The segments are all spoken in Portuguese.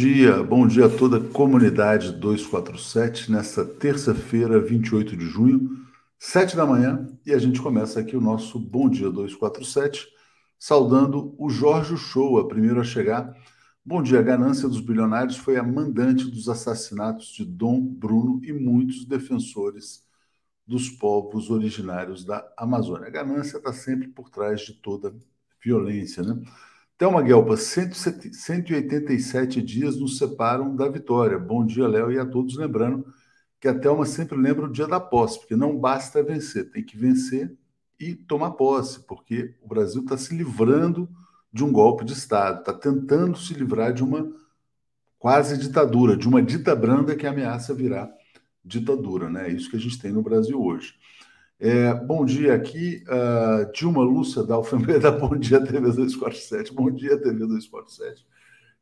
Bom dia, bom dia a toda a comunidade 247, nessa terça-feira, 28 de junho, 7 da manhã, e a gente começa aqui o nosso Bom Dia 247, saudando o Jorge Show, primeiro a chegar. Bom dia, a ganância dos bilionários foi a mandante dos assassinatos de Dom Bruno e muitos defensores dos povos originários da Amazônia. A ganância está sempre por trás de toda violência, né? Thelma Guelpa, 187 dias nos separam da vitória. Bom dia, Léo, e a todos. Lembrando que a Thelma sempre lembra o dia da posse, porque não basta vencer, tem que vencer e tomar posse, porque o Brasil está se livrando de um golpe de Estado, está tentando se livrar de uma quase ditadura, de uma dita branda que ameaça virar ditadura. Né? É isso que a gente tem no Brasil hoje. É, bom dia aqui, uh, Dilma Lúcia da Alfambeda, bom dia TV 247, bom dia TV 247,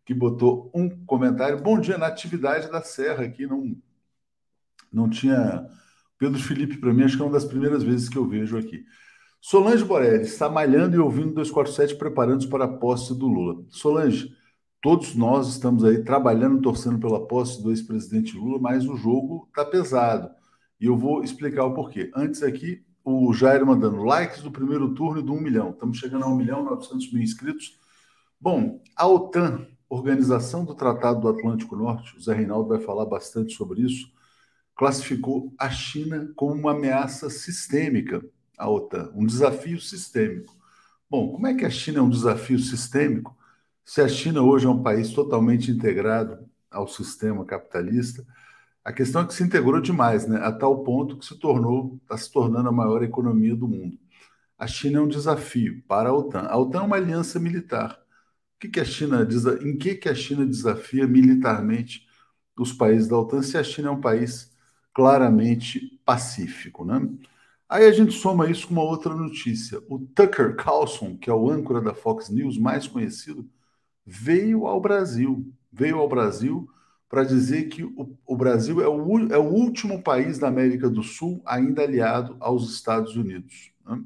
que botou um comentário, bom dia, Natividade da Serra aqui, não, não tinha, Pedro Felipe para mim, acho que é uma das primeiras vezes que eu vejo aqui. Solange Borelli, está malhando e ouvindo 247, preparando-se para a posse do Lula. Solange, todos nós estamos aí trabalhando, torcendo pela posse do ex-presidente Lula, mas o jogo está pesado. E eu vou explicar o porquê. Antes aqui, o Jair mandando likes do primeiro turno do 1 milhão. Estamos chegando a 1 milhão e 900 mil inscritos. Bom, a OTAN, Organização do Tratado do Atlântico Norte, o Zé Reinaldo vai falar bastante sobre isso, classificou a China como uma ameaça sistêmica à OTAN, um desafio sistêmico. Bom, como é que a China é um desafio sistêmico se a China hoje é um país totalmente integrado ao sistema capitalista? A questão é que se integrou demais, né? a tal ponto que se tornou, está se tornando a maior economia do mundo. A China é um desafio para a OTAN. A OTAN é uma aliança militar. O que, que a China em que, que a China desafia militarmente os países da OTAN se a China é um país claramente pacífico, né? Aí a gente soma isso com uma outra notícia. O Tucker Carlson, que é o âncora da Fox News mais conhecido, veio ao Brasil. Veio ao Brasil para dizer que o, o Brasil é o, é o, último país da América do Sul ainda aliado aos Estados Unidos. Né?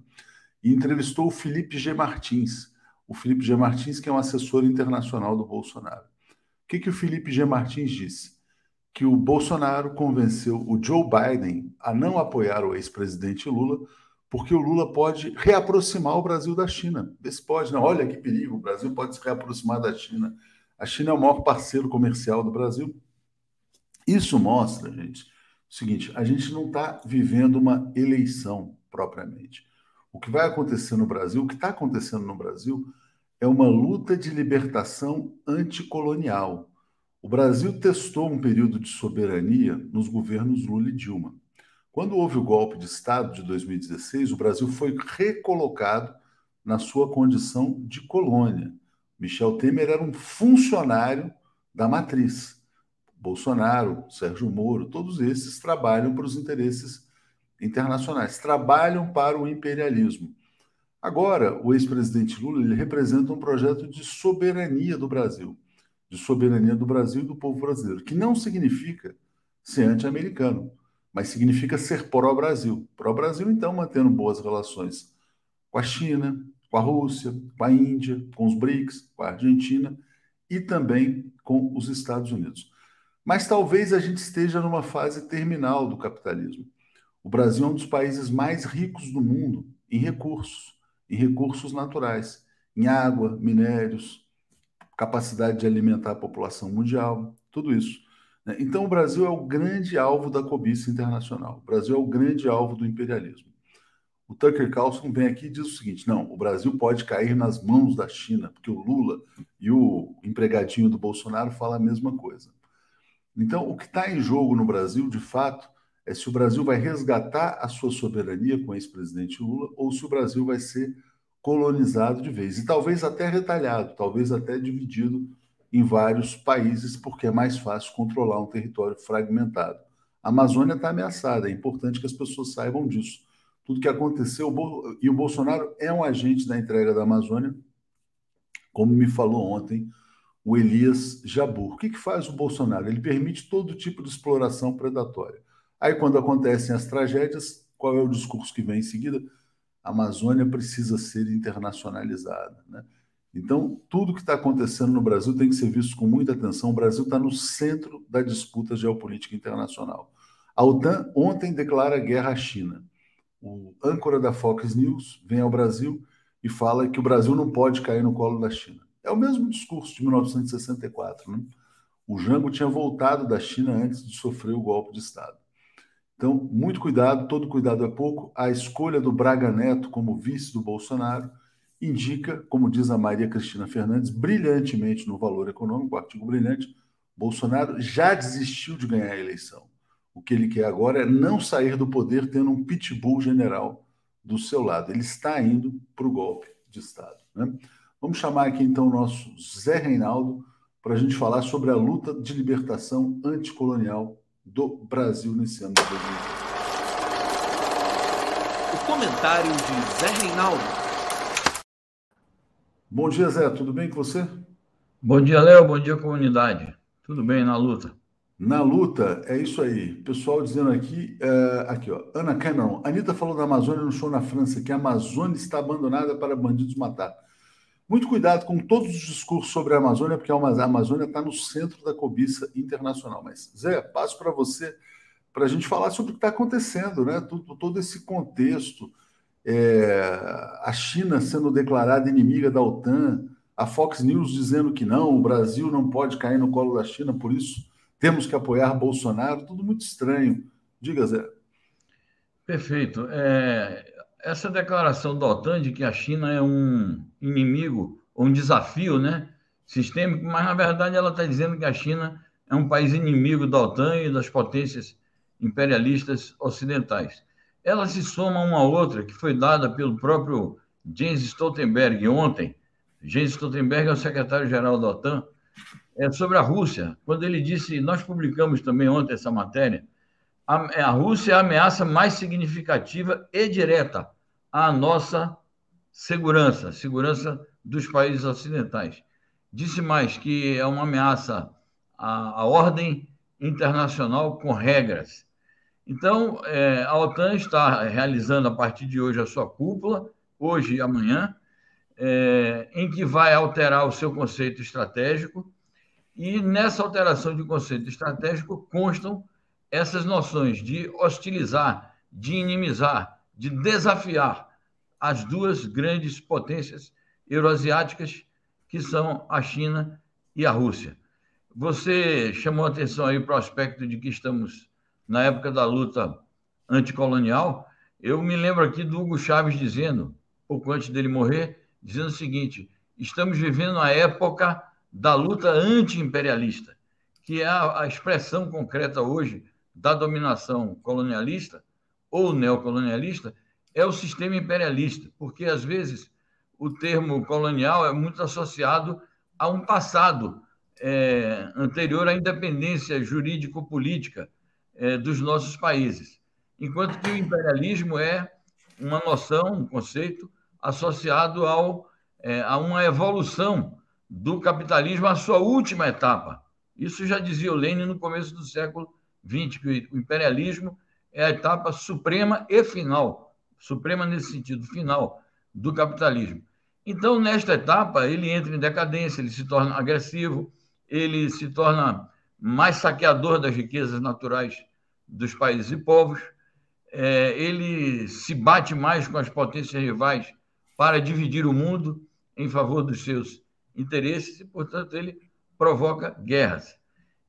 E entrevistou o Felipe G. Martins, o Felipe G. Martins, que é um assessor internacional do Bolsonaro. O que, que o Felipe G. Martins disse? Que o Bolsonaro convenceu o Joe Biden a não apoiar o ex-presidente Lula, porque o Lula pode reaproximar o Brasil da China. Esse pode, não. Olha que perigo, o Brasil pode se reaproximar da China. A China é o maior parceiro comercial do Brasil. Isso mostra, gente, o seguinte: a gente não está vivendo uma eleição propriamente. O que vai acontecer no Brasil, o que está acontecendo no Brasil, é uma luta de libertação anticolonial. O Brasil testou um período de soberania nos governos Lula e Dilma. Quando houve o golpe de Estado de 2016, o Brasil foi recolocado na sua condição de colônia. Michel Temer era um funcionário da matriz. Bolsonaro, Sérgio Moro, todos esses trabalham para os interesses internacionais, trabalham para o imperialismo. Agora, o ex-presidente Lula ele representa um projeto de soberania do Brasil, de soberania do Brasil e do povo brasileiro, que não significa ser anti-americano, mas significa ser pró-Brasil. Pró-Brasil, então, mantendo boas relações com a China, com a Rússia, com a Índia, com os BRICS, com a Argentina e também com os Estados Unidos. Mas talvez a gente esteja numa fase terminal do capitalismo. O Brasil é um dos países mais ricos do mundo em recursos, em recursos naturais, em água, minérios, capacidade de alimentar a população mundial, tudo isso. Né? Então, o Brasil é o grande alvo da cobiça internacional. O Brasil é o grande alvo do imperialismo. O Tucker Carlson vem aqui e diz o seguinte: não, o Brasil pode cair nas mãos da China, porque o Lula e o empregadinho do Bolsonaro falam a mesma coisa. Então, o que está em jogo no Brasil, de fato, é se o Brasil vai resgatar a sua soberania com o ex-presidente Lula ou se o Brasil vai ser colonizado de vez. E talvez até retalhado, talvez até dividido em vários países, porque é mais fácil controlar um território fragmentado. A Amazônia está ameaçada, é importante que as pessoas saibam disso tudo que aconteceu. E o Bolsonaro é um agente da entrega da Amazônia, como me falou ontem o Elias Jabur. O que, que faz o Bolsonaro? Ele permite todo tipo de exploração predatória. Aí, quando acontecem as tragédias, qual é o discurso que vem em seguida? A Amazônia precisa ser internacionalizada. Né? Então, tudo que está acontecendo no Brasil tem que ser visto com muita atenção. O Brasil está no centro da disputa geopolítica internacional. A OTAN ontem declara guerra à China. O âncora da Fox News vem ao Brasil e fala que o Brasil não pode cair no colo da China. É o mesmo discurso de 1964. Né? O Jango tinha voltado da China antes de sofrer o golpe de Estado. Então, muito cuidado, todo cuidado é pouco. A escolha do Braga Neto como vice do Bolsonaro indica, como diz a Maria Cristina Fernandes, brilhantemente no Valor Econômico, artigo brilhante, Bolsonaro já desistiu de ganhar a eleição. O que ele quer agora é não sair do poder tendo um pitbull general do seu lado. Ele está indo para o golpe de Estado. Né? Vamos chamar aqui então o nosso Zé Reinaldo para a gente falar sobre a luta de libertação anticolonial do Brasil nesse ano de 2020. O comentário de Zé Reinaldo. Bom dia, Zé. Tudo bem com você? Bom dia, Léo. Bom dia, comunidade. Tudo bem na luta? Na luta, é isso aí. Pessoal dizendo aqui, é, aqui ó, Ana Cameron. Anitta falou da Amazônia no show na França, que a Amazônia está abandonada para bandidos matar. Muito cuidado com todos os discursos sobre a Amazônia, porque a Amazônia está no centro da cobiça internacional. Mas, Zé, passo para você para a gente falar sobre o que está acontecendo, né? Todo, todo esse contexto é, a China sendo declarada inimiga da OTAN, a Fox News dizendo que não, o Brasil não pode cair no colo da China, por isso temos que apoiar Bolsonaro, tudo muito estranho. Diga, Zé. Perfeito. É, essa declaração da OTAN de que a China é um inimigo, ou um desafio né, sistêmico, mas na verdade ela está dizendo que a China é um país inimigo da OTAN e das potências imperialistas ocidentais ela se soma a uma outra que foi dada pelo próprio Jens Stoltenberg ontem. Jens Stoltenberg é o secretário-geral da OTAN, é sobre a Rússia, quando ele disse, nós publicamos também ontem essa matéria, a, a Rússia é a ameaça mais significativa e direta à nossa segurança, segurança dos países ocidentais. Disse mais que é uma ameaça à, à ordem internacional com regras então, é, a OTAN está realizando a partir de hoje a sua cúpula, hoje e amanhã, é, em que vai alterar o seu conceito estratégico, e nessa alteração de conceito estratégico constam essas noções de hostilizar, de inimizar, de desafiar as duas grandes potências euroasiáticas, que são a China e a Rússia. Você chamou atenção aí para o aspecto de que estamos na época da luta anticolonial, eu me lembro aqui do Hugo Chaves dizendo, pouco antes dele morrer, dizendo o seguinte: estamos vivendo a época da luta anti-imperialista, que é a, a expressão concreta hoje da dominação colonialista ou neocolonialista, é o sistema imperialista, porque às vezes o termo colonial é muito associado a um passado é, anterior à independência jurídico-política é, dos nossos países. Enquanto que o imperialismo é uma noção, um conceito associado ao, é, a uma evolução do capitalismo à sua última etapa. Isso já dizia o Lenin no começo do século XX, que o imperialismo é a etapa suprema e final, suprema nesse sentido, final, do capitalismo. Então, nesta etapa, ele entra em decadência, ele se torna agressivo, ele se torna mais saqueador das riquezas naturais dos países e povos. É, ele se bate mais com as potências rivais para dividir o mundo em favor dos seus interesses e, portanto, ele provoca guerras.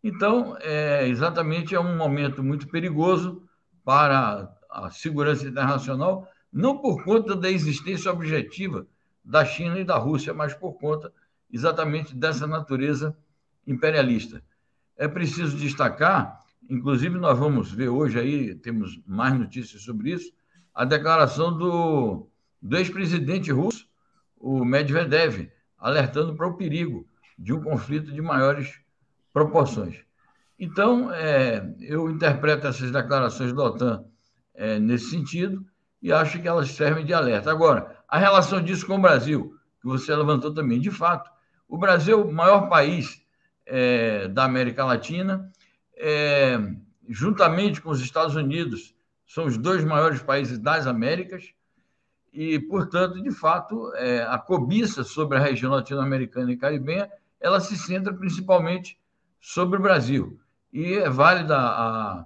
Então, é, exatamente é um momento muito perigoso para a segurança internacional, não por conta da existência objetiva da China e da Rússia, mas por conta exatamente dessa natureza imperialista. É preciso destacar, inclusive nós vamos ver hoje aí, temos mais notícias sobre isso, a declaração do, do ex-presidente russo, o Medvedev, alertando para o perigo de um conflito de maiores proporções. Então, é, eu interpreto essas declarações da OTAN é, nesse sentido e acho que elas servem de alerta. Agora, a relação disso com o Brasil, que você levantou também, de fato, o Brasil o maior país é, da América Latina, é, juntamente com os Estados Unidos, são os dois maiores países das Américas, e, portanto, de fato, é, a cobiça sobre a região latino-americana e caribenha, ela se centra principalmente sobre o Brasil. E é a,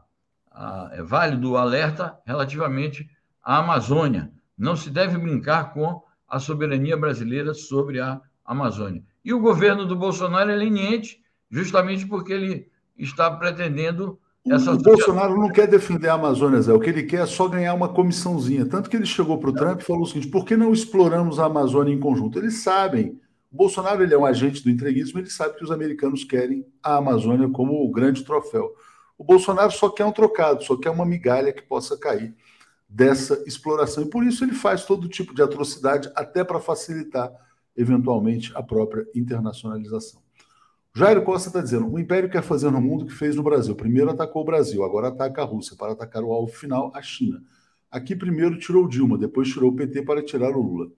a, é válido o alerta relativamente à Amazônia. Não se deve brincar com a soberania brasileira sobre a Amazônia. E o governo do Bolsonaro é leniente, justamente porque ele está pretendendo essa o Bolsonaro não quer defender a Amazônia, Zé. O que ele quer é só ganhar uma comissãozinha. Tanto que ele chegou para o Trump e falou o seguinte: por que não exploramos a Amazônia em conjunto? Eles sabem. O Bolsonaro ele é um agente do entreguismo, ele sabe que os americanos querem a Amazônia como o grande troféu. O Bolsonaro só quer um trocado, só quer uma migalha que possa cair dessa exploração. E por isso ele faz todo tipo de atrocidade, até para facilitar, eventualmente, a própria internacionalização. Jairo Costa está dizendo: o Império quer fazer no mundo o que fez no Brasil. Primeiro atacou o Brasil, agora ataca a Rússia para atacar o alvo final, a China. Aqui primeiro tirou Dilma, depois tirou o PT para tirar o Lula.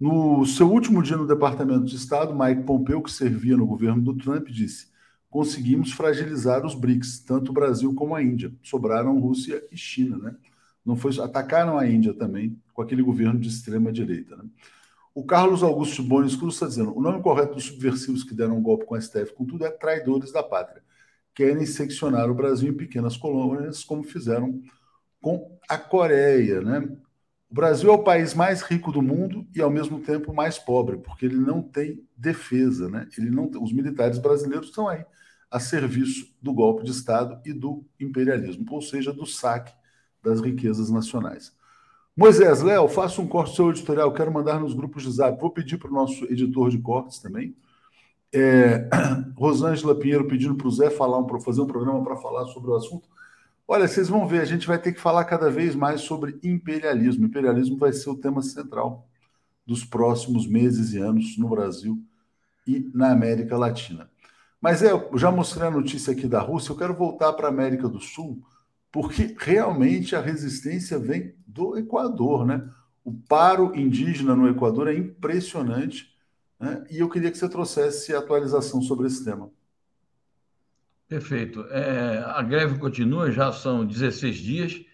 No seu último dia no Departamento de Estado, Mike Pompeo, que servia no governo do Trump, disse: conseguimos fragilizar os BRICS, tanto o Brasil como a Índia. Sobraram Rússia e China, né? Não foi, atacaram a Índia também com aquele governo de extrema direita. Né? O Carlos Augusto Bones Cruz está dizendo: o nome correto dos subversivos que deram um golpe com a STF, com tudo, é traidores da pátria. Querem seccionar o Brasil em pequenas colônias, como fizeram com a Coreia. Né? O Brasil é o país mais rico do mundo e, ao mesmo tempo, mais pobre, porque ele não tem defesa. Né? Ele não, os militares brasileiros estão aí a serviço do golpe de Estado e do imperialismo, ou seja, do saque das riquezas nacionais. Moisés, Léo, faça um corte seu editorial, quero mandar nos grupos de zap. Vou pedir para o nosso editor de cortes também. É, Rosângela Pinheiro pedindo para o Zé falar, para fazer um programa para falar sobre o assunto. Olha, vocês vão ver, a gente vai ter que falar cada vez mais sobre imperialismo. Imperialismo vai ser o tema central dos próximos meses e anos no Brasil e na América Latina. Mas é, eu já mostrei a notícia aqui da Rússia, eu quero voltar para a América do Sul porque realmente a resistência vem do Equador, né? O paro indígena no Equador é impressionante, né? E eu queria que você trouxesse atualização sobre esse tema. Perfeito. É, a greve continua, já são 16 dias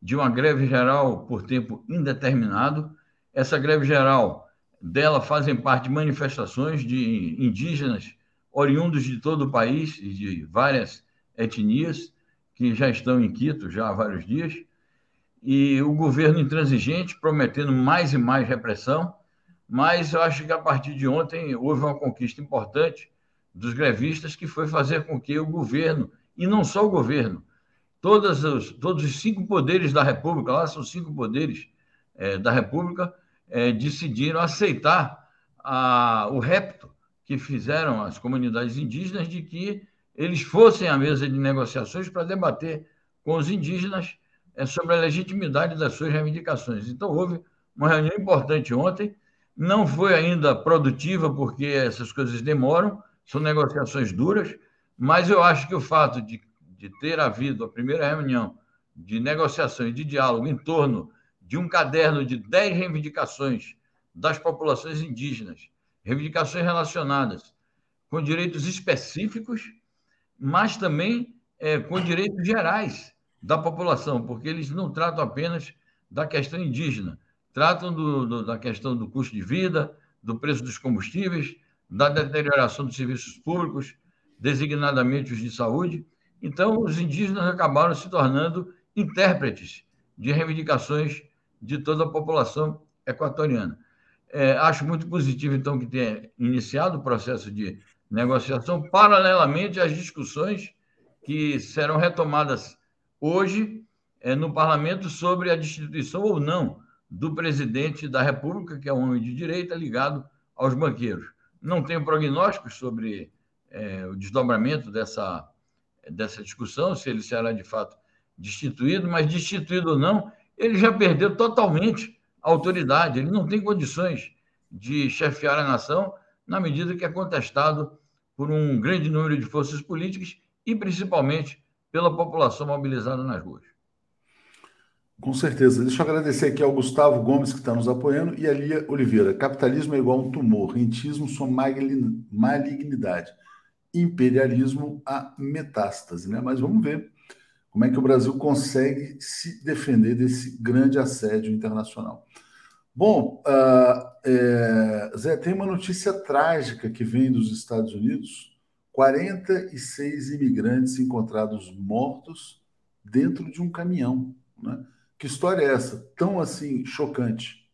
de uma greve geral por tempo indeterminado. Essa greve geral dela fazem parte manifestações de indígenas oriundos de todo o país e de várias etnias que já estão em Quito já há vários dias, e o governo intransigente prometendo mais e mais repressão, mas eu acho que a partir de ontem houve uma conquista importante dos grevistas, que foi fazer com que o governo, e não só o governo, todos os, todos os cinco poderes da República, lá são cinco poderes é, da República, é, decidiram aceitar a, o repto que fizeram as comunidades indígenas de que eles fossem à mesa de negociações para debater com os indígenas é, sobre a legitimidade das suas reivindicações. Então, houve uma reunião importante ontem, não foi ainda produtiva, porque essas coisas demoram, são negociações duras, mas eu acho que o fato de, de ter havido a primeira reunião de negociação e de diálogo em torno de um caderno de 10 reivindicações das populações indígenas, reivindicações relacionadas com direitos específicos mas também é, com direitos gerais da população, porque eles não tratam apenas da questão indígena, tratam do, do, da questão do custo de vida, do preço dos combustíveis, da deterioração dos serviços públicos, designadamente os de saúde. Então, os indígenas acabaram se tornando intérpretes de reivindicações de toda a população equatoriana. É, acho muito positivo, então, que tenha iniciado o processo de negociação, paralelamente às discussões que serão retomadas hoje é, no parlamento sobre a destituição ou não do presidente da República, que é um homem de direita ligado aos banqueiros. Não tenho prognósticos sobre é, o desdobramento dessa, dessa discussão, se ele será de fato destituído, mas destituído ou não, ele já perdeu totalmente a autoridade, ele não tem condições de chefiar a nação na medida que é contestado por um grande número de forças políticas e principalmente pela população mobilizada nas ruas. Com certeza. Deixa eu agradecer aqui ao Gustavo Gomes, que está nos apoiando, e a Lia Oliveira. Capitalismo é igual um tumor, rentismo só malignidade, imperialismo a metástase. Né? Mas vamos ver como é que o Brasil consegue se defender desse grande assédio internacional. Bom, uh, é, Zé, tem uma notícia trágica que vem dos Estados Unidos: 46 imigrantes encontrados mortos dentro de um caminhão. Né? Que história é essa? Tão assim chocante.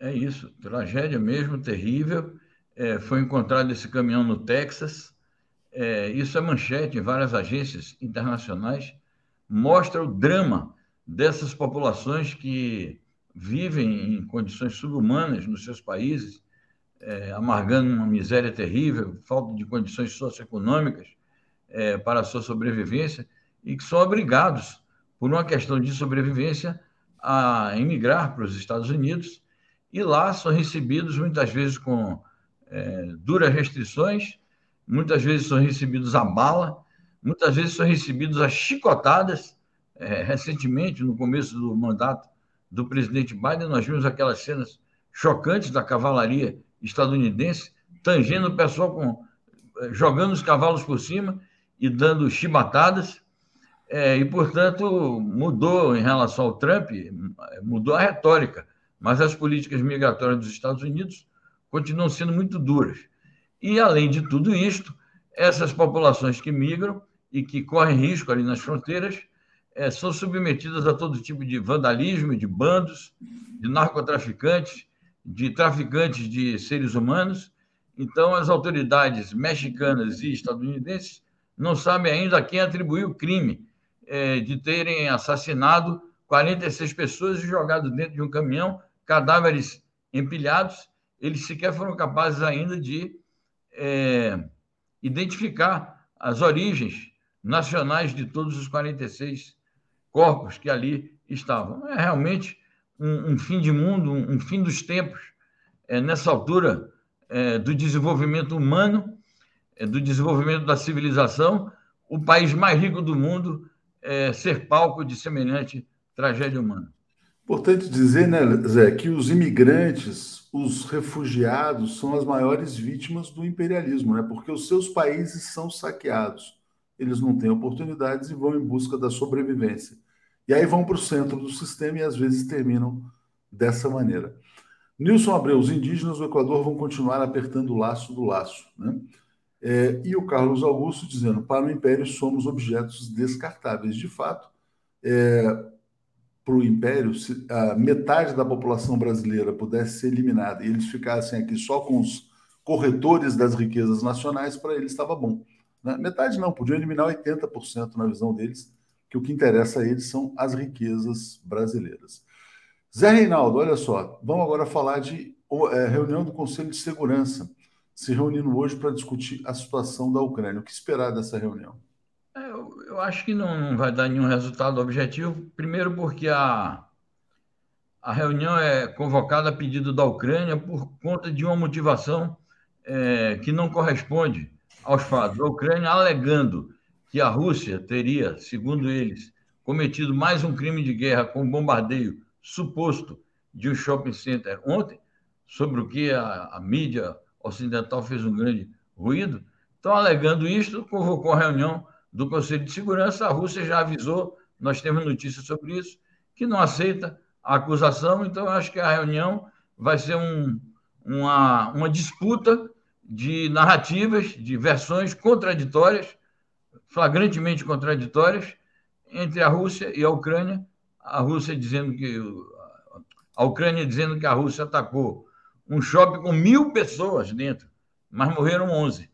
É isso, tragédia mesmo, terrível. É, foi encontrado esse caminhão no Texas. É, isso é manchete em várias agências internacionais. Mostra o drama dessas populações que vivem em condições subhumanas nos seus países, é, amargando uma miséria terrível, falta de condições socioeconômicas é, para a sua sobrevivência, e que são obrigados, por uma questão de sobrevivência, a emigrar para os Estados Unidos, e lá são recebidos muitas vezes com é, duras restrições, muitas vezes são recebidos a bala, muitas vezes são recebidos a chicotadas. É, recentemente, no começo do mandato do presidente Biden, nós vimos aquelas cenas chocantes da cavalaria estadunidense, tangendo o pessoal com, eh, jogando os cavalos por cima e dando chibatadas. É, e, portanto, mudou em relação ao Trump, mudou a retórica, mas as políticas migratórias dos Estados Unidos continuam sendo muito duras. E, além de tudo isto, essas populações que migram e que correm risco ali nas fronteiras é, são submetidas a todo tipo de vandalismo, de bandos, de narcotraficantes, de traficantes de seres humanos. Então, as autoridades mexicanas e estadunidenses não sabem ainda a quem atribuir o crime é, de terem assassinado 46 pessoas e jogado dentro de um caminhão, cadáveres empilhados. Eles sequer foram capazes ainda de é, identificar as origens nacionais de todos os 46 corpos que ali estavam. É realmente um, um fim de mundo, um, um fim dos tempos, é, nessa altura é, do desenvolvimento humano, é, do desenvolvimento da civilização, o país mais rico do mundo é, ser palco de semelhante tragédia humana. Importante dizer, né, Zé, que os imigrantes, os refugiados, são as maiores vítimas do imperialismo, né? Porque os seus países são saqueados. Eles não têm oportunidades e vão em busca da sobrevivência. E aí vão para o centro do sistema e às vezes terminam dessa maneira. Nilson Abreu, os indígenas do Equador vão continuar apertando o laço do laço. Né? É, e o Carlos Augusto dizendo: para o Império somos objetos descartáveis. De fato, é, para o Império, se a metade da população brasileira pudesse ser eliminada e eles ficassem aqui só com os corretores das riquezas nacionais, para eles estava bom. Né? Metade não, podiam eliminar 80% na visão deles que o que interessa a eles são as riquezas brasileiras. Zé Reinaldo, olha só, vamos agora falar de é, reunião do Conselho de Segurança, se reunindo hoje para discutir a situação da Ucrânia. O que esperar dessa reunião? É, eu, eu, acho que não vai dar nenhum resultado objetivo, primeiro porque a, a reunião é convocada a pedido da Ucrânia por conta de uma motivação é, que não corresponde aos fatos. A Ucrânia alegando que a Rússia teria, segundo eles, cometido mais um crime de guerra com o bombardeio suposto de um shopping center ontem, sobre o que a, a mídia ocidental fez um grande ruído. Então, alegando isto, convocou a reunião do Conselho de Segurança. A Rússia já avisou, nós temos notícias sobre isso, que não aceita a acusação. Então, acho que a reunião vai ser um, uma, uma disputa de narrativas, de versões contraditórias flagrantemente contraditórias entre a Rússia e a Ucrânia. A Rússia dizendo que a Ucrânia dizendo que a Rússia atacou um shopping com mil pessoas dentro, mas morreram 11.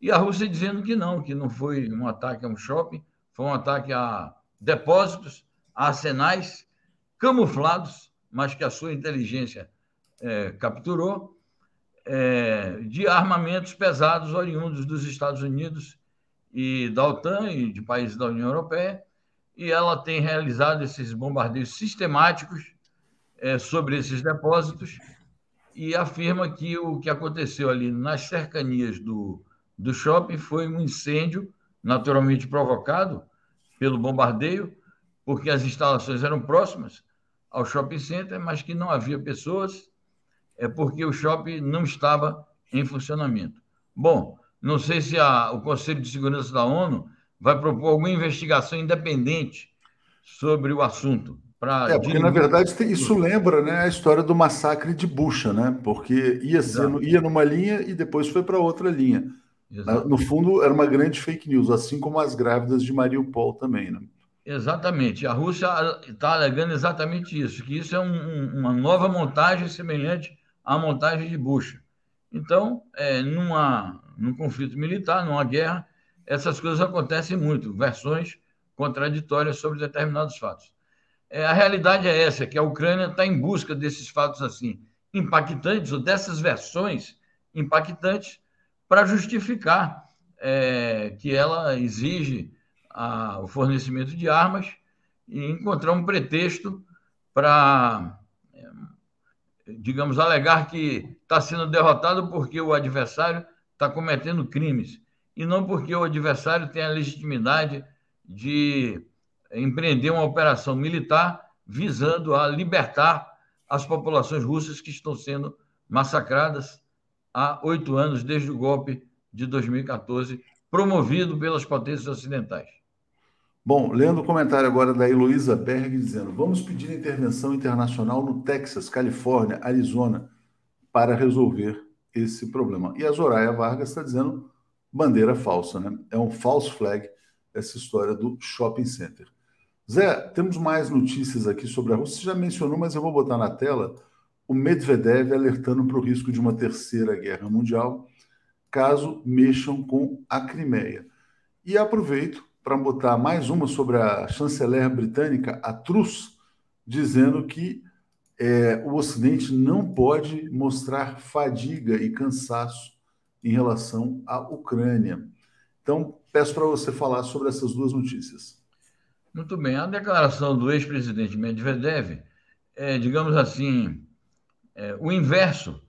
E a Rússia dizendo que não, que não foi um ataque a um shopping, foi um ataque a depósitos, a arsenais camuflados, mas que a sua inteligência é, capturou, é, de armamentos pesados oriundos dos Estados Unidos e da OTAN e de países da União Europeia, e ela tem realizado esses bombardeios sistemáticos é, sobre esses depósitos e afirma que o que aconteceu ali nas cercanias do, do shopping foi um incêndio naturalmente provocado pelo bombardeio, porque as instalações eram próximas ao shopping center, mas que não havia pessoas, é porque o shopping não estava em funcionamento. Bom, não sei se a, o Conselho de Segurança da ONU vai propor alguma investigação independente sobre o assunto. É, porque na verdade isso lembra né, a história do massacre de Bucha, né? Porque ia, ser, ia numa linha e depois foi para outra linha. No fundo, era uma grande fake news, assim como as grávidas de Mariupol também, né? Exatamente. A Rússia está alegando exatamente isso, que isso é um, uma nova montagem semelhante à montagem de Bucha. Então, é, numa, num conflito militar, numa guerra, essas coisas acontecem muito, versões contraditórias sobre determinados fatos. É, a realidade é essa, que a Ucrânia está em busca desses fatos assim impactantes, ou dessas versões impactantes, para justificar é, que ela exige a, o fornecimento de armas e encontrar um pretexto para, é, digamos, alegar que está sendo derrotado porque o adversário está cometendo crimes e não porque o adversário tem a legitimidade de empreender uma operação militar visando a libertar as populações russas que estão sendo massacradas há oito anos, desde o golpe de 2014, promovido pelas potências ocidentais. Bom, lendo o comentário agora da Heloísa Berg dizendo: vamos pedir intervenção internacional no Texas, Califórnia, Arizona, para resolver esse problema. E a Zoraia Vargas está dizendo bandeira falsa, né? É um false flag essa história do shopping center. Zé, temos mais notícias aqui sobre a Rússia. Você já mencionou, mas eu vou botar na tela o Medvedev alertando para o risco de uma terceira guerra mundial caso mexam com a Crimeia. E aproveito para botar mais uma sobre a chanceler britânica, a Truss, dizendo que é, o Ocidente não pode mostrar fadiga e cansaço em relação à Ucrânia. Então, peço para você falar sobre essas duas notícias. Muito bem. A declaração do ex-presidente Medvedev é, digamos assim, é, o inverso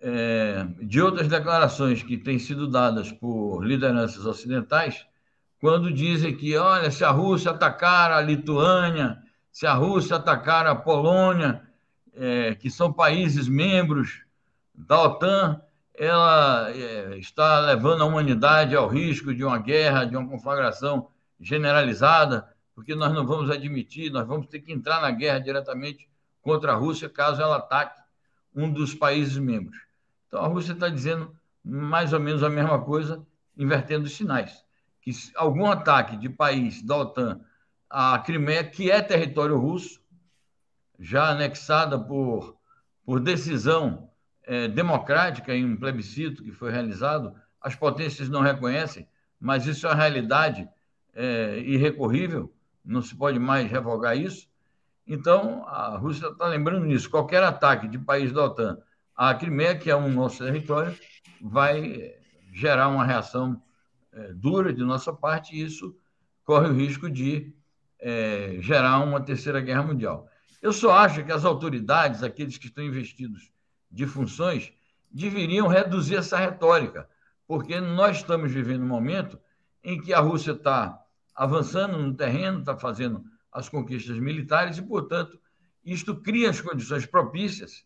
é, de outras declarações que têm sido dadas por lideranças ocidentais, quando dizem que, olha, se a Rússia atacar a Lituânia, se a Rússia atacar a Polônia, é, que são países membros da OTAN, ela é, está levando a humanidade ao risco de uma guerra, de uma conflagração generalizada porque nós não vamos admitir, nós vamos ter que entrar na guerra diretamente contra a Rússia caso ela ataque um dos países membros. Então a Rússia está dizendo mais ou menos a mesma coisa, invertendo os sinais. Que algum ataque de país da OTAN à Crimeia, que é território russo, já anexada por, por decisão é, democrática em um plebiscito que foi realizado, as potências não reconhecem, mas isso é uma realidade é, irrecorrível não se pode mais revogar isso. Então, a Rússia está lembrando nisso. Qualquer ataque de país da OTAN à Crimeia, que é um nosso território, vai gerar uma reação é, dura de nossa parte e isso corre o risco de é, gerar uma terceira guerra mundial. Eu só acho que as autoridades, aqueles que estão investidos de funções, deveriam reduzir essa retórica, porque nós estamos vivendo um momento em que a Rússia está avançando no terreno, está fazendo as conquistas militares e, portanto, isto cria as condições propícias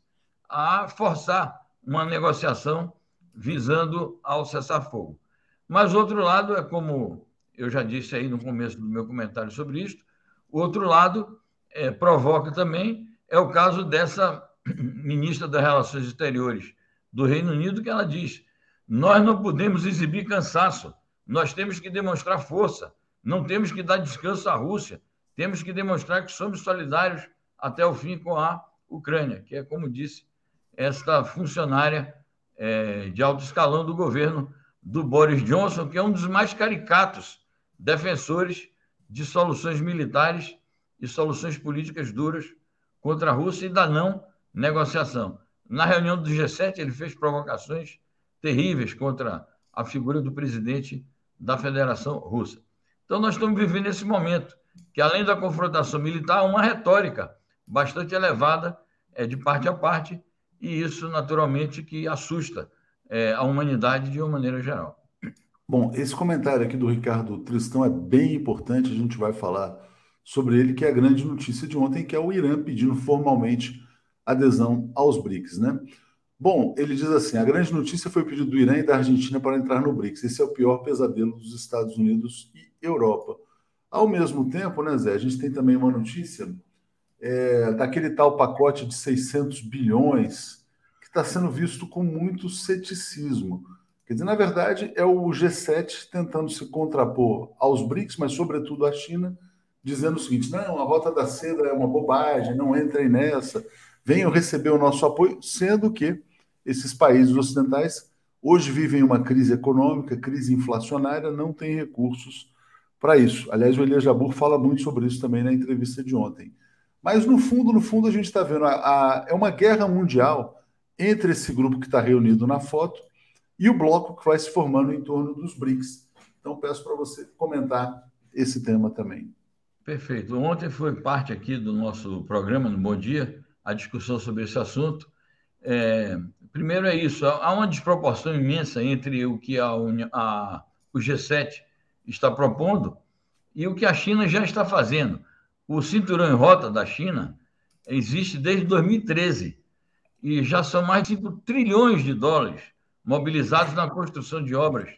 a forçar uma negociação visando ao cessar-fogo. Mas, outro lado, é como eu já disse aí no começo do meu comentário sobre isto, o outro lado é, provoca também é o caso dessa ministra das Relações Exteriores do Reino Unido, que ela diz: nós não podemos exibir cansaço, nós temos que demonstrar força. Não temos que dar descanso à Rússia, temos que demonstrar que somos solidários até o fim com a Ucrânia, que é, como disse, esta funcionária é, de alto escalão do governo do Boris Johnson, que é um dos mais caricatos defensores de soluções militares e soluções políticas duras contra a Rússia e da não negociação. Na reunião do G7, ele fez provocações terríveis contra a figura do presidente da Federação Russa. Então, nós estamos vivendo esse momento, que além da confrontação militar, uma retórica bastante elevada é, de parte a parte, e isso, naturalmente, que assusta é, a humanidade de uma maneira geral. Bom, esse comentário aqui do Ricardo Tristão é bem importante, a gente vai falar sobre ele, que é a grande notícia de ontem, que é o Irã pedindo formalmente adesão aos BRICS, né? Bom, ele diz assim: a grande notícia foi o pedido do Irã e da Argentina para entrar no BRICS. Esse é o pior pesadelo dos Estados Unidos e Europa. Ao mesmo tempo, né, Zé, a gente tem também uma notícia é, daquele tal pacote de 600 bilhões, que está sendo visto com muito ceticismo. Quer dizer, na verdade, é o G7 tentando se contrapor aos BRICS, mas sobretudo à China, dizendo o seguinte: não, a rota da seda é uma bobagem, não entrem nessa, venham receber o nosso apoio, sendo que esses países ocidentais hoje vivem uma crise econômica, crise inflacionária, não têm recursos para isso. Aliás, o Elias Jabur fala muito sobre isso também na entrevista de ontem. Mas no fundo, no fundo, a gente está vendo a, a, é uma guerra mundial entre esse grupo que está reunido na foto e o bloco que vai se formando em torno dos BRICS. Então, peço para você comentar esse tema também. Perfeito. Ontem foi parte aqui do nosso programa, no Bom Dia, a discussão sobre esse assunto. É, primeiro é isso, há uma desproporção imensa entre o que a, a, o G7 está propondo e o que a China já está fazendo. O cinturão em rota da China existe desde 2013 e já são mais de 5 trilhões de dólares mobilizados na construção de obras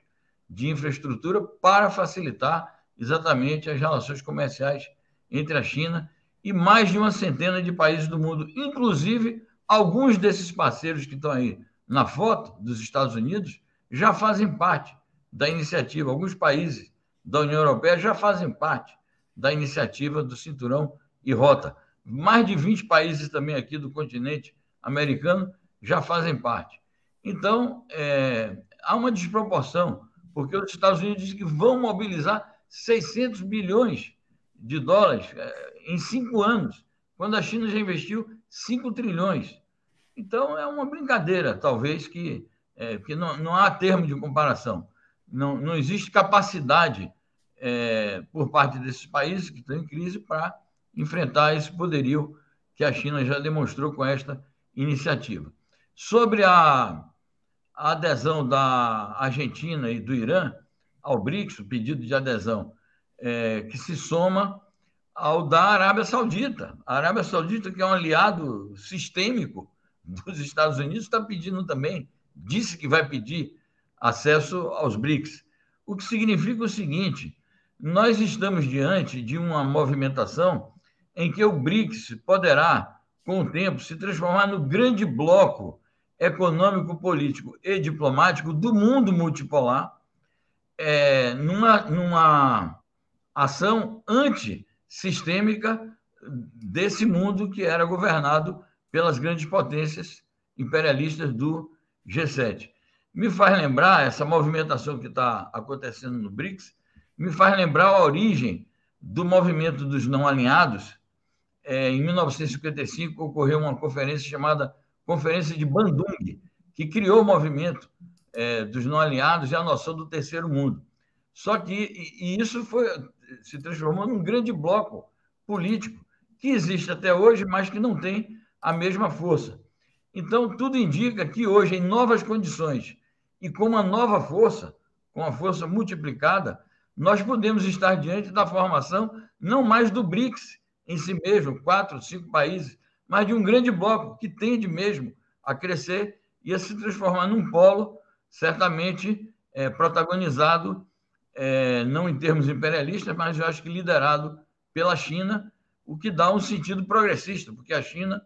de infraestrutura para facilitar exatamente as relações comerciais entre a China e mais de uma centena de países do mundo, inclusive alguns desses parceiros que estão aí na foto dos Estados Unidos já fazem parte da iniciativa. Alguns países da União Europeia já fazem parte da iniciativa do Cinturão e Rota. Mais de 20 países também aqui do continente americano já fazem parte. Então, é, há uma desproporção, porque os Estados Unidos dizem que vão mobilizar 600 bilhões de dólares é, em cinco anos, quando a China já investiu 5 trilhões. Então, é uma brincadeira, talvez, que, é, que não, não há termo de comparação. Não, não existe capacidade é, por parte desses países que estão em crise para enfrentar esse poderio que a China já demonstrou com esta iniciativa. Sobre a, a adesão da Argentina e do Irã, ao BRICS, o pedido de adesão, é, que se soma ao da Arábia Saudita. A Arábia Saudita, que é um aliado sistêmico dos Estados Unidos, está pedindo também, disse que vai pedir acesso aos BRICS. O que significa o seguinte: nós estamos diante de uma movimentação em que o BRICS poderá, com o tempo, se transformar no grande bloco econômico, político e diplomático do mundo multipolar é, numa, numa ação antissistêmica desse mundo que era governado pelas grandes potências imperialistas do G7. Me faz lembrar essa movimentação que está acontecendo no BRICS, me faz lembrar a origem do movimento dos não alinhados. É, em 1955 ocorreu uma conferência chamada Conferência de Bandung, que criou o movimento é, dos não alinhados e a noção do terceiro mundo. Só que e isso foi, se transformou num grande bloco político que existe até hoje, mas que não tem a mesma força. Então, tudo indica que hoje, em novas condições e com uma nova força, com a força multiplicada, nós podemos estar diante da formação não mais do BRICS em si mesmo, quatro, cinco países, mas de um grande bloco que tende mesmo a crescer e a se transformar num polo certamente é, protagonizado, é, não em termos imperialistas, mas eu acho que liderado pela China, o que dá um sentido progressista, porque a China,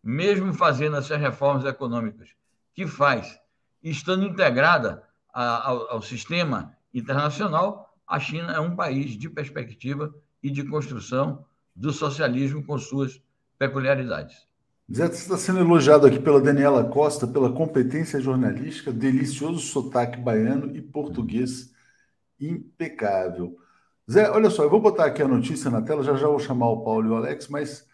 mesmo fazendo essas reformas econômicas que faz, estando integrada a, ao, ao sistema internacional, a China é um país de perspectiva e de construção do socialismo com suas peculiaridades. Zé, está sendo elogiado aqui pela Daniela Costa pela competência jornalística, delicioso sotaque baiano e português impecável. Zé, olha só, eu vou botar aqui a notícia na tela, já já vou chamar o Paulo e o Alex, mas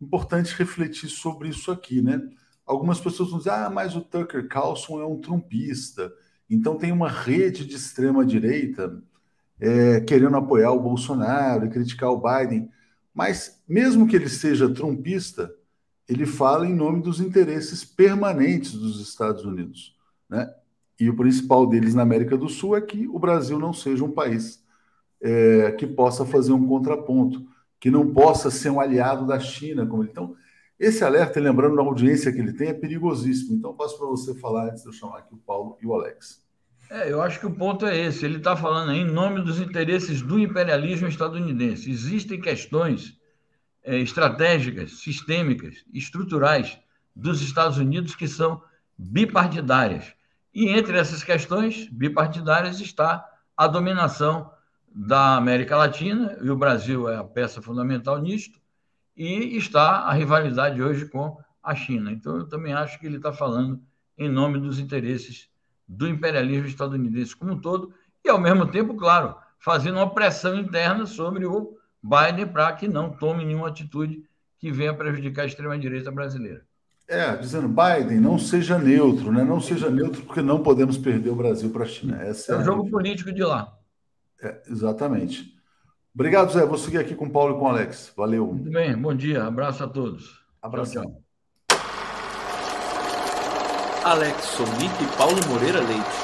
importante refletir sobre isso aqui, né? Algumas pessoas vão dizer, ah, mas o Tucker Carlson é um trumpista, então tem uma rede de extrema-direita é, querendo apoiar o Bolsonaro e criticar o Biden. Mas, mesmo que ele seja trumpista, ele fala em nome dos interesses permanentes dos Estados Unidos. Né? E o principal deles na América do Sul é que o Brasil não seja um país é, que possa fazer um contraponto, que não possa ser um aliado da China. Como ele. Então, esse alerta, lembrando da audiência que ele tem, é perigosíssimo. Então, passo para você falar antes de eu chamar aqui o Paulo e o Alex. É, eu acho que o ponto é esse. Ele está falando aí em nome dos interesses do imperialismo estadunidense. Existem questões é, estratégicas, sistêmicas, estruturais dos Estados Unidos que são bipartidárias. E entre essas questões bipartidárias está a dominação da América Latina, e o Brasil é a peça fundamental nisto, e está a rivalidade hoje com a China. Então, eu também acho que ele está falando em nome dos interesses do imperialismo estadunidense como um todo, e, ao mesmo tempo, claro, fazendo uma pressão interna sobre o Biden para que não tome nenhuma atitude que venha prejudicar a extrema-direita brasileira. É, dizendo, Biden, não seja neutro, né? Não seja neutro, porque não podemos perder o Brasil para a China. Essa é, é o jogo político de lá. É, exatamente. Obrigado, Zé. Vou seguir aqui com o Paulo e com o Alex. Valeu. Muito bem, bom dia. Abraço a todos. Abraço. Tchau, tchau. Alex Sonic e Paulo Moreira Leite.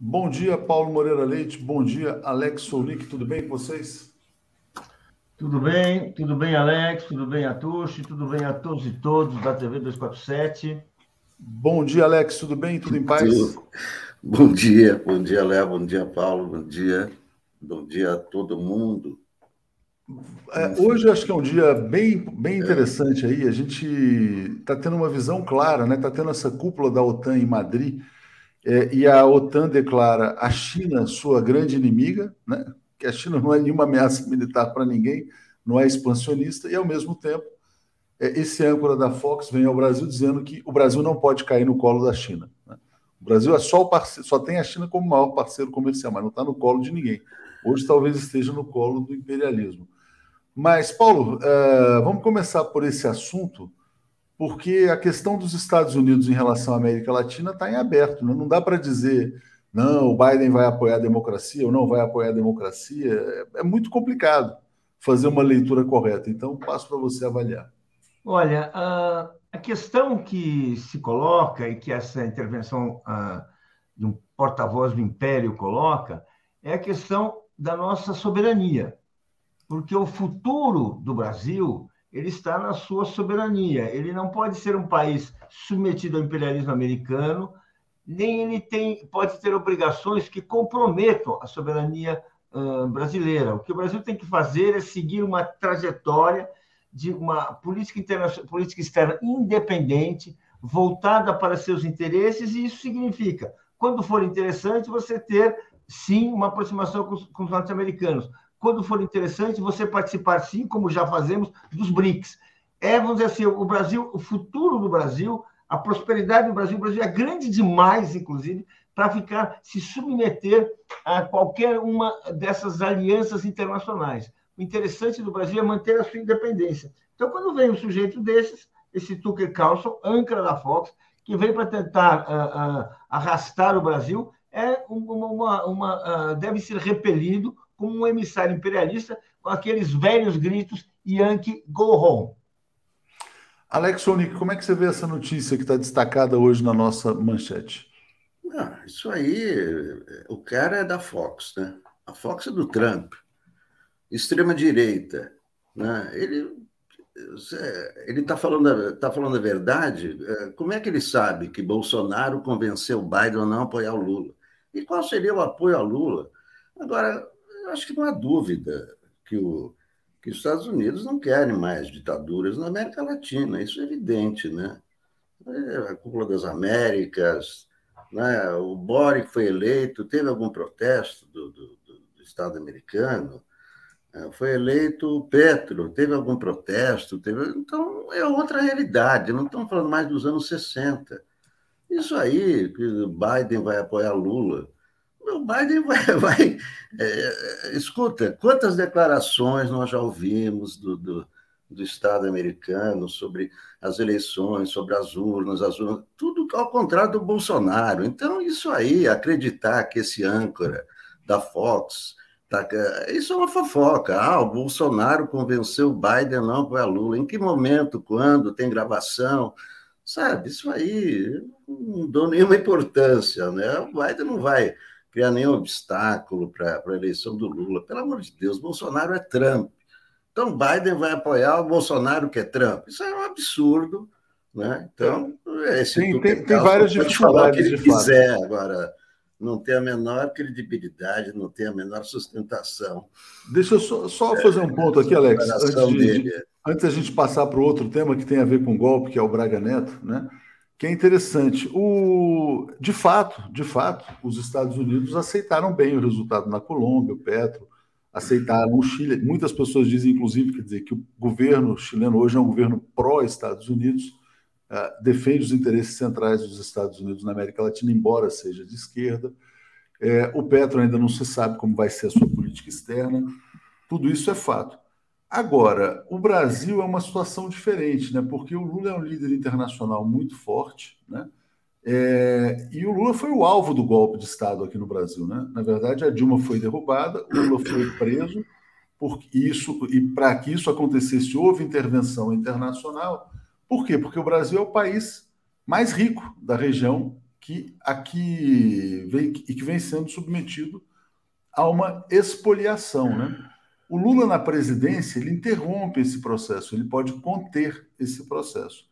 Bom dia, Paulo Moreira Leite. Bom dia, Alex Soulic. Tudo bem com vocês? Tudo bem, tudo bem, Alex, tudo bem, Atushi, tudo bem a todos e todos da TV 247. Bom dia, Alex, tudo bem? Tudo em paz? Bom dia, bom dia, Léo, bom dia, Paulo, bom dia, bom dia a todo mundo. É, hoje acho que é um dia bem, bem interessante aí. A gente está tendo uma visão clara, né? Está tendo essa cúpula da OTAN em Madrid é, e a OTAN declara a China sua grande inimiga, né? que a China não é nenhuma ameaça militar para ninguém, não é expansionista, e ao mesmo tempo, é, esse âncora da Fox vem ao Brasil dizendo que o Brasil não pode cair no colo da China. Né? O Brasil é só parceiro, só tem a China como maior parceiro comercial, mas não está no colo de ninguém. Hoje talvez esteja no colo do imperialismo. Mas, Paulo, uh, vamos começar por esse assunto porque a questão dos Estados Unidos em relação à América Latina está em aberto. Né? Não dá para dizer, não, o Biden vai apoiar a democracia ou não vai apoiar a democracia. É, é muito complicado fazer uma leitura correta. Então, passo para você avaliar. Olha, a, questão que se coloca e que essa intervenção de um porta-voz do Império coloca é a questão da nossa soberania. Porque o futuro do Brasil ele está na sua soberania. Ele não pode ser um país submetido ao imperialismo americano, nem ele tem, pode ter obrigações que comprometam a soberania uh, brasileira. O que o Brasil tem que fazer é seguir uma trajetória de uma política, política externa independente, voltada para seus interesses, e isso significa, quando for interessante, você ter, sim, uma aproximação com os, com os norte-americanos quando for interessante, você participar, sim, como já fazemos, dos BRICS. É, vamos dizer assim, o Brasil, o futuro do Brasil, a prosperidade do Brasil, o Brasil é grande demais, inclusive, para ficar se submeter a qualquer uma dessas alianças internacionais. O interessante do Brasil é manter a sua independência. Então, quando vem um sujeito desses, esse Tucker Carlson, âncora da Fox, que vem para tentar uh, uh, arrastar o Brasil, é uma, uma, uma uh, deve ser repelido como um emissário imperialista com aqueles velhos gritos Yankee go home. Alex Sonic, como é que você vê essa notícia que está destacada hoje na nossa manchete? Ah, isso aí, o cara é da Fox, né? A Fox é do Trump, extrema direita, né? Ele ele está falando, tá falando a verdade. É, como é que ele sabe que Bolsonaro convenceu Biden a não apoiar o Lula? E qual seria o apoio a Lula? Agora, eu acho que não há dúvida que, o, que os Estados Unidos não querem mais ditaduras na América Latina, isso é evidente, né? A Cúpula das Américas, né? o Boric foi eleito, teve algum protesto do, do, do Estado americano, é, foi eleito o Petro, teve algum protesto, teve... então é outra realidade, não estamos falando mais dos anos 60. Isso aí, que Biden vai apoiar Lula, o Biden vai. vai é, escuta, quantas declarações nós já ouvimos do, do, do, Estado americano sobre as eleições, sobre as urnas, as urnas, tudo ao contrário do Bolsonaro. Então, isso aí, acreditar que esse âncora da Fox. Tá, isso é uma fofoca. Ah, o Bolsonaro convenceu o Biden não para Lula. Em que momento, quando, tem gravação? Sabe, isso aí não dou nenhuma importância, né? O Biden não vai criar nenhum obstáculo para a eleição do Lula. Pelo amor de Deus, Bolsonaro é Trump. Então, Biden vai apoiar o Bolsonaro, que é Trump. Isso é um absurdo. Né? Então, esse tem, tem, tem várias dificuldades. que ele quiser. Agora, não tem a menor credibilidade, não tem a menor sustentação. Deixa eu só, só fazer um ponto aqui, Alex, antes, de, antes a gente passar para o outro tema que tem a ver com o golpe, que é o Braga Neto, né? Que é interessante. O, de fato, de fato, os Estados Unidos aceitaram bem o resultado na Colômbia, o Petro, aceitaram o Chile. Muitas pessoas dizem, inclusive, quer dizer, que o governo chileno hoje é um governo pró-Estados Unidos, uh, defende os interesses centrais dos Estados Unidos na América Latina, embora seja de esquerda. É, o Petro ainda não se sabe como vai ser a sua política externa. Tudo isso é fato. Agora, o Brasil é uma situação diferente, né? porque o Lula é um líder internacional muito forte, né? É, e o Lula foi o alvo do golpe de Estado aqui no Brasil. Né? Na verdade, a Dilma foi derrubada, o Lula foi preso, por isso, e para que isso acontecesse, houve intervenção internacional. Por quê? Porque o Brasil é o país mais rico da região que aqui vem e que vem sendo submetido a uma expoliação. Né? O Lula na presidência, ele interrompe esse processo, ele pode conter esse processo.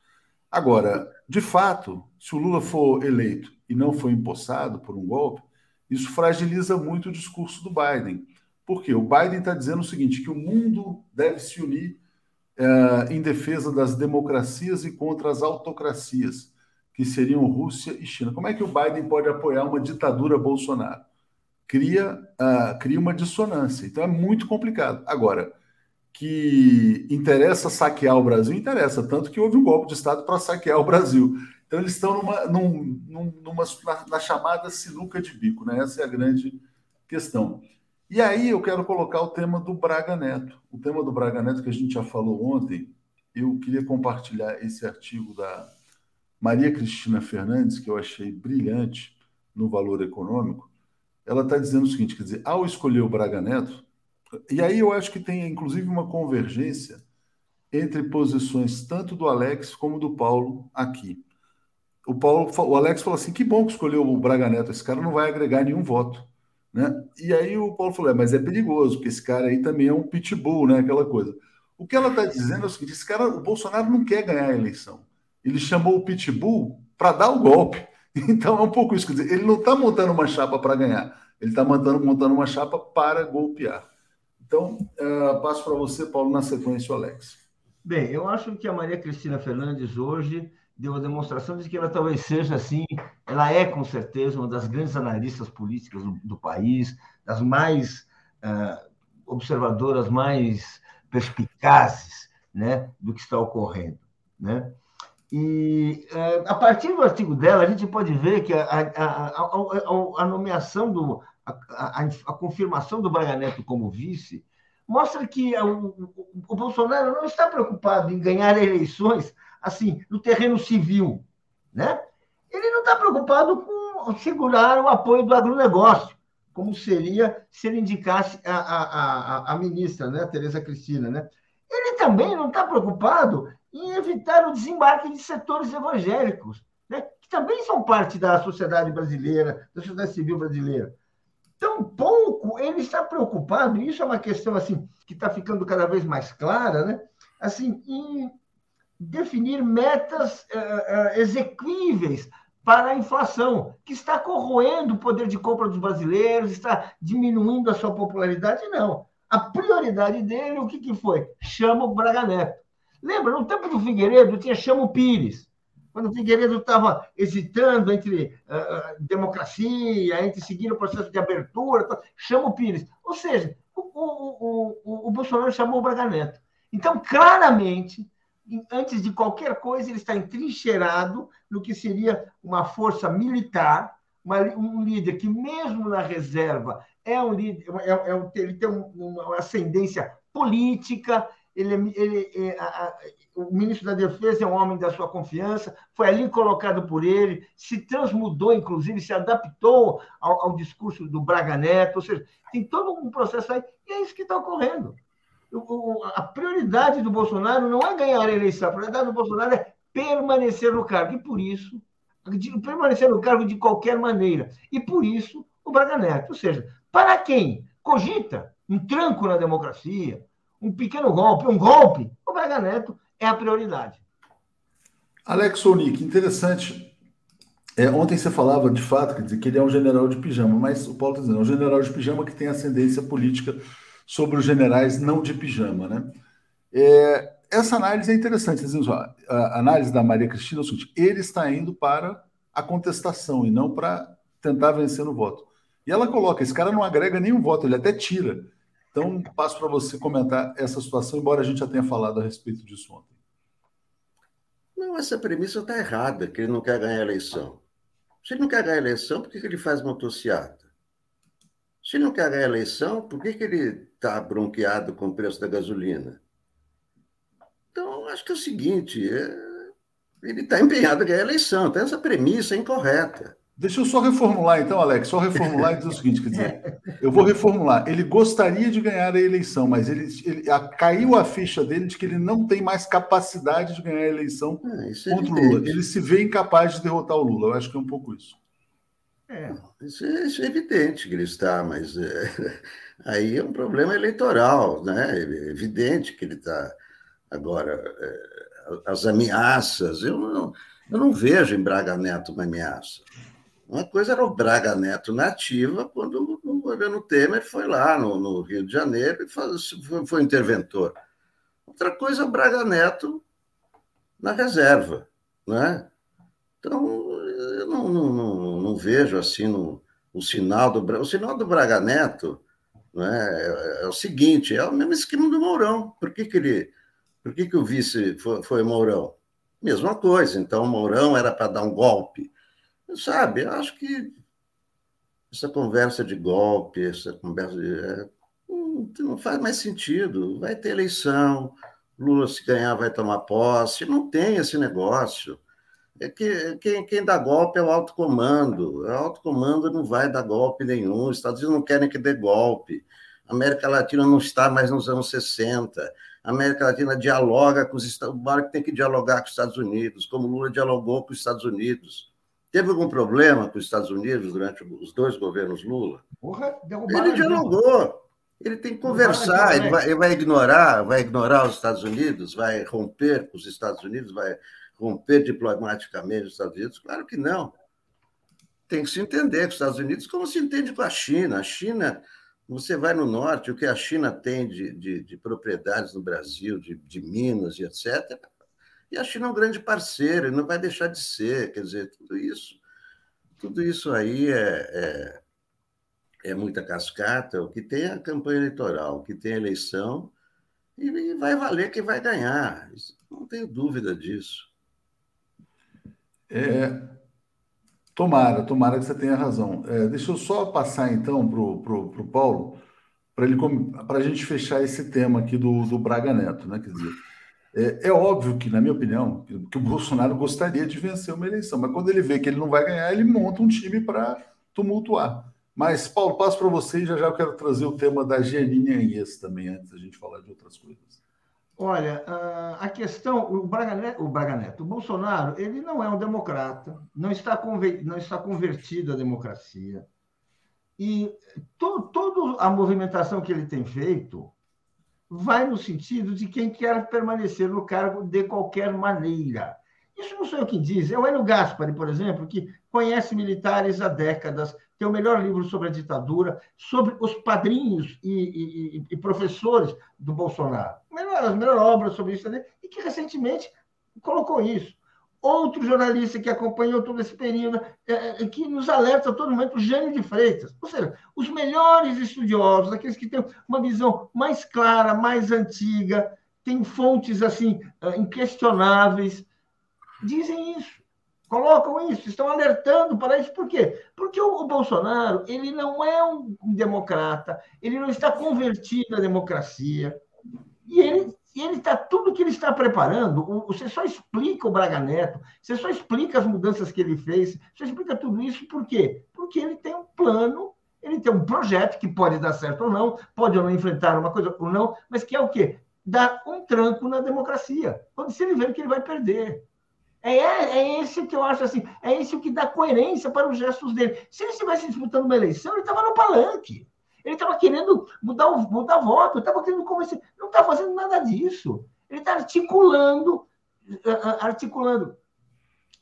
Agora, de fato, se o Lula for eleito e não for empossado por um golpe, isso fragiliza muito o discurso do Biden. Por quê? O Biden está dizendo o seguinte: que o mundo deve se unir uh, em defesa das democracias e contra as autocracias, que seriam Rússia e China. Como é que o Biden pode apoiar uma ditadura Bolsonaro? Cria, uh, cria uma dissonância. Então é muito complicado. Agora, que interessa saquear o Brasil, interessa, tanto que houve um golpe de Estado para saquear o Brasil. Então eles estão numa, num, numa, na, na, chamada sinuca de bico, né? Essa é a grande questão. E aí eu quero colocar o tema do Braga Neto. O tema do Braga Neto que a gente já falou ontem, eu queria compartilhar esse artigo da Maria Cristina Fernandes, que eu achei brilhante no Valor Econômico, ela está dizendo o seguinte: quer dizer, ao escolher o Braga Neto, e aí eu acho que tem inclusive uma convergência entre posições tanto do Alex como do Paulo aqui. O Paulo, o Alex falou assim: que bom que escolheu o Braga Neto, esse cara não vai agregar nenhum voto. Né? E aí o Paulo falou: é, mas é perigoso, porque esse cara aí também é um pitbull, né? Aquela coisa. O que ela está dizendo é o seguinte: esse cara, o Bolsonaro não quer ganhar a eleição. Ele chamou o pitbull para dar o golpe. Então é um pouco isso. Quer dizer, ele não está montando uma chapa para ganhar, ele está montando, montando uma chapa para golpear. Então, uh, passo para você, Paulo, na sequência, o Alex. Bem, eu acho que a Maria Cristina Fernandes hoje deu a demonstração de que ela talvez seja assim, ela é com certeza uma das grandes analistas políticas do, do país, das mais uh, observadoras, mais perspicazes né, do que está ocorrendo. Né? E é, a partir do artigo dela, a gente pode ver que a, a, a, a nomeação, do, a, confirmação do Braga Neto como vice, mostra que o, o, Bolsonaro não está preocupado em ganhar eleições assim no terreno civil. Né? Ele não está preocupado com segurar o apoio do agronegócio, como seria se ele indicasse a, a, a, a ministra, né, Tereza Cristina. Né? Ele também não está preocupado em evitar o desembarque de setores evangélicos, né, que também são parte da sociedade brasileira, da sociedade civil brasileira. Tão pouco ele está preocupado, e isso é uma questão assim que está ficando cada vez mais clara, né, assim, em definir metas uh, uh, exequíveis para a inflação, que está corroendo o poder de compra dos brasileiros, está diminuindo a sua popularidade, não. A prioridade dele, o que, que foi? Chama o Braga Neto. Lembra, no tempo do Figueiredo tinha Chamo Pires. Quando o Figueiredo estava hesitando entre uh, democracia, entre seguir o processo de abertura, chama o Pires. Ou seja, o, o, o, o Bolsonaro chamou o Braga Neto. Então, claramente, antes de qualquer coisa, ele está entrincheirado no que seria uma força militar, uma, um líder que, mesmo na reserva, é um líder, é, é, ele tem uma ascendência política, ele, ele, é, a, a, o ministro da Defesa é um homem da sua confiança, foi ali colocado por ele, se transmudou, inclusive, se adaptou ao, ao discurso do Braga Neto, ou seja, tem todo um processo aí, e é isso que está ocorrendo. O, o, a prioridade do Bolsonaro não é ganhar a eleição, a prioridade do Bolsonaro é permanecer no cargo, e por isso, de, permanecer no cargo de qualquer maneira, e por isso o Braga Neto. Ou seja, para quem cogita um tranco na democracia, um pequeno golpe, um golpe, o Braga Neto é a prioridade. Alex Sonic, interessante É, ontem você falava, de fato, dizer, que ele é um general de pijama, mas o Paulo está dizendo, é um general de pijama que tem ascendência política sobre os generais não de pijama, né? É, essa análise é interessante. A análise da Maria Cristina é seguinte: ele está indo para a contestação e não para tentar vencer no voto. E ela coloca: esse cara não agrega nenhum voto, ele até tira. Então, passo para você comentar essa situação, embora a gente já tenha falado a respeito disso ontem. Não, essa premissa está errada, que ele não quer ganhar a eleição. Se ele não quer ganhar a eleição, por que, que ele faz motociata? Se ele não quer ganhar a eleição, por que, que ele está bronqueado com o preço da gasolina? Então, acho que é o seguinte: é... ele está empenhado em ganhar a eleição, então essa premissa é incorreta. Deixa eu só reformular, então, Alex, só reformular e dizer o seguinte: quer dizer, eu vou reformular. Ele gostaria de ganhar a eleição, mas ele, ele a, caiu a ficha dele de que ele não tem mais capacidade de ganhar a eleição ah, é contra o Lula. Ele se vê incapaz de derrotar o Lula. Eu acho que é um pouco isso. É, isso é, isso é evidente que ele está, mas é, aí é um problema eleitoral, né? É evidente que ele está. Agora, é, as ameaças, eu não, eu não vejo em Braga Neto uma ameaça. Uma coisa era o Braga Neto nativa, quando o governo Temer foi lá no, no Rio de Janeiro e faz, foi, foi, interventor. Outra coisa Braga Neto na reserva. Né? Então, eu não, não, não, não vejo assim no, o sinal do O sinal do Braga Neto né, é, é, o seguinte: é o mesmo esquema do Mourão. Por que, que ele. Por que, que o vice foi, foi Mourão? Mesma coisa. Então, o Mourão era para dar um golpe Sabe, acho que essa conversa de golpe, essa conversa de. É, não faz mais sentido. Vai ter eleição, Lula, se ganhar, vai tomar posse. Não tem esse negócio. É que quem, quem dá golpe é o alto comando. O alto comando não vai dar golpe nenhum. Os Estados Unidos não querem que dê golpe. A América Latina não está mais nos anos 60. A América Latina dialoga com os Estados Unidos. O que tem que dialogar com os Estados Unidos, como Lula dialogou com os Estados Unidos. Teve algum problema com os Estados Unidos durante os dois governos Lula? Porra, ele dialogou. Ele tem que conversar, ele vai, ele vai, ignorar, vai ignorar os Estados Unidos, vai romper com os Estados Unidos, vai romper diplomaticamente os Estados Unidos? Claro que não. Tem que se entender com os Estados Unidos como se entende com a China. A China, você vai no norte, o que a China tem de, de, de propriedades no Brasil, de, de minas e etc., a China é um grande parceiro, não vai deixar de ser. Quer dizer, tudo isso, tudo isso aí é, é, é muita cascata. O que tem é a campanha eleitoral, o que tem a eleição, e, e vai valer quem vai ganhar. Não tenho dúvida disso. É, tomara, tomara que você tenha razão. É, deixa eu só passar então para o Paulo, para a gente fechar esse tema aqui do, do Braga Neto, né? Quer dizer, é, é, óbvio que, na minha opinião, que, o Bolsonaro gostaria de vencer uma eleição, mas quando ele vê que ele não vai ganhar, ele monta um time para tumultuar. Mas, Paulo, passo para você e já já eu quero trazer o tema da Giannini Anhes também, antes da gente falar de outras coisas. Olha, a questão, o Braga, Neto, o Braga Neto, o Bolsonaro, ele não é um democrata, não está, não está convertido à democracia. E to, toda a movimentação que ele tem feito, vai no sentido de quem quer permanecer no cargo de qualquer maneira. Isso não sou eu que diz, é o Enio Gaspari, por exemplo, que conhece militares há décadas, tem o melhor livro sobre a ditadura, sobre os padrinhos e, e, e professores do Bolsonaro. Melhor, as melhores obras sobre isso, né? e que recentemente colocou isso outro jornalista que acompanhou todo esse período, é, é, que nos alerta a todo momento, o Jânio de Freitas. Ou seja, os melhores estudiosos, aqueles que têm uma visão mais clara, mais antiga, têm fontes assim é, inquestionáveis, dizem isso, colocam isso, estão alertando para isso. Por quê? Porque o Bolsonaro ele não é um democrata, ele não está convertido à democracia, e ele e ele está tudo que ele está preparando. Você só explica o Braga Neto, você só explica as mudanças que ele fez, você explica tudo isso por quê? Porque ele tem um plano, ele tem um projeto que pode dar certo ou não, pode ou não enfrentar uma coisa ou não, mas que é o quê? Dar um tranco na democracia, quando se ele vê que ele vai perder. É, é esse que eu acho assim, é esse o que dá coerência para os gestos dele. Se ele estivesse disputando uma eleição, ele estava no palanque. Ele estava querendo mudar, o, mudar voto, estava querendo convencer. Não está fazendo nada disso. Ele está articulando, articulando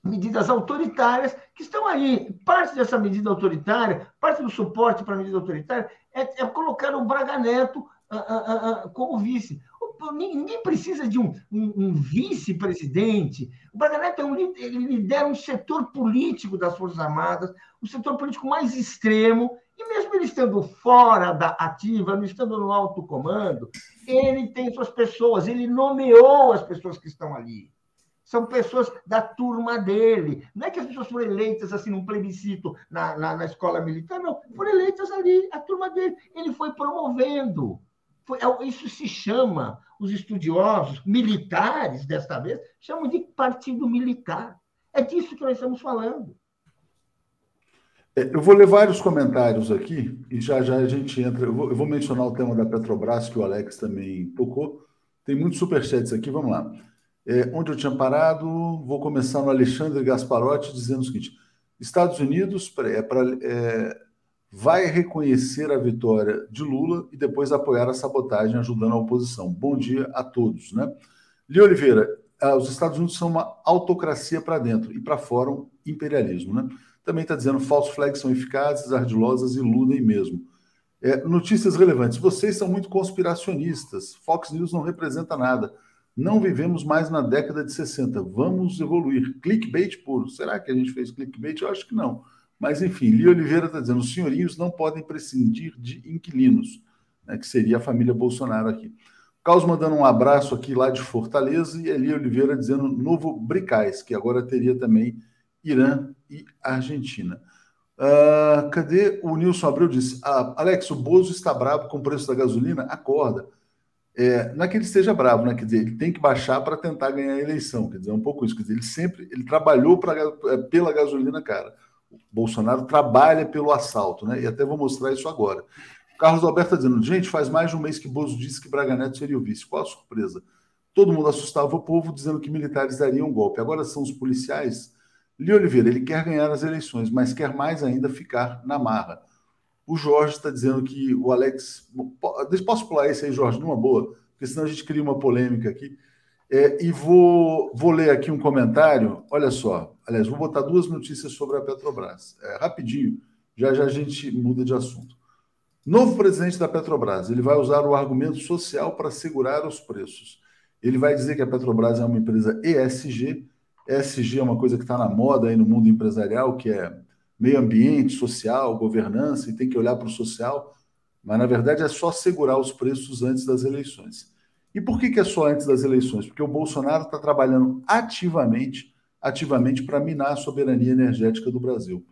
medidas autoritárias que estão aí. Parte dessa medida autoritária, parte do suporte para a medida autoritária é, é colocar o Braga Neto como vice. Ninguém precisa de um, um, um vice-presidente. O Braga Neto é um, ele lidera um setor político das Forças Armadas, o setor político mais extremo, e mesmo ele estando fora da ativa, não estando no alto comando, ele tem suas pessoas, ele nomeou as pessoas que estão ali. São pessoas da turma dele. Não é que as pessoas foram eleitas assim num plebiscito na, na, na escola militar, não. Foram eleitas ali, a turma dele. Ele foi promovendo. Foi, é isso se chama, os estudiosos militares, desta vez, chamam de partido militar. É disso que nós estamos falando. É, eu vou ler vários comentários aqui e já já a gente entra. Eu vou, eu vou, mencionar o tema da Petrobras, que o Alex também tocou. Tem muitos superchats aqui, vamos lá. É, onde eu tinha parado, vou começar no Alexandre Gasparotti dizendo o seguinte: Estados Unidos é, pra, é, vai reconhecer a vitória de Lula e depois apoiar a sabotagem, ajudando a oposição. Bom dia a todos. Né? Li Oliveira, ah, os Estados Unidos são uma autocracia para dentro e para fora um imperialismo. Né? Também está dizendo falsos flags são eficazes, ardilosas iludem mesmo. É, notícias relevantes. Vocês são muito conspiracionistas. Fox News não representa nada. Não vivemos mais na década de 60. Vamos evoluir. Clickbait puro. Será que a gente fez clickbait? Eu acho que não. Mas, enfim, Li Oliveira está dizendo: os senhorinhos não podem prescindir de inquilinos, né, que seria a família Bolsonaro aqui. Carlos mandando um abraço aqui lá de Fortaleza e Eli Oliveira dizendo novo Bricais, que agora teria também Irã e Argentina. Uh, cadê o Nilson Abreu? Disse: ah, Alex, o Bozo está bravo com o preço da gasolina? Acorda. É, não é que ele esteja bravo, né? Quer dizer, ele tem que baixar para tentar ganhar a eleição. Quer dizer, é um pouco isso. Quer dizer, ele sempre ele trabalhou pra, é, pela gasolina cara. O Bolsonaro trabalha pelo assalto, né? E até vou mostrar isso agora. Carlos Alberto está dizendo: gente, faz mais de um mês que Bozo disse que Braga Neto seria o vice. Qual a surpresa? Todo mundo assustava o povo dizendo que militares dariam um golpe. Agora são os policiais Li Oliveira, ele quer ganhar as eleições, mas quer mais ainda ficar na marra. O Jorge está dizendo que o Alex. Posso pular esse aí, Jorge, numa boa? Porque senão a gente cria uma polêmica aqui. É, e vou, vou ler aqui um comentário. Olha só, aliás, vou botar duas notícias sobre a Petrobras. É, rapidinho, já já a gente muda de assunto. Novo presidente da Petrobras, ele vai usar o argumento social para segurar os preços. Ele vai dizer que a Petrobras é uma empresa ESG ESG é uma coisa que está na moda aí no mundo empresarial, que é meio ambiente, social, governança, e tem que olhar para o social, mas na verdade é só segurar os preços antes das eleições. E por que, que é só antes das eleições? Porque o Bolsonaro está trabalhando ativamente, ativamente para minar a soberania energética do Brasil.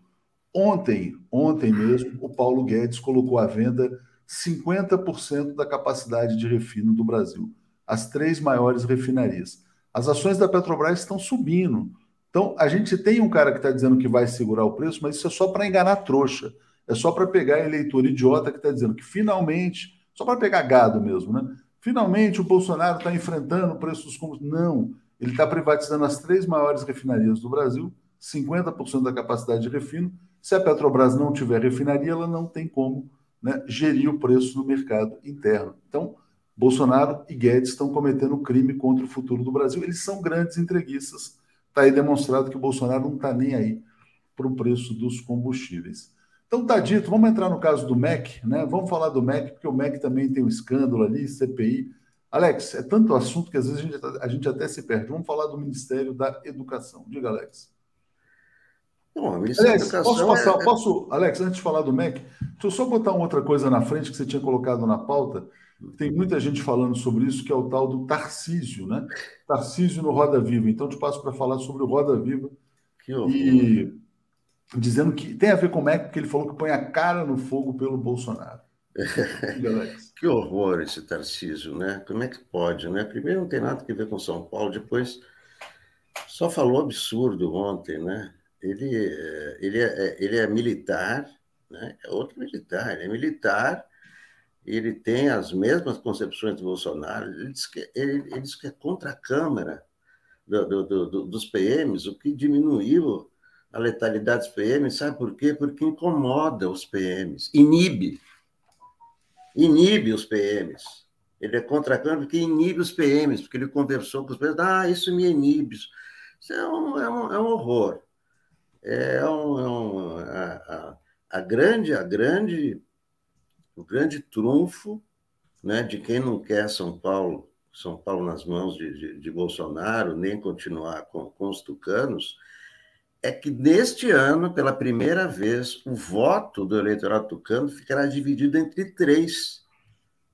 Ontem, ontem mesmo, o Paulo Guedes colocou à venda 50% da capacidade de refino do Brasil, as três maiores refinarias. As ações da Petrobras estão subindo. Então, a gente tem um cara que está dizendo que vai segurar o preço, mas isso é só para enganar trouxa. É só para pegar eleitor idiota que está dizendo que finalmente, só para pegar gado mesmo, né? Finalmente o Bolsonaro está enfrentando o preço dos combustíveis. Não, ele está privatizando as três maiores refinarias do Brasil, 50% da capacidade de refino. Se a Petrobras não tiver refinaria, ela não tem como né, gerir o preço no mercado interno. Então, Bolsonaro e Guedes estão cometendo crime contra o futuro do Brasil. Eles são grandes entreguistas. Está aí demonstrado que o Bolsonaro não está nem aí para o preço dos combustíveis. Então tá dito, vamos entrar no caso do MEC, né? Vamos falar do MEC, porque o MEC também tem um escândalo ali, CPI. Alex, é tanto assunto que às vezes a gente, a gente até se perde. Vamos falar do Ministério da Educação. Diga, Alex. Bom, Alex, posso passar, é... posso, Alex, antes de falar do MEC, deixa eu só botar uma outra coisa na frente que você tinha colocado na pauta tem muita gente falando sobre isso, que é o tal do Tarcísio, né? Tarcísio no Roda Viva. Então, te passo para falar sobre o Roda Viva. e dizendo que tem a ver com o MEC, porque ele falou que põe a cara no fogo pelo Bolsonaro. que horror esse Tarcísio, né? Como é que pode, né? Primeiro, não tem nada a ver com São Paulo, depois só falou absurdo ontem, né? Ele, eh, ele, é, ele é militar, né? É outro militar, ele é militar ele tem as mesmas concepções do Bolsonaro, ele diz que, ele, ele diz que é contra a Câmara do, do, do, dos PMs, o que diminuiu a letalidade dos PMs, sabe por quê? Porque incomoda os PMs, inibe, inibe os PMs. Ele é contra a Câmara porque inibe os PMs, porque ele conversou com os PMs, ah, isso me inibe, Isso é um, é um, é um horror. É um, é um a, a, a, grande, a grande, o grande trunfo né, de quem não quer São Paulo, São Paulo nas mãos de, de, de Bolsonaro, nem continuar com, com os tucanos, é que neste ano, pela primeira vez, o voto do eleitorado tucano ficará dividido entre três: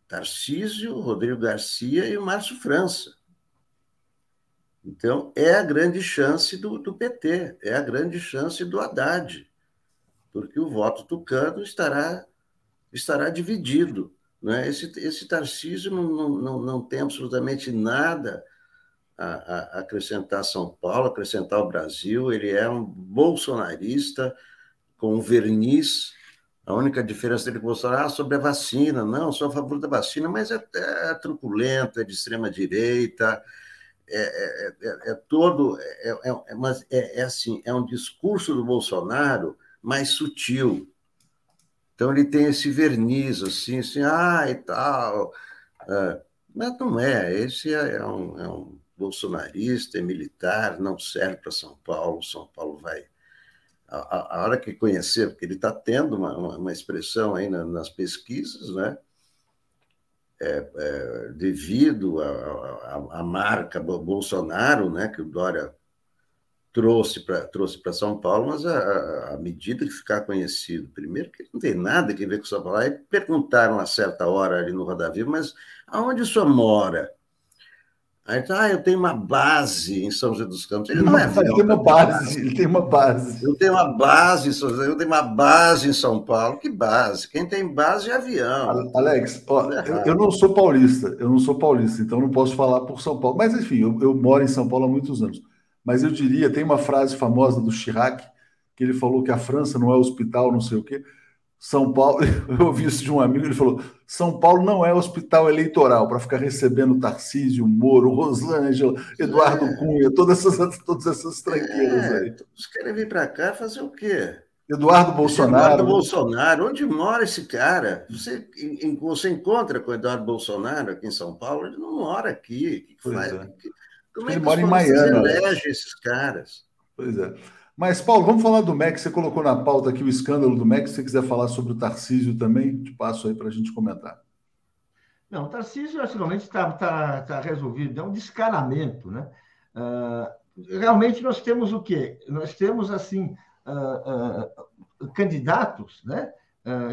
Tarcísio, Rodrigo Garcia e o Márcio França. Então, é a grande chance do, do PT, é a grande chance do Haddad, porque o voto tucano estará, estará dividido. Né? Esse, esse Tarcísio não, não, não tem absolutamente nada a, a, acrescentar São Paulo, acrescentar o Brasil. Ele é um bolsonarista com um verniz. A única diferença dele com o Bolsonaro é sobre a vacina. Não, sou a favor da vacina, mas é, é truculento, é de extrema direita, é, é, é todo. É, é, mas é, assim, é um discurso do Bolsonaro mais sutil. Então ele tem esse verniz assim, assim, ah, e tal. mas não é, esse é, um, é um bolsonarista, é militar, não serve para São Paulo, São Paulo vai. A, a hora que conhecer, porque ele está tendo uma, uma, uma, expressão aí na, nas pesquisas, né? É, é, devido à marca Bolsonaro, né, que o Dória trouxe para trouxe São Paulo, mas à medida que ficar conhecido, primeiro, que não tem nada a ver com São Paulo, aí perguntaram a certa hora ali no Roda Viva, mas aonde o senhor mora? Aí ah, eu tenho uma base em São José dos Campos. Ele não é velho, Ele tem uma base, ele tem uma base. Eu tenho uma base em São José, eu tenho uma base em São Paulo. Que base? Quem tem base é avião. Alex, ó, é eu não sou paulista, eu não sou paulista, então não posso falar por São Paulo. Mas, enfim, eu, eu moro em São Paulo há muitos anos. Mas eu diria, tem uma frase famosa do Chirac, que ele falou que a França não é hospital, não sei o quê. São Paulo, eu ouvi isso de um amigo, ele falou: São Paulo não é hospital eleitoral para ficar recebendo Tarcísio, Moro, Rosângela, Eduardo é. Cunha, todas essas, todas essas tranqueiras é, aí. Todos querem vir para cá fazer o quê? Eduardo Bolsonaro. Eduardo Bolsonaro, onde mora esse cara? Você, você encontra com o Eduardo Bolsonaro aqui em São Paulo? Ele não mora aqui. Pois faz? é. Como é ele mora em Miami. elege esses caras? Pois é. Mas, Paulo, vamos falar do MEC. Você colocou na pauta aqui o escândalo do MEC. Se você quiser falar sobre o Tarcísio também, te passo aí para a gente comentar. Não, o Tarcísio, naturalmente, está tá, tá resolvido. É um descaramento, né? Uh, realmente, nós temos o quê? Nós temos, assim, uh, uh, candidatos, né?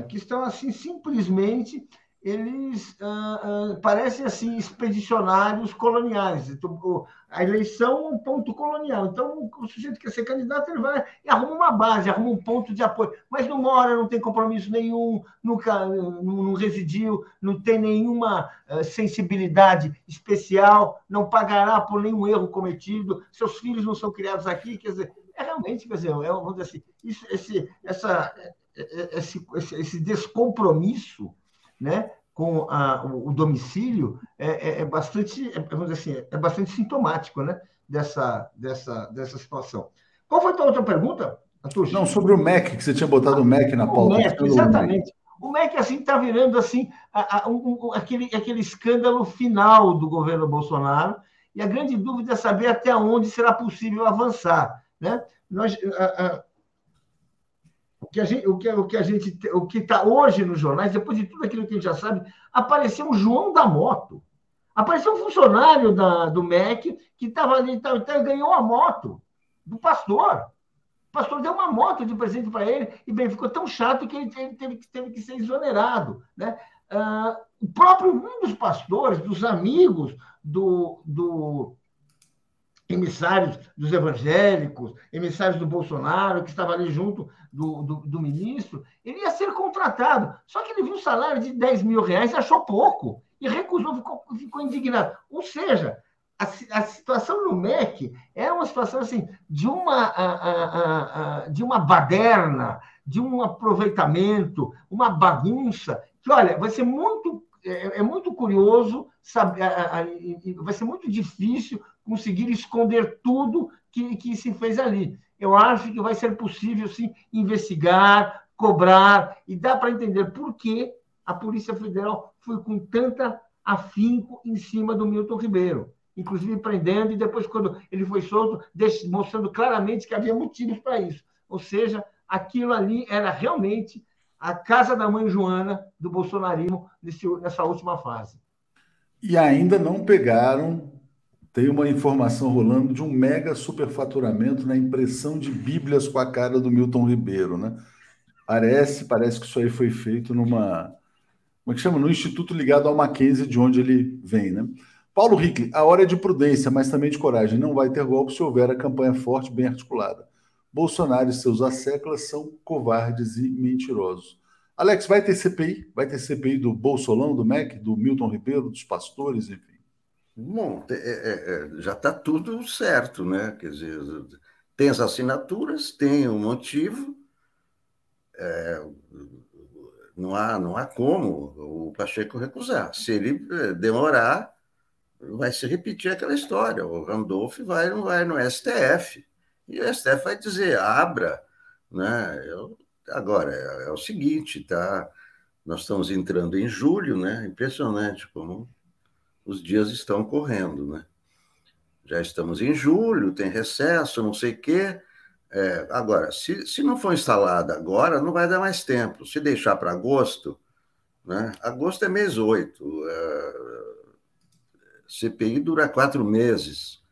que estão, assim, simplesmente eles uh, uh, parecem assim expedicionários coloniais. Então, a eleição é um ponto colonial. Então, o sujeito que quer ser candidato, ele vai e arruma uma base, arruma um ponto de apoio. Mas não mora, não tem compromisso nenhum, nunca não, residiu, não tem nenhuma uh, sensibilidade especial, não pagará por nenhum erro cometido, seus filhos não são criados aqui. Quer dizer, é realmente, quer dizer, é, vamos dizer assim, isso, esse, essa, esse, esse, esse descompromisso né, com a, o, o, domicílio é, é, é bastante, é, vamos dizer assim, é bastante sintomático né, dessa, dessa, dessa situação. Qual foi a tua outra pergunta, Atush? Não, sobre o MEC, que você tinha botado o MEC na pauta. O MEC, exatamente. O MEC assim está virando assim a, a, um, aquele, aquele escândalo final do governo Bolsonaro e a grande dúvida é saber até onde será possível avançar, né? Nós, a, que a gente, o que, o que a gente, o que está hoje nos jornais, depois de tudo aquilo que a gente já sabe, apareceu um João da moto. Apareceu um funcionário da, do MEC que estava ali, tava, ganhou uma moto do pastor. O pastor deu uma moto de presente para ele e bem ficou tão chato que ele teve, teve, teve que ser exonerado, né? Ah, o próprio um dos pastores, dos amigos do, do emissários dos evangélicos, emissários do Bolsonaro, que estava ali junto do, do, do, ministro, ele ia ser contratado. Só que ele viu um salário de 10 mil reais e achou pouco. E recusou, ficou, ficou indignado. Ou seja, a, a, situação no MEC é uma situação assim, de uma, a, a, de uma baderna, de um aproveitamento, uma bagunça, que, olha, vai ser muito, é, é muito curioso, saber, vai ser muito difícil conseguir esconder tudo que, que se fez ali. Eu acho que vai ser possível, sim, investigar, cobrar, e dá para entender por que a Polícia Federal foi com tanta afinco em cima do Milton Ribeiro. inclusive prendendo, e depois, quando ele foi solto, mostrando claramente que havia motivos para isso. Ou seja, aquilo ali era realmente a casa da mãe Joana do bolsonarismo nesse, nessa última fase. E ainda não pegaram, tem uma informação rolando de um mega superfaturamento na impressão de bíblias com a cara do Milton Ribeiro, né? Parece, parece que isso aí foi feito numa, como é que chama? No instituto ligado ao Mackenzie, de onde ele vem, né? Paulo Rick, a hora é de prudência, mas também de coragem. Não vai ter golpe se houver a campanha forte, bem articulada. Bolsonaro e seus asseclas são covardes e mentirosos. Alex, vai ter CPI? Vai ter CPI do Bolsolão, do MEC, do Milton Ribeiro, dos pastores, enfim? Bom, é, é, é já está tudo certo, né? Quer dizer, tem as assinaturas, tem o motivo, é, não, há, não há como o Pacheco recusar. Se ele é, demorar, vai se repetir aquela história. O Randolph vai, vai no STF. E o STF vai dizer, abra. Né? Eu, agora, é, é, o seguinte, tá? nós estamos entrando em julho, né? impressionante como os dias estão correndo. Né? Já estamos em julho, tem recesso, não sei o quê. É, agora, se, se não for instalada agora, não vai dar mais tempo. Se deixar para agosto, né? agosto é mês 8. É, CPI dura quatro meses.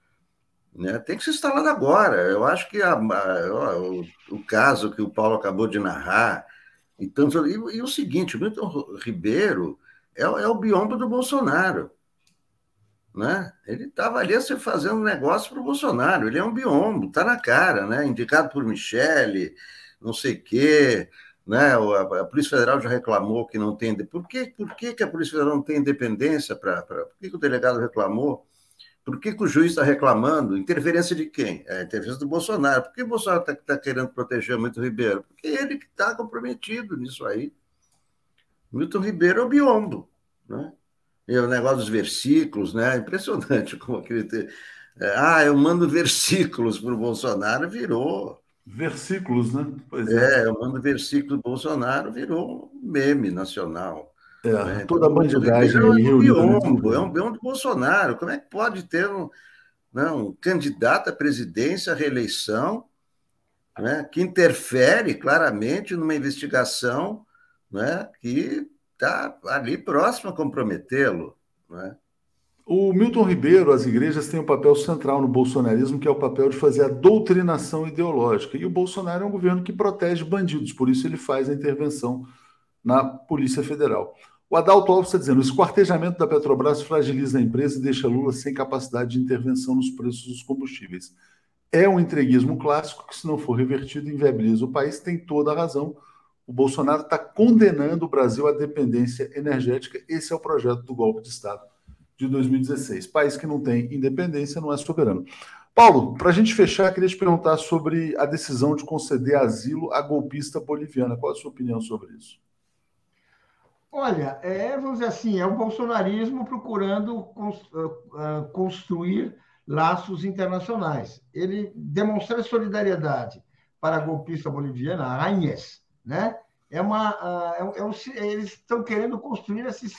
Né? Tem que ser instalado agora. Eu acho que a, a, o, o, caso que o Paulo acabou de narrar, e, tanto, e, e o seguinte: o Milton Ribeiro é, é o biombo do Bolsonaro. Né? Ele estava ali assim, fazendo negócio para o Bolsonaro. Ele é um biombo, está na cara, né? indicado por Michele, não sei o quê. Né? A, a, Polícia Federal já reclamou que não tem. Por que, por que, que a Polícia Federal não tem independência? Pra, pra... Por que, que o delegado reclamou? Por que, que o juiz está reclamando? Interferência de quem? É a interferência do Bolsonaro. Por que o Bolsonaro está tá querendo proteger o Milton Ribeiro? Porque ele que está comprometido nisso aí. Milton Ribeiro é o biombo. Né? E o negócio dos versículos, né? Impressionante como aquele. Te... É, ah, eu mando versículos para o Bolsonaro, virou Versículos, né? Pois é, é eu mando versículo do Bolsonaro, virou um meme nacional. É, né? toda a bandidagem. É um biombo, é um biombo do Bolsonaro. Como é que pode ter um, né, um candidato à presidência, à reeleição, né, que interfere claramente numa investigação né, que está ali próxima a comprometê-lo? Né? O Milton Ribeiro, as igrejas têm um papel central no bolsonarismo, que é o papel de fazer a doutrinação ideológica. E o Bolsonaro é um governo que protege bandidos, por isso ele faz a intervenção na Polícia Federal. O Adalto Alves está dizendo: o esquartejamento da Petrobras fragiliza a empresa e deixa Lula sem capacidade de intervenção nos preços dos combustíveis. É um entreguismo clássico que, se não for revertido, inviabiliza o país. Tem toda a razão. O Bolsonaro está condenando o Brasil à dependência energética. Esse é o projeto do golpe de Estado de 2016. País que não tem independência não é soberano. Paulo, para a gente fechar, queria te perguntar sobre a decisão de conceder asilo à golpista boliviana. Qual a sua opinião sobre isso? Olha, é, vamos dizer assim, é o bolsonarismo procurando ah, ah, construir laços internacionais. Ele demonstrar solidariedade para a golpista boliviana, a Agnes, né? é uma, uh, é, é eles estão querendo construir, esses,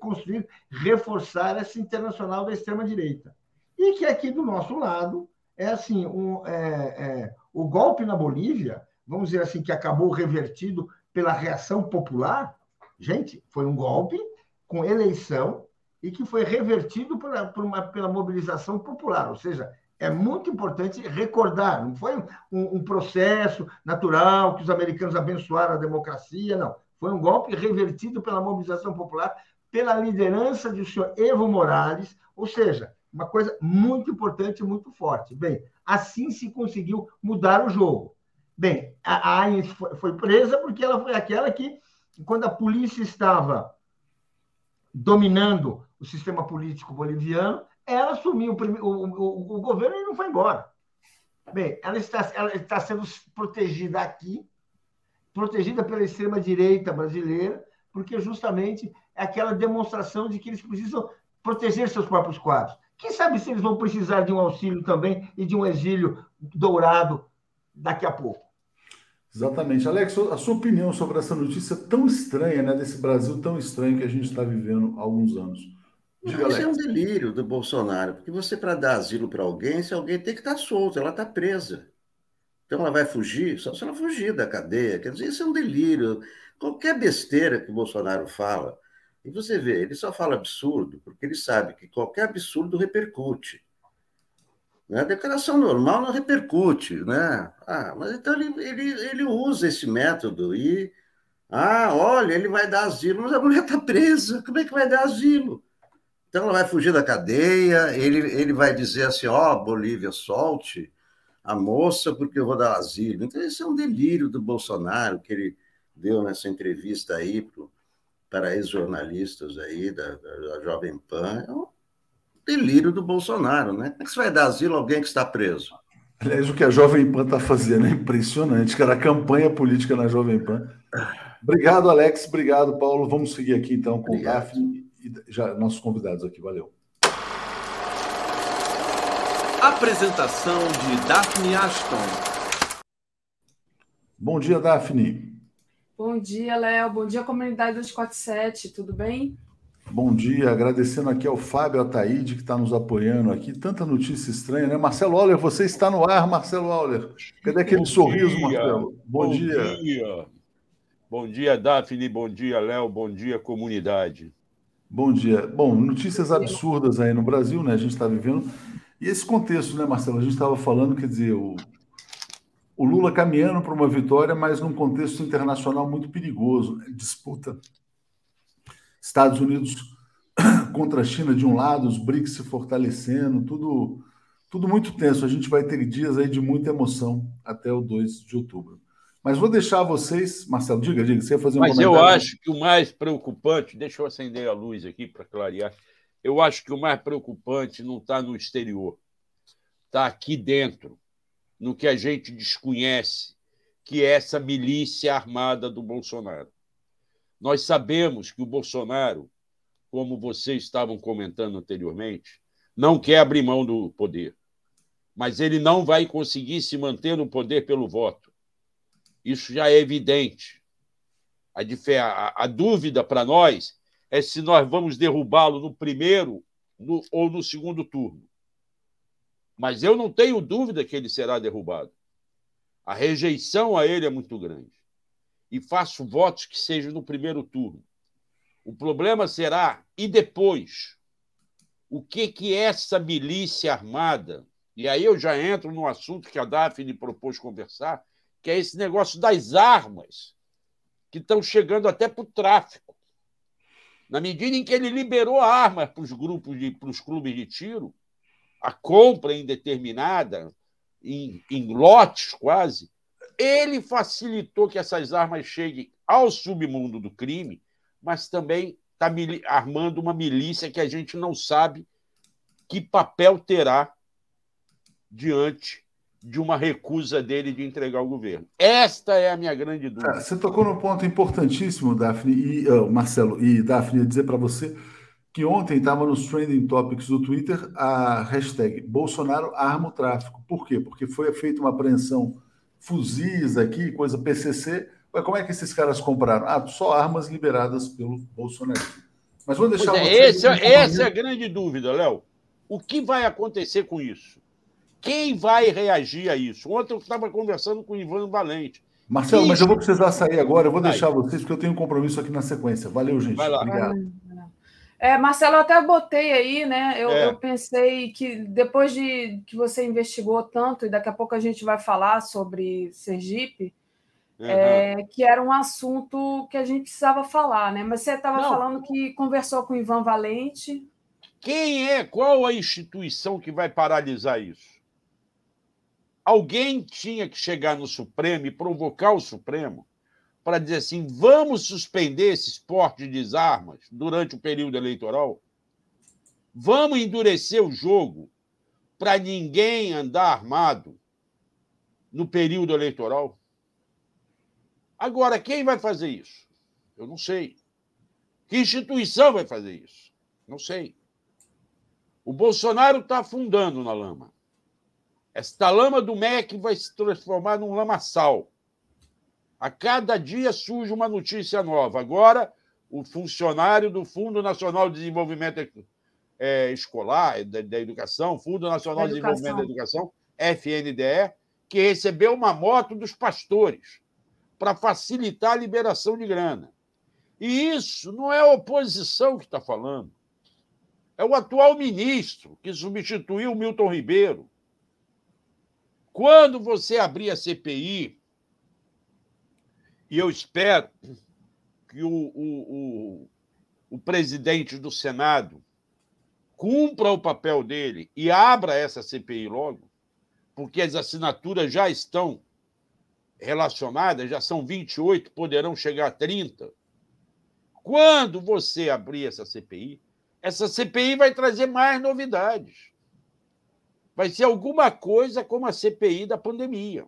construir, reforçar essa internacional da extrema direita e que aqui do nosso lado é assim, um, é, é, o golpe na Bolívia, vamos dizer assim, que acabou revertido pela reação popular, gente, foi um golpe com eleição e que foi revertido por, por uma, pela mobilização popular, ou seja, é muito importante recordar, não foi um, um, processo natural que os americanos abençoaram a democracia, não. Foi um golpe revertido pela mobilização popular, pela liderança do senhor Evo Morales, ou seja, uma coisa muito importante e muito forte. Bem, assim se conseguiu mudar o jogo. Bem, a Aines foi presa porque ela foi aquela que, quando a polícia estava dominando o sistema político boliviano, ela assumiu o, o, o, governo e não foi embora. Bem, ela está, ela está sendo protegida aqui, protegida pela extrema-direita brasileira, porque justamente é aquela demonstração de que eles precisam proteger seus próprios quadros. Quem sabe se eles vão precisar de um auxílio também e de um exílio dourado daqui a pouco. Exatamente. Alex, a sua opinião sobre essa notícia tão estranha, né, desse Brasil tão estranho que a gente está vivendo há alguns anos? Diga, Isso é um delírio do Bolsonaro, porque você, para dar asilo para alguém, se alguém tem que estar tá solto, ela está presa. Então ela vai fugir, só se ela fugir da cadeia. Quer dizer, isso é um delírio. Qualquer besteira que o Bolsonaro fala, e você vê, ele só fala absurdo, porque ele sabe que qualquer absurdo repercute. Né? A declaração normal não repercute, né? Ah, mas então ele, ele, ele usa esse método e. Ah, olha, ele vai dar asilo, mas a mulher está presa, como é que vai dar asilo? Então ela vai fugir da cadeia, ele, ele vai dizer assim: ó, oh, Bolívia, solte a moça porque eu vou dar asilo. Então, esse é um delírio do Bolsonaro que ele deu nessa entrevista aí para ex-jornalistas aí da, da, Jovem Pan. É um delírio do Bolsonaro, né? Como é que você vai dar asilo a alguém que está preso? Aliás, o que a Jovem Pan está fazendo é impressionante, cara. A campanha política na Jovem Pan. Obrigado, Alex. Obrigado, Paulo. Vamos seguir aqui então com Obrigado. o Daphne e já nossos convidados aqui. Valeu. Apresentação de Daphne Ashton. Bom dia, Daphne. Bom dia, Léo. Bom dia, comunidade 247. Tudo bem? Bom dia, agradecendo aqui ao Fábio Ataíde, que está nos apoiando aqui. Tanta notícia estranha, né? Marcelo Auler, você está no ar, Marcelo Auler. Cadê aquele Bom sorriso, dia. Marcelo? Bom, Bom dia. dia. Bom dia, Daphne. Bom dia, Léo. Bom dia, comunidade. Bom dia. Bom, notícias absurdas aí no Brasil, né? A gente está vivendo. E esse contexto, né, Marcelo? A gente estava falando, quer dizer, o, o Lula caminhando para uma vitória, mas num contexto internacional muito perigoso. Né? Disputa Estados Unidos contra a China de um lado, os BRICS se fortalecendo, tudo, tudo muito tenso. A gente vai ter dias aí de muita emoção até o 2 de outubro. Mas vou deixar vocês, Marcelo, diga, diga, você ia fazer um Mas eu acho que o mais preocupante, deixa eu acender a luz aqui para clarear. Eu acho que o mais preocupante não está no exterior, está aqui dentro, no que a gente desconhece, que é essa milícia armada do Bolsonaro. Nós sabemos que o Bolsonaro, como vocês estavam comentando anteriormente, não quer abrir mão do poder, mas ele não vai conseguir se manter no poder pelo voto isso já é evidente. A, a, a dúvida para nós é se nós vamos derrubá-lo no primeiro no, ou no segundo turno. Mas eu não tenho dúvida que ele será derrubado. A rejeição a ele é muito grande. E faço votos que seja no primeiro turno. O problema será, e depois? O que, que essa milícia armada, e aí eu já entro no assunto que a Daphne propôs conversar, que é esse negócio das armas, que estão chegando até para o tráfico. Na medida em que ele liberou armas para os grupos, para os clubes de tiro, a compra indeterminada, em, em lotes quase, ele facilitou que essas armas cheguem ao submundo do crime, mas também está armando uma milícia que a gente não sabe que papel terá diante de uma recusa dele de entregar o governo. Esta é a minha grande dúvida. Você tocou num ponto importantíssimo, Daphne e uh, Marcelo e Daphne, dizer para você que ontem estava nos trending topics do Twitter a hashtag Bolsonaro arma o tráfico. Por quê? Porque foi feita uma apreensão fuzis aqui, coisa PCC. Mas como é que esses caras compraram? Ah, só armas liberadas pelo Bolsonaro. Mas vou deixar. É, esse, é, essa é a grande dúvida, Léo. O que vai acontecer com isso? Quem vai reagir a isso? Ontem eu estava conversando com o Ivan Valente. Marcelo, mas eu vou precisar sair agora. Eu vou deixar vocês, porque eu tenho um compromisso aqui na sequência. Valeu, gente. Vai lá. Obrigado. É, Marcelo, eu até botei aí, né? Eu, é. eu, pensei que depois de que você investigou tanto, e daqui a pouco a gente vai falar sobre Sergipe, uhum. é, que era um assunto que a gente precisava falar, né? Mas você estava falando que conversou com o Ivan Valente. Quem é? Qual a instituição que vai paralisar isso? Alguém tinha que chegar no Supremo e provocar o Supremo para dizer assim: vamos suspender esse porte de desarmas durante o período eleitoral? Vamos endurecer o jogo para ninguém andar armado no período eleitoral? Agora, quem vai fazer isso? Eu não sei. Que instituição vai fazer isso? Não sei. O Bolsonaro está afundando na lama. Esta lama do MEC vai se transformar num lamaçal. A cada dia surge uma notícia nova. Agora, o funcionário do Fundo Nacional de Desenvolvimento é, Escolar, da, da, Educação, Fundo Nacional de Desenvolvimento da Educação, FNDE, que recebeu uma moto dos pastores para facilitar a liberação de grana. E isso não é a oposição que está falando. É o atual ministro que substituiu o Milton Ribeiro. Quando você abrir a CPI, e eu espero que o, o, o, o presidente do Senado cumpra o papel dele e abra essa CPI logo, porque as assinaturas já estão relacionadas, já são 28, poderão chegar a 30. Quando você abrir essa CPI, essa CPI vai trazer mais novidades. Vai ser alguma coisa como a CPI da pandemia.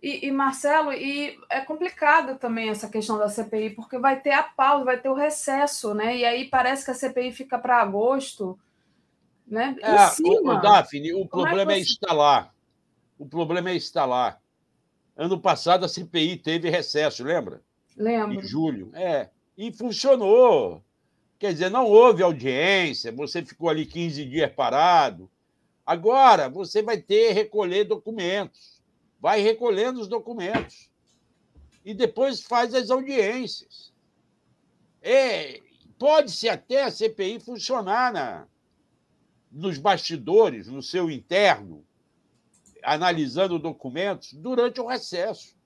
E, e, Marcelo, e é complicado também essa questão da CPI, porque vai ter a pausa, vai ter o recesso, né? E aí parece que a CPI fica para agosto, né? Em é, cima. O, Daphne, o Como problema é, é instalar. O problema é instalar. Ano passado a CPI teve recesso, lembra? Lembro. Em julho. É e funcionou. Quer dizer, não houve audiência, você ficou ali 15 dias parado. Agora você vai ter recolher documentos. Vai recolhendo os documentos. E depois faz as audiências. É, Pode-se até a CPI funcionar na, nos bastidores, no seu interno, analisando documentos, durante o recesso.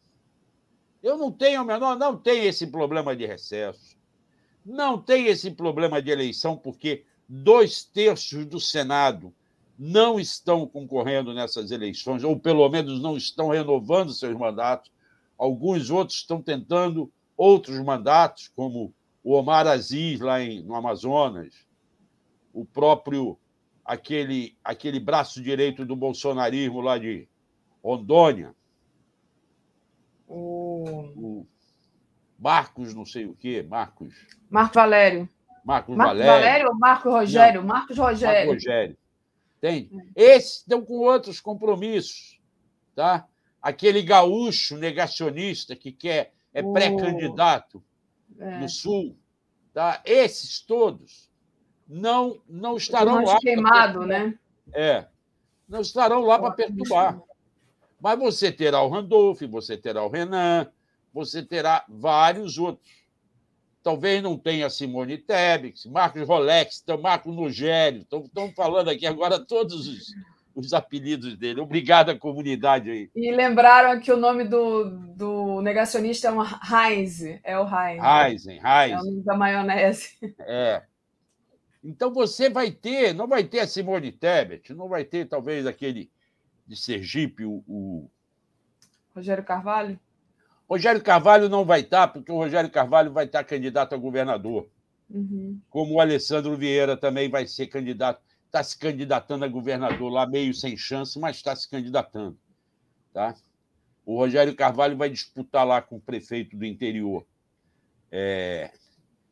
Eu não tenho o menor, não tem esse problema de recesso. Não tem esse problema de eleição, porque dois terços do Senado não estão concorrendo nessas eleições, ou pelo menos não estão renovando seus mandatos. Alguns outros estão tentando outros mandatos, como o Omar Aziz, lá em, no Amazonas, o próprio aquele, aquele braço direito do bolsonarismo lá de Rondônia. O... Marcos, não sei o quê, Marcos. Marco Valério. Marcos Marco Valério. Valério ou Marco Rogério? Não. Marcos Rogério. Marco Rogério. Entende? É. Esses estão com outros compromissos. Tá? Aquele gaúcho negacionista que quer, é pré-candidato é. no Sul. Tá? Esses todos não, não estarão lá. queimado, né? É. Não estarão lá para perturbar. Mas você terá o Randolph, você terá o Renan, você terá vários outros. Talvez não tenha Simone Tebet, Marcos Rolex, Marcos Nogério. Estão falando aqui agora todos os, os apelidos dele. Obrigado à comunidade aí. E lembraram que o nome do, do negacionista é um Heinz. É o Heinz. Heinz, Heinz. É o nome da maionese. É. Então você vai ter, não vai ter a Simone Tebet, não vai ter talvez aquele de Sergipe, o, o... Rogério Carvalho? Rogério Carvalho não vai estar, porque o Rogério Carvalho vai estar candidato a governador. Uhum. Como o Alessandro Vieira também vai ser candidato, está se candidatando a governador lá, meio sem chance, mas está se candidatando. Tá? O Rogério Carvalho vai disputar lá com o prefeito do interior. É...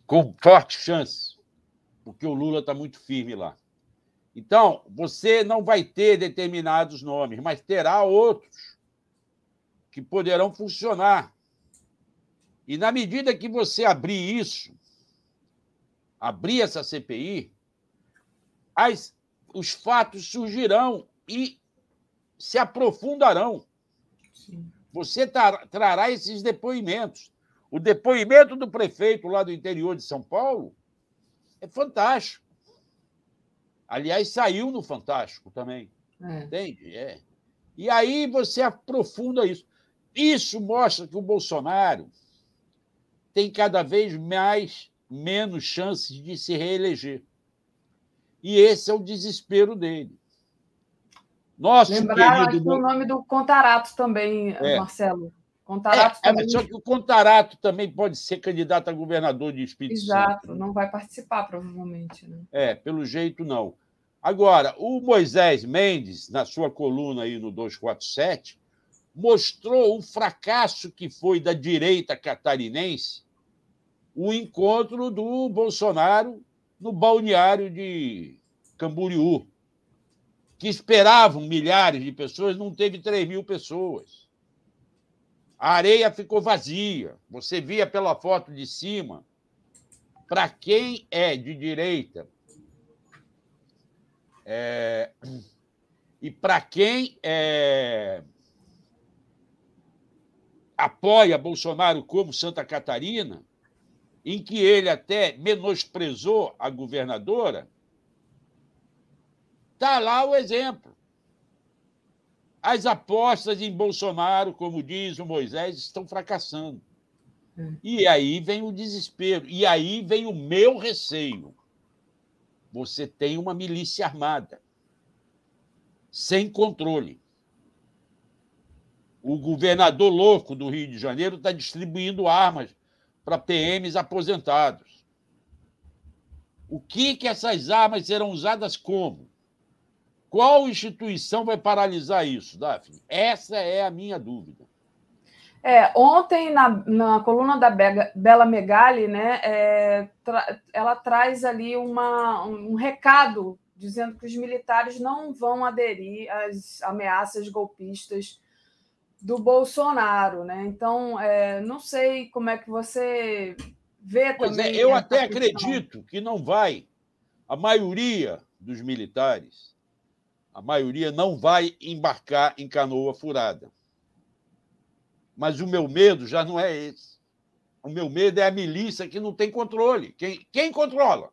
com forte chance, porque o Lula está muito firme lá. Então, você não vai ter determinados nomes, mas terá outros que poderão funcionar. E na medida que você abrir isso, abrir essa CPI, as, os fatos surgirão e se aprofundarão. Sim. Você trará esses depoimentos. O depoimento do prefeito lá do interior de São Paulo é fantástico. Aliás, saiu no Fantástico também. É. Entende? É. E aí você aprofunda isso. Isso mostra que o Bolsonaro tem cada vez mais menos chances de se reeleger. E esse é o desespero dele. Nosso Lembraram querido... o nome do Contarato também, é. Marcelo. Contarato é, também... Só que o Contarato também pode ser candidato a governador de Espírito Exato, Santo. Exato, não vai participar, provavelmente. Né? É, pelo jeito não. Agora, o Moisés Mendes, na sua coluna aí no 247, mostrou o fracasso que foi da direita catarinense o encontro do Bolsonaro no balneário de Camboriú, que esperavam milhares de pessoas, não teve 3 mil pessoas. A areia ficou vazia. Você via pela foto de cima. Para quem é de direita, É... E para quem é... apoia Bolsonaro como Santa Catarina, em que ele até menosprezou a governadora, está lá o exemplo. As apostas em Bolsonaro, como diz o Moisés, estão fracassando. É. E aí vem o desespero. E aí vem o meu receio. Você tem uma milícia armada, sem controle. O governador louco do Rio de Janeiro está distribuindo armas para PMs aposentados. O que, que essas armas serão usadas como? Qual instituição vai paralisar isso, Daphne? Essa é a minha dúvida. É, ontem, na, na coluna da Bela Megali, né, é, tra ela traz ali uma, um recado dizendo que os militares não vão aderir às ameaças golpistas do Bolsonaro, né? Então, é, não sei como é que você vê pois é, também. É, eu até questão. acredito que não vai. A maioria dos militares, a maioria não vai embarcar em canoa furada. Mas o meu medo já não é esse. O meu medo é a milícia que não tem controle. Quem, quem controla?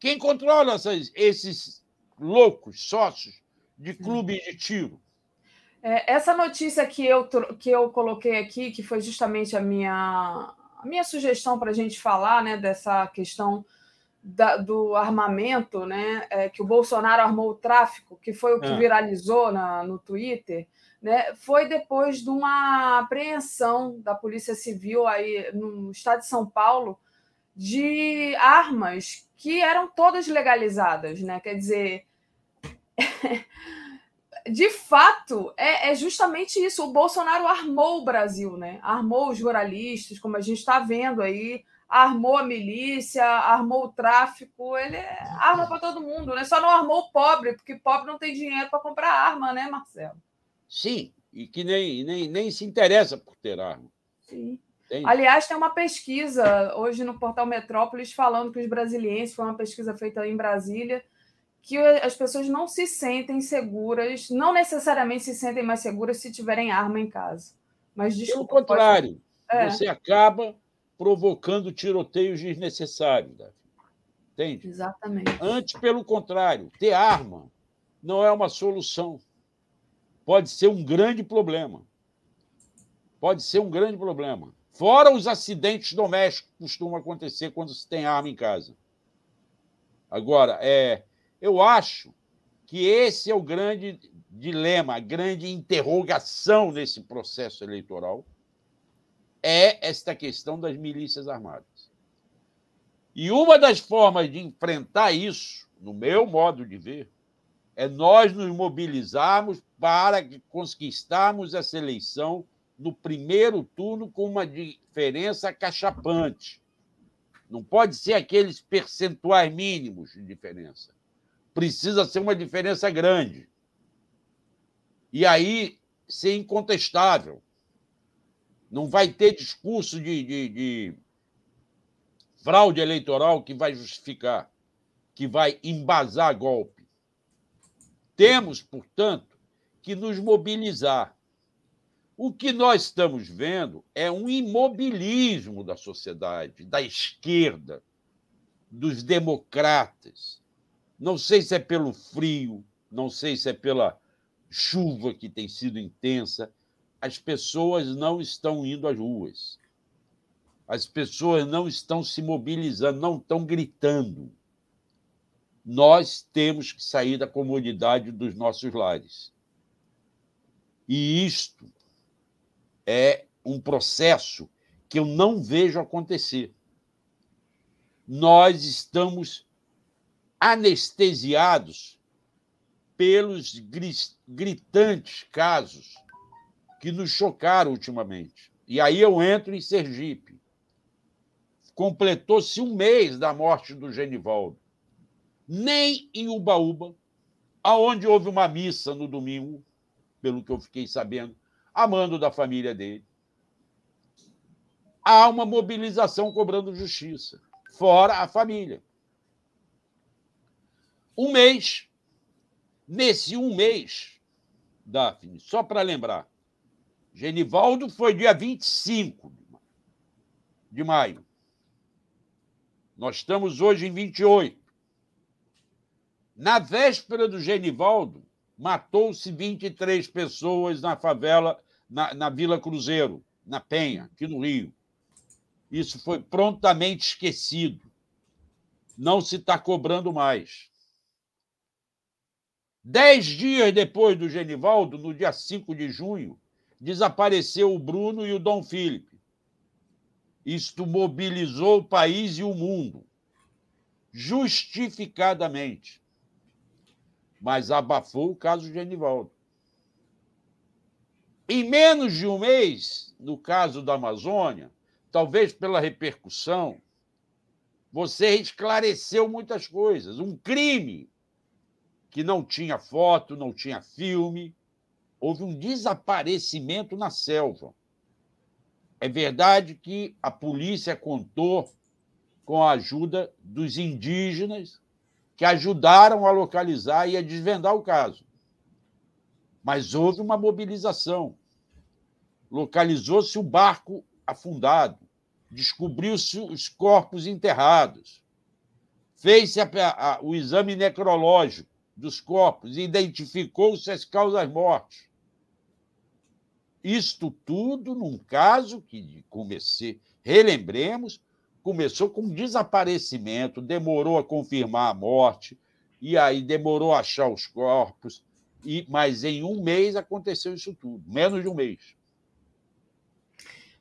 Quem controla essas, esses loucos sócios de clube de tiro? É, essa notícia que eu, que eu coloquei aqui, que foi justamente a minha, a minha sugestão para a gente falar né, dessa questão da, do armamento, né, é, que o Bolsonaro armou o tráfico, que foi o que é. viralizou na, no Twitter, né, foi depois de uma apreensão da Polícia Civil aí no estado de São Paulo de armas que eram todas legalizadas, né? Quer dizer, de fato, é, é, justamente isso. O Bolsonaro armou o Brasil, né? Armou os jornalistas, como a gente está vendo aí, armou a milícia, armou o tráfico, ele é arma para todo mundo, né? Só não armou o pobre, porque pobre não tem dinheiro para comprar arma, né, Marcelo? Sim, e que nem, nem, nem se interessa por ter arma. Sim. Aliás, tem uma pesquisa hoje no portal Metrópolis falando que os brasileiros, foi uma pesquisa feita em Brasília, que as pessoas não se sentem seguras, não necessariamente se sentem mais seguras se tiverem arma em casa. Mas desculpa, Pelo contrário, pode... é. você acaba provocando tiroteios desnecessários, Davi. Entende? Exatamente. Antes, pelo contrário, ter arma não é uma solução. Pode ser um grande problema. Pode ser um grande problema. Fora os acidentes domésticos que costumam acontecer quando se tem arma em casa. Agora, é, eu acho que esse é o grande dilema, a grande interrogação nesse processo eleitoral é esta questão das milícias armadas. E uma das formas de enfrentar isso, no meu modo de ver, é nós nos mobilizarmos para conquistarmos essa eleição no primeiro turno com uma diferença cachapante. Não pode ser aqueles percentuais mínimos de diferença precisa ser uma diferença grande. E aí ser incontestável. Não vai ter discurso de, de, de fraude eleitoral que vai justificar, que vai embasar golpe. Temos, portanto, que nos mobilizar. O que nós estamos vendo é um imobilismo da sociedade, da esquerda, dos democratas, não sei se é pelo frio, não sei se é pela chuva que tem sido intensa. As pessoas não estão indo às ruas. As pessoas não estão se mobilizando, não estão gritando. Nós temos que sair da comodidade dos nossos lares. E isto é um processo que eu não vejo acontecer. Nós estamos anestesiados pelos gritantes casos que nos chocaram ultimamente. E aí eu entro em Sergipe. Completou-se um mês da morte do Genivaldo. Nem em Ubaúba, aonde houve uma missa no domingo, pelo que eu fiquei sabendo, amando da família dele. Há uma mobilização cobrando justiça, fora a família. Um mês. Nesse um mês, Daphne, só para lembrar, Genivaldo foi dia 25 de maio. Nós estamos hoje em 28. Na véspera do Genivaldo, matou-se 23 pessoas na favela, na, na Vila Cruzeiro, na Penha, aqui no Rio. Isso foi prontamente esquecido. Não se está cobrando mais. Dez dias depois do Genivaldo, no dia 5 de junho, desapareceu o Bruno e o Dom Felipe. Isto mobilizou o país e o mundo, justificadamente. Mas abafou o caso Genivaldo. Em menos de um mês, no caso da Amazônia, talvez pela repercussão, você esclareceu muitas coisas. Um crime que não tinha foto, não tinha filme. Houve um desaparecimento na selva. É verdade que a polícia contou com a ajuda dos indígenas que ajudaram a localizar e a desvendar o caso. Mas houve uma mobilização. Localizou-se o barco afundado, descobriu-se os corpos enterrados, fez-se o exame necrológico, dos corpos, identificou-se as causas mortes. Isto tudo num caso que comecei, relembremos, começou com desaparecimento, demorou a confirmar a morte, e aí demorou a achar os corpos, e mas em um mês aconteceu isso tudo, menos de um mês.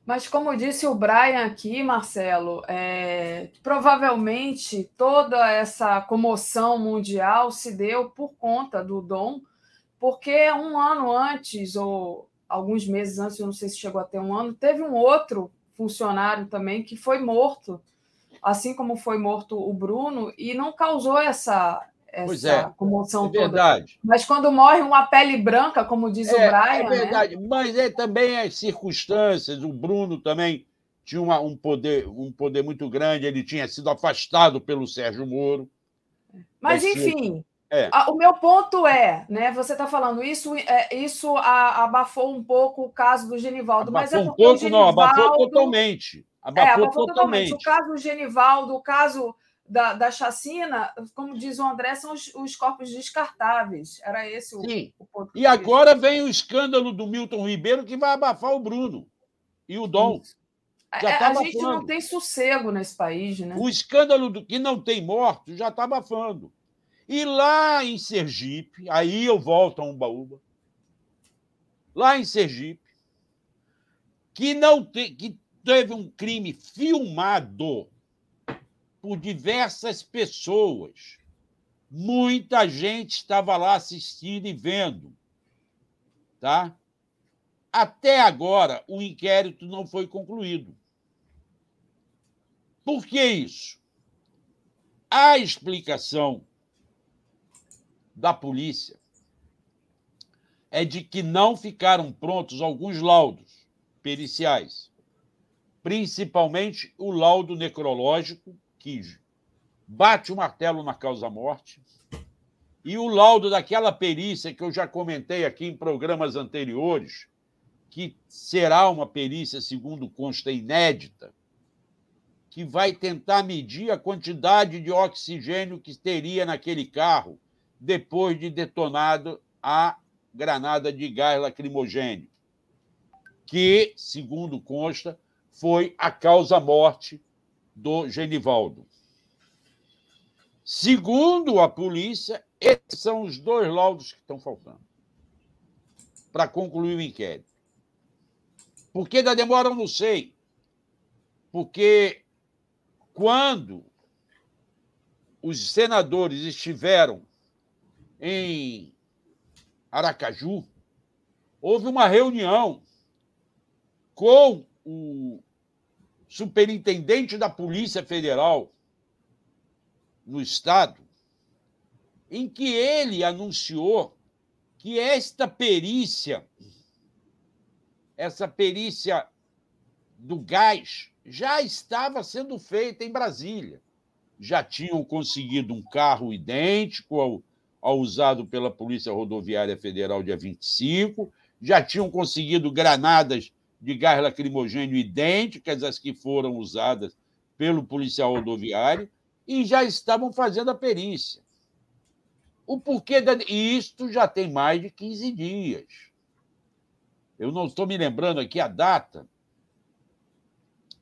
Mas, como disse o Brian aqui, Marcelo, é, provavelmente toda essa comoção mundial se deu por conta do Dom, porque um ano antes, ou alguns meses antes, eu não sei se chegou até um ano, teve um outro funcionário também que foi morto, assim como foi morto o Bruno, e não causou essa, essa é, comoção é verdade. toda. Mas quando morre uma pele branca, como diz é, o Brian. É verdade, né? mas é também as circunstâncias. O Bruno também tinha uma, um, poder, um poder muito grande, ele tinha sido afastado pelo Sérgio Moro. Mas, enfim. É. o meu ponto é, né? Você está falando isso, é, isso abafou um pouco o caso do Genivaldo, abafou mas é um pouco, Genivaldo, não, abafou totalmente. Abafou, é, abafou totalmente. totalmente. O caso do Genivaldo, o caso da, da chacina, como diz o André, são os, os corpos descartáveis. Era esse o, Sim. o ponto. E agora vem o escândalo do Milton Ribeiro que vai abafar o Bruno e o Dom. Já é, tá a gente não tem sossego nesse país, né? O escândalo do que não tem morto já está abafando. E lá em Sergipe, aí eu volto a Umbaúba, lá em Sergipe, que não que teve um crime filmado por diversas pessoas. Muita gente estava lá assistindo e vendo. Tá? Até agora, o inquérito não foi concluído. Por que isso? A explicação da polícia é de que não ficaram prontos alguns laudos periciais, principalmente o laudo necrológico que bate o martelo na causa-morte, e o laudo daquela perícia que eu já comentei aqui em programas anteriores, que será uma perícia, segundo consta, inédita, que vai tentar medir a quantidade de oxigênio que teria naquele carro depois de detonado a granada de gás lacrimogêneo, que, segundo consta, foi a causa-morte do Genivaldo. Segundo a polícia, esses são os dois laudos que estão faltando para concluir o inquérito. Por que da demora, eu não sei. Porque quando os senadores estiveram em Aracaju, houve uma reunião com o superintendente da Polícia Federal no Estado, em que ele anunciou que esta perícia, essa perícia do gás, já estava sendo feita em Brasília. já tinham conseguido um carro idêntico ao, ao usado pela Polícia Rodoviária Federal dia 25, já tinham conseguido granadas de gás lacrimogêneo idênticas às que foram usadas pelo policial rodoviário e já estavam fazendo a perícia. O porquê da... E isto já tem mais de 15 dias. Eu não estou me lembrando aqui a data.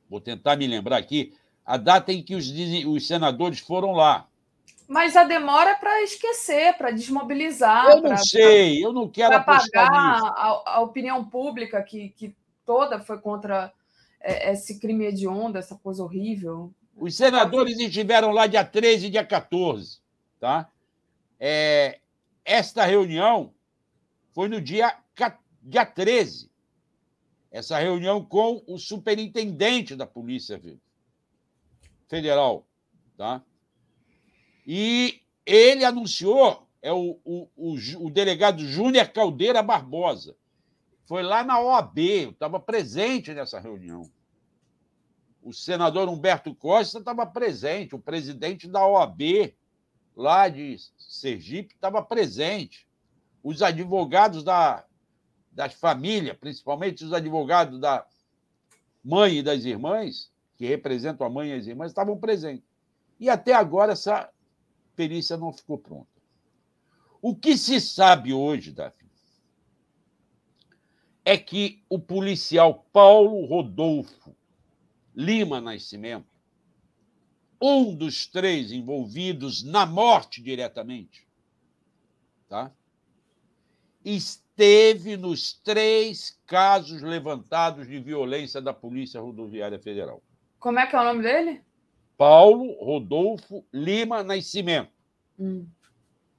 Vou tentar me lembrar aqui a data em que os, os senadores foram lá. Mas a demora é para esquecer, para desmobilizar. Eu não pra, sei, eu não quero apagar a, a, opinião pública que, que toda foi contra é, esse crime hediondo, essa coisa horrível. Os senadores estiveram lá dia 13 e dia 14. Tá? É, esta reunião foi no dia, dia 13. Essa reunião com o superintendente da Polícia Federal. Tá? E ele anunciou, é o, o, o, o delegado Júnior Caldeira Barbosa. Foi lá na OAB, eu estava presente nessa reunião. O senador Humberto Costa estava presente, o presidente da OAB lá de Sergipe estava presente. Os advogados da, das famílias, principalmente os advogados da mãe e das irmãs, que representam a mãe e as irmãs, estavam presentes. E até agora essa perícia não ficou pronta. O que se sabe hoje, Davi, é que o policial Paulo Rodolfo Lima Nascimento, um dos três envolvidos na morte diretamente, tá? esteve nos três casos levantados de violência da Polícia Rodoviária Federal. Como é que é o nome dele? Paulo Rodolfo Lima Nascimento. Hum.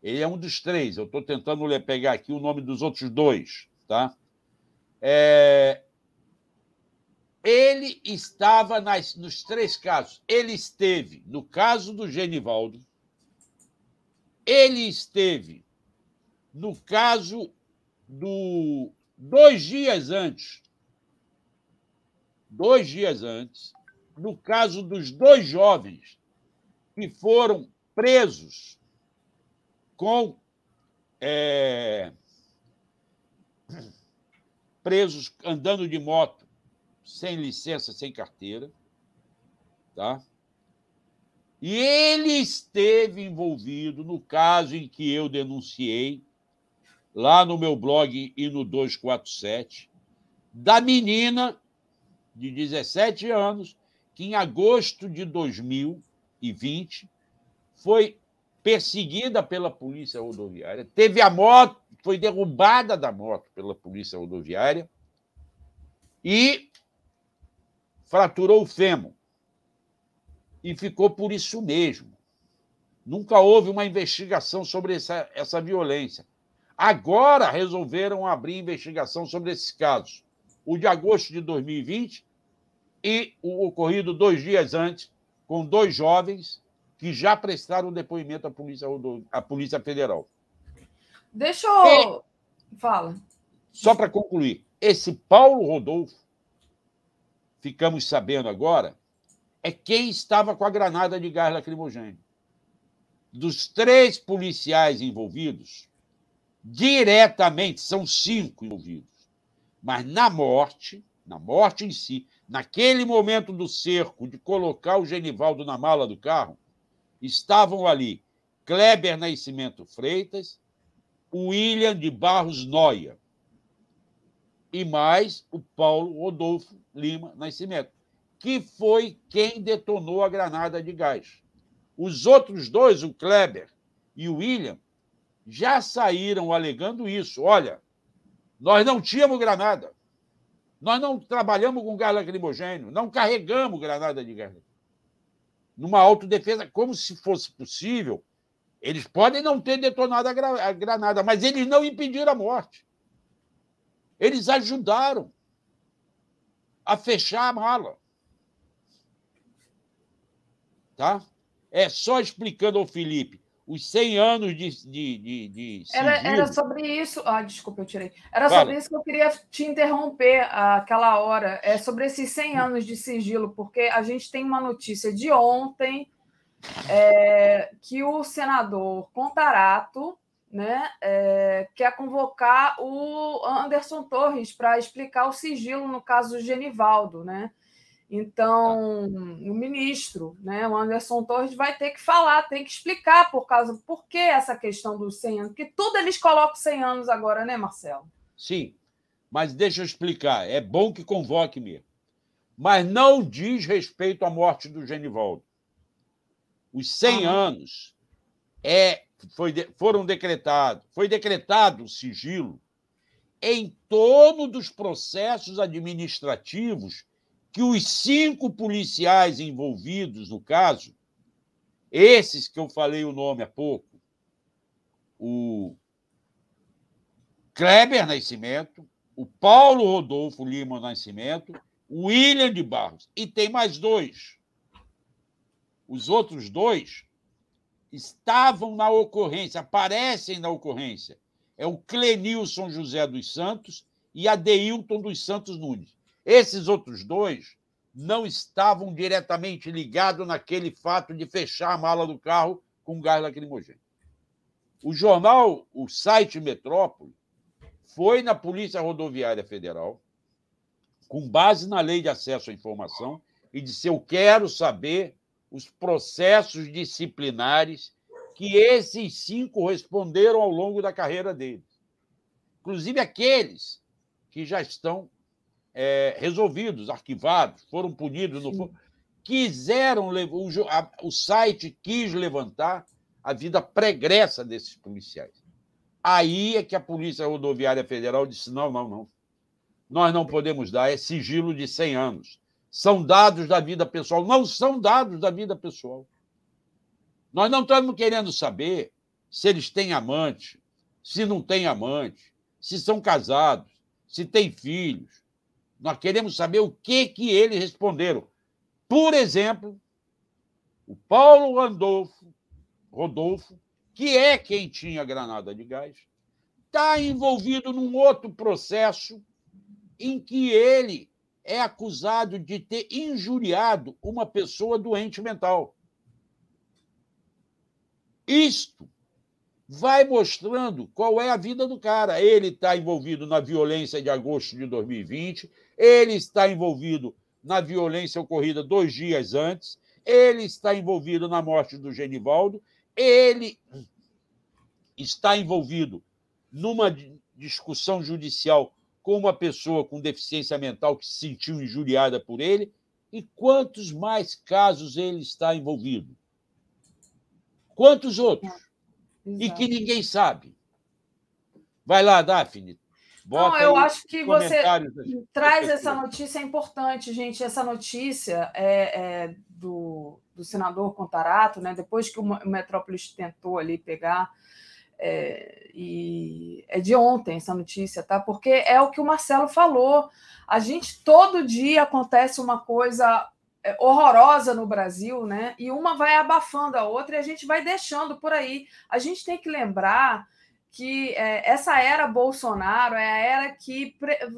Ele é um dos três. Eu estou tentando pegar aqui o nome dos outros dois. Tá? É... Ele estava nas, nos três casos. Ele esteve no caso do Genivaldo. Ele esteve no caso do. Dois dias antes. Dois dias antes no caso dos dois jovens que foram presos com. É, presos andando de moto, sem licença, sem carteira. Tá? E ele esteve envolvido no caso em que eu denunciei, lá no meu blog e no 247, da menina de 17 anos que em agosto de 2020 foi perseguida pela polícia rodoviária, teve a moto, foi derrubada da moto pela polícia rodoviária e fraturou o fêmur. E ficou por isso mesmo. Nunca houve uma investigação sobre essa, essa violência. Agora resolveram abrir investigação sobre esses casos. O de agosto de 2020 e o ocorrido dois dias antes, com dois jovens que já prestaram depoimento à Polícia, à Polícia Federal. Deixa eu. E, Fala. Só para concluir, esse Paulo Rodolfo, ficamos sabendo agora, é quem estava com a granada de gás lacrimogêneo. Dos três policiais envolvidos, diretamente, são cinco envolvidos, mas na morte, na morte em si, naquele momento do cerco, de colocar o Genivaldo na mala do carro, estavam ali Kleber Nascimento Freitas, William de Barros Noia e mais o Paulo Rodolfo Lima Nascimento, que foi quem detonou a granada de gás. Os outros dois, o Kleber e o William, já saíram alegando isso. Olha, nós não tínhamos granada. Nós não trabalhamos com gás lacrimogênio, não carregamos granada de gás. Numa autodefesa, como se fosse possível, eles podem não ter detonado a granada, mas eles não impediram a morte. Eles ajudaram a fechar a mala. Tá? É só explicando ao Felipe os 100 anos de. de, de, de era, era, sobre isso. Ah, desculpa, eu tirei. Era Fala. sobre isso que eu queria te interromper aquela hora. É sobre esses 100 anos de sigilo, porque a gente tem uma notícia de ontem é, que o senador Contarato né, é, quer convocar o Anderson Torres para explicar o sigilo no caso do Genivaldo, né? Então, o ministro, né, o Anderson Torres, vai ter que falar, tem que explicar por causa por que essa questão dos 100 anos, porque tudo eles colocam 100 anos agora, né, Marcelo? Sim, mas deixa eu explicar. É bom que convoque mesmo. Mas não diz respeito à morte do Genivaldo. Os 100 ah. anos é, foi, foram decretados, foi decretado o sigilo em torno dos processos administrativos que os cinco policiais envolvidos no caso, esses que eu falei o nome há pouco, o Kleber Nascimento, o Paulo Rodolfo Lima Nascimento, o William de Barros, e tem mais dois. Os outros dois estavam na ocorrência, aparecem na ocorrência. É o Clenilson José dos Santos e a Deilton dos Santos Nunes. Esses outros dois não estavam diretamente ligados naquele fato de fechar a mala do carro com gás lacrimogêneo. O jornal, o site Metrópole, foi na Polícia Rodoviária Federal, com base na Lei de Acesso à Informação, e disse: Eu quero saber os processos disciplinares que esses cinco responderam ao longo da carreira deles. Inclusive aqueles que já estão é, resolvidos, arquivados, foram punidos. No... Quiseram, o, a, o site quis levantar a vida pregressa desses policiais. Aí é que a Polícia Rodoviária Federal disse: não, não, não. Nós não podemos dar, é sigilo de 100 anos. São dados da vida pessoal. Não são dados da vida pessoal. Nós não estamos querendo saber se eles têm amante, se não têm amante, se são casados, se têm filhos, nós queremos saber o que, que eles responderam. Por exemplo, o Paulo Randolfo, Rodolfo, que é quem tinha granada de gás, está envolvido num outro processo em que ele é acusado de ter injuriado uma pessoa doente mental. Isto vai mostrando qual é a vida do cara. Ele está envolvido na violência de agosto de 2020, ele está envolvido na violência ocorrida dois dias antes, ele está envolvido na morte do Genivaldo, ele está envolvido numa discussão judicial com uma pessoa com deficiência mental que se sentiu injuriada por ele. E quantos mais casos ele está envolvido? Quantos outros? E que ninguém sabe. Vai lá, Daphne. Bota Não, eu acho que você traz essa notícia é importante, gente. Essa notícia é, é do, do, senador Contarato, né? Depois que o Metrópolis tentou ali pegar, é, e é de ontem essa notícia, tá? Porque é o que o Marcelo falou. A gente todo dia acontece uma coisa é, horrorosa no Brasil, né? E uma vai abafando a outra e a gente vai deixando por aí. A gente tem que lembrar que é, essa era Bolsonaro é a era que,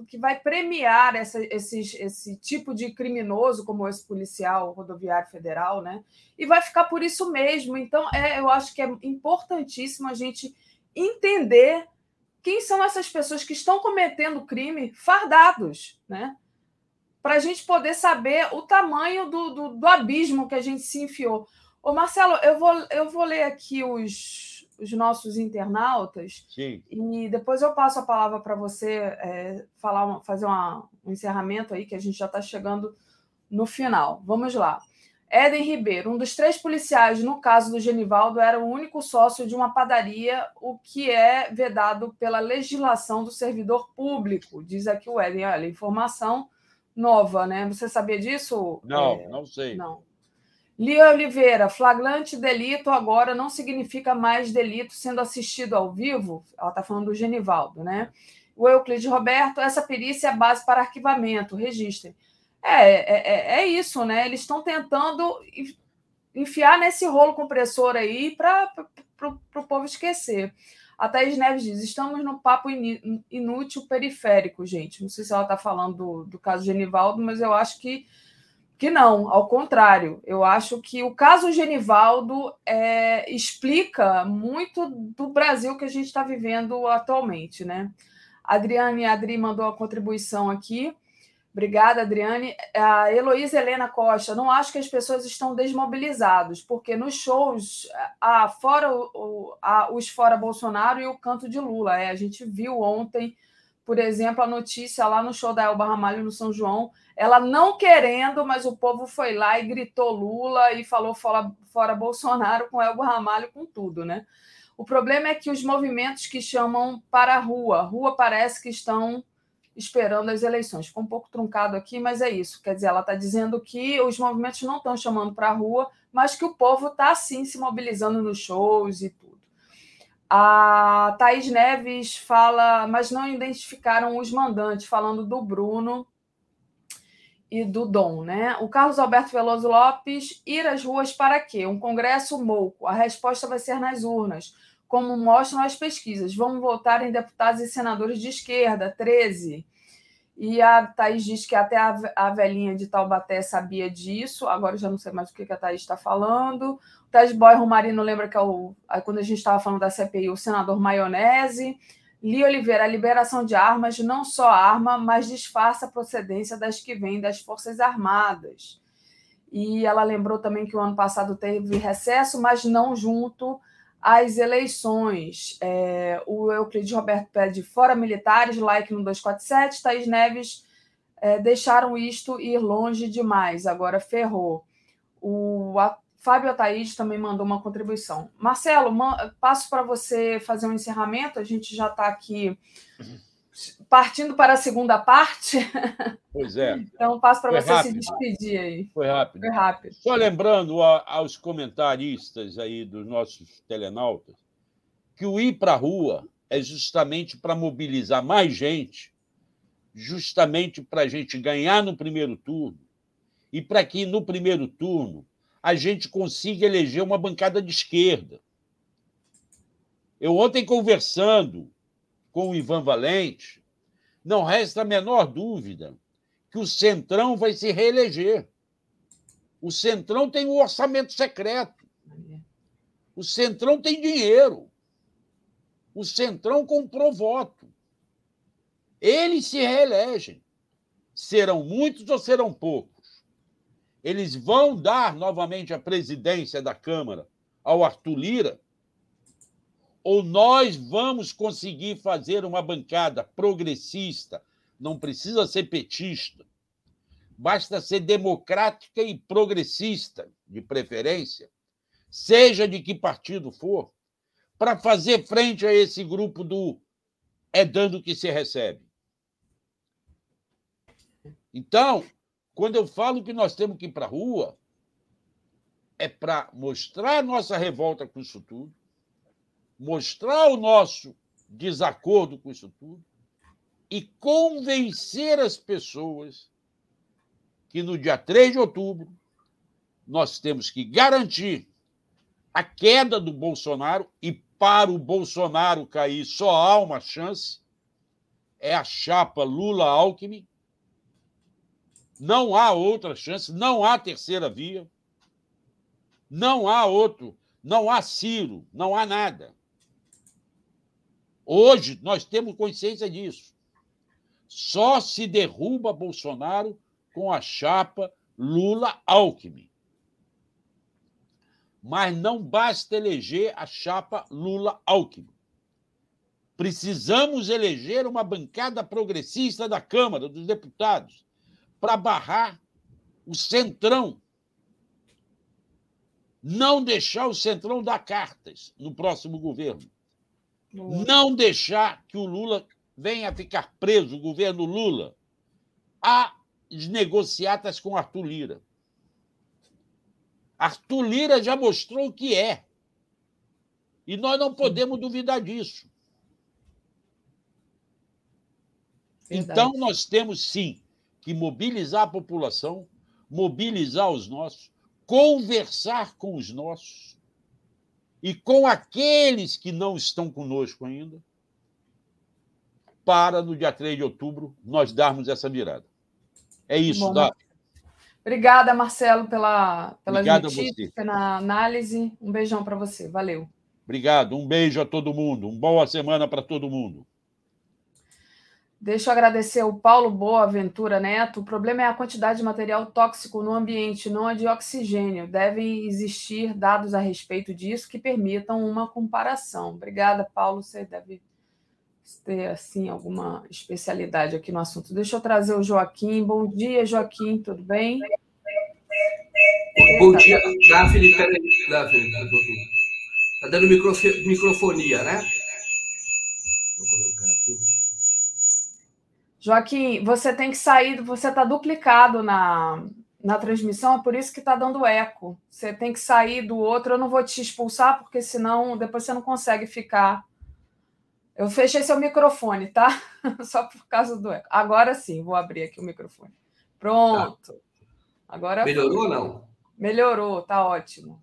que vai premiar essa, esse tipo de criminoso, como esse policial rodoviário federal, né? E vai ficar por isso mesmo. Então, é, eu acho que é importantíssimo a gente entender quem são essas pessoas que estão cometendo crime fardados, né? Para a gente poder saber o tamanho do, do, do abismo que a gente se enfiou. Ô, Marcelo, eu vou, eu vou ler aqui os, os nossos internautas. Sim. E depois eu passo a palavra para você é, falar, fazer uma, um encerramento aí, que a gente já está chegando no final. Vamos lá. Éden Ribeiro, um dos três policiais no caso do Genivaldo, era o único sócio de uma padaria, o que é vedado pela legislação do servidor público, diz aqui o Éden. Olha, informação nova, né? Você sabia disso? Não, é, não sei. Não. Lia Oliveira, flagrante delito agora não significa mais delito sendo assistido ao vivo. Ela está falando do Genivaldo, né? O Euclides Roberto, essa perícia é base para arquivamento, registre. É, é, é, é isso, né? Eles estão tentando enfiar nesse rolo compressor aí para o povo esquecer. A Thaís Neves diz: estamos no papo inútil periférico, gente. Não sei se ela está falando do, do caso Genivaldo, mas eu acho que que não, ao contrário. Eu acho que o caso Genivaldo é, explica muito do Brasil que a gente está vivendo atualmente, né? Adriane Adri mandou a contribuição aqui. Obrigada, Adriane. A Heloísa Helena Costa, não acho que as pessoas estão desmobilizadas, porque nos shows, a, fora o, a, os fora Bolsonaro e o canto de Lula. É, a gente viu ontem, por exemplo, a notícia lá no show da Elba Ramalho no São João, ela não querendo, mas o povo foi lá e gritou Lula e falou fora, fora Bolsonaro com Elba Ramalho com tudo, né? O problema é que os movimentos que chamam para a rua, rua parece que estão esperando as eleições. Ficou um pouco truncado aqui, mas é isso. Quer dizer, ela está dizendo que os movimentos não estão chamando para a rua, mas que o povo está sim se mobilizando nos shows e. A Thaís Neves fala, mas não identificaram os mandantes, falando do Bruno e do Dom, né? O Carlos Alberto Veloso Lopes, ir às ruas para quê? Um congresso mouco. A resposta vai ser nas urnas como mostram as pesquisas. Vamos votar em deputados e senadores de esquerda, 13. E a Thaís diz que até a velhinha de Taubaté sabia disso, agora já não sei mais o que a Thaís está falando. Ted Boy Romarino lembra que é o, quando a gente estava falando da CPI, o senador Maionese. Li Oliveira, a liberação de armas não só arma, mas disfarça a procedência das que vêm das Forças Armadas. E ela lembrou também que o ano passado teve recesso, mas não junto as eleições. É, o Euclides Roberto pede fora militares, like no 247, Thaís Neves é, deixaram isto ir longe demais, agora ferrou. O a, Fábio Ataíde também mandou uma contribuição. Marcelo, passo para você fazer um encerramento, a gente já está aqui partindo para a segunda parte. Pois é. Então, passo para você rápido. se despedir aí. Foi rápido. Foi rápido. Só lembrando a, aos comentaristas aí dos nossos telenautas que o ir para a rua é justamente para mobilizar mais gente, justamente para a gente ganhar no primeiro turno e para que no primeiro turno a gente consiga eleger uma bancada de esquerda. Eu ontem conversando com o Ivan Valente, não resta a menor dúvida que o Centrão vai se reeleger. O Centrão tem um orçamento secreto. O Centrão tem dinheiro. O Centrão comprou voto. Eles se reelegem. Serão muitos ou serão poucos? Eles vão dar novamente a presidência da Câmara ao Arthur Lira? Ou nós vamos conseguir fazer uma bancada progressista, não precisa ser petista, basta ser democrática e progressista, de preferência, seja de que partido for, para fazer frente a esse grupo do é dando que se recebe. Então, quando eu falo que nós temos que ir para a rua, é para mostrar nossa revolta com isso tudo, mostrar o nosso desacordo com isso tudo e convencer as pessoas que no dia 3 de outubro nós temos que garantir a queda do Bolsonaro e para o Bolsonaro cair só há uma chance é a chapa Lula-Alckmin. Não há outra chance, não há terceira via, não há outro, não há Ciro, não há nada. Hoje nós temos consciência disso. Só se derruba Bolsonaro com a chapa Lula-Alckmin. Mas não basta eleger a chapa Lula-Alckmin. Precisamos eleger uma bancada progressista da Câmara dos Deputados para barrar o Centrão. Não deixar o Centrão dar cartas no próximo governo não deixar que o Lula venha ficar preso, o governo Lula, a negociatas com Arthur Lira. Arthur Lira já mostrou o que é. E nós não podemos duvidar disso. Verdade. Então, nós temos sim que mobilizar a população, mobilizar os nossos, conversar com os nossos e com aqueles que não estão conosco ainda, para no dia 3 de outubro nós darmos essa virada. É isso, Bom, Obrigada, Marcelo, pela, pela notícia, pela análise. Um beijão para você. Valeu. Obrigado. Um beijo a todo mundo. Uma boa semana para todo mundo. Deixa eu agradecer ao Paulo Boaventura Neto. O problema é a quantidade de material tóxico no ambiente, não a de oxigênio. Devem existir dados a respeito disso que permitam uma comparação. Obrigada, Paulo. Você deve ter assim alguma especialidade aqui no assunto. Deixa eu trazer o Joaquim. Bom dia, Joaquim, tudo bem? Bom dia, Daphne. Peraí, Daphne, tá dando microfonia, né? Vou colocar. Joaquim, você tem que sair, você está duplicado na, na transmissão, é por isso que está dando eco. Você tem que sair do outro. Eu não vou te expulsar, porque senão depois você não consegue ficar eu fechei seu microfone, tá? Só por causa do eco. Agora sim, vou abrir aqui o microfone. Pronto. Tá. Agora melhorou ou não? Melhorou, tá ótimo.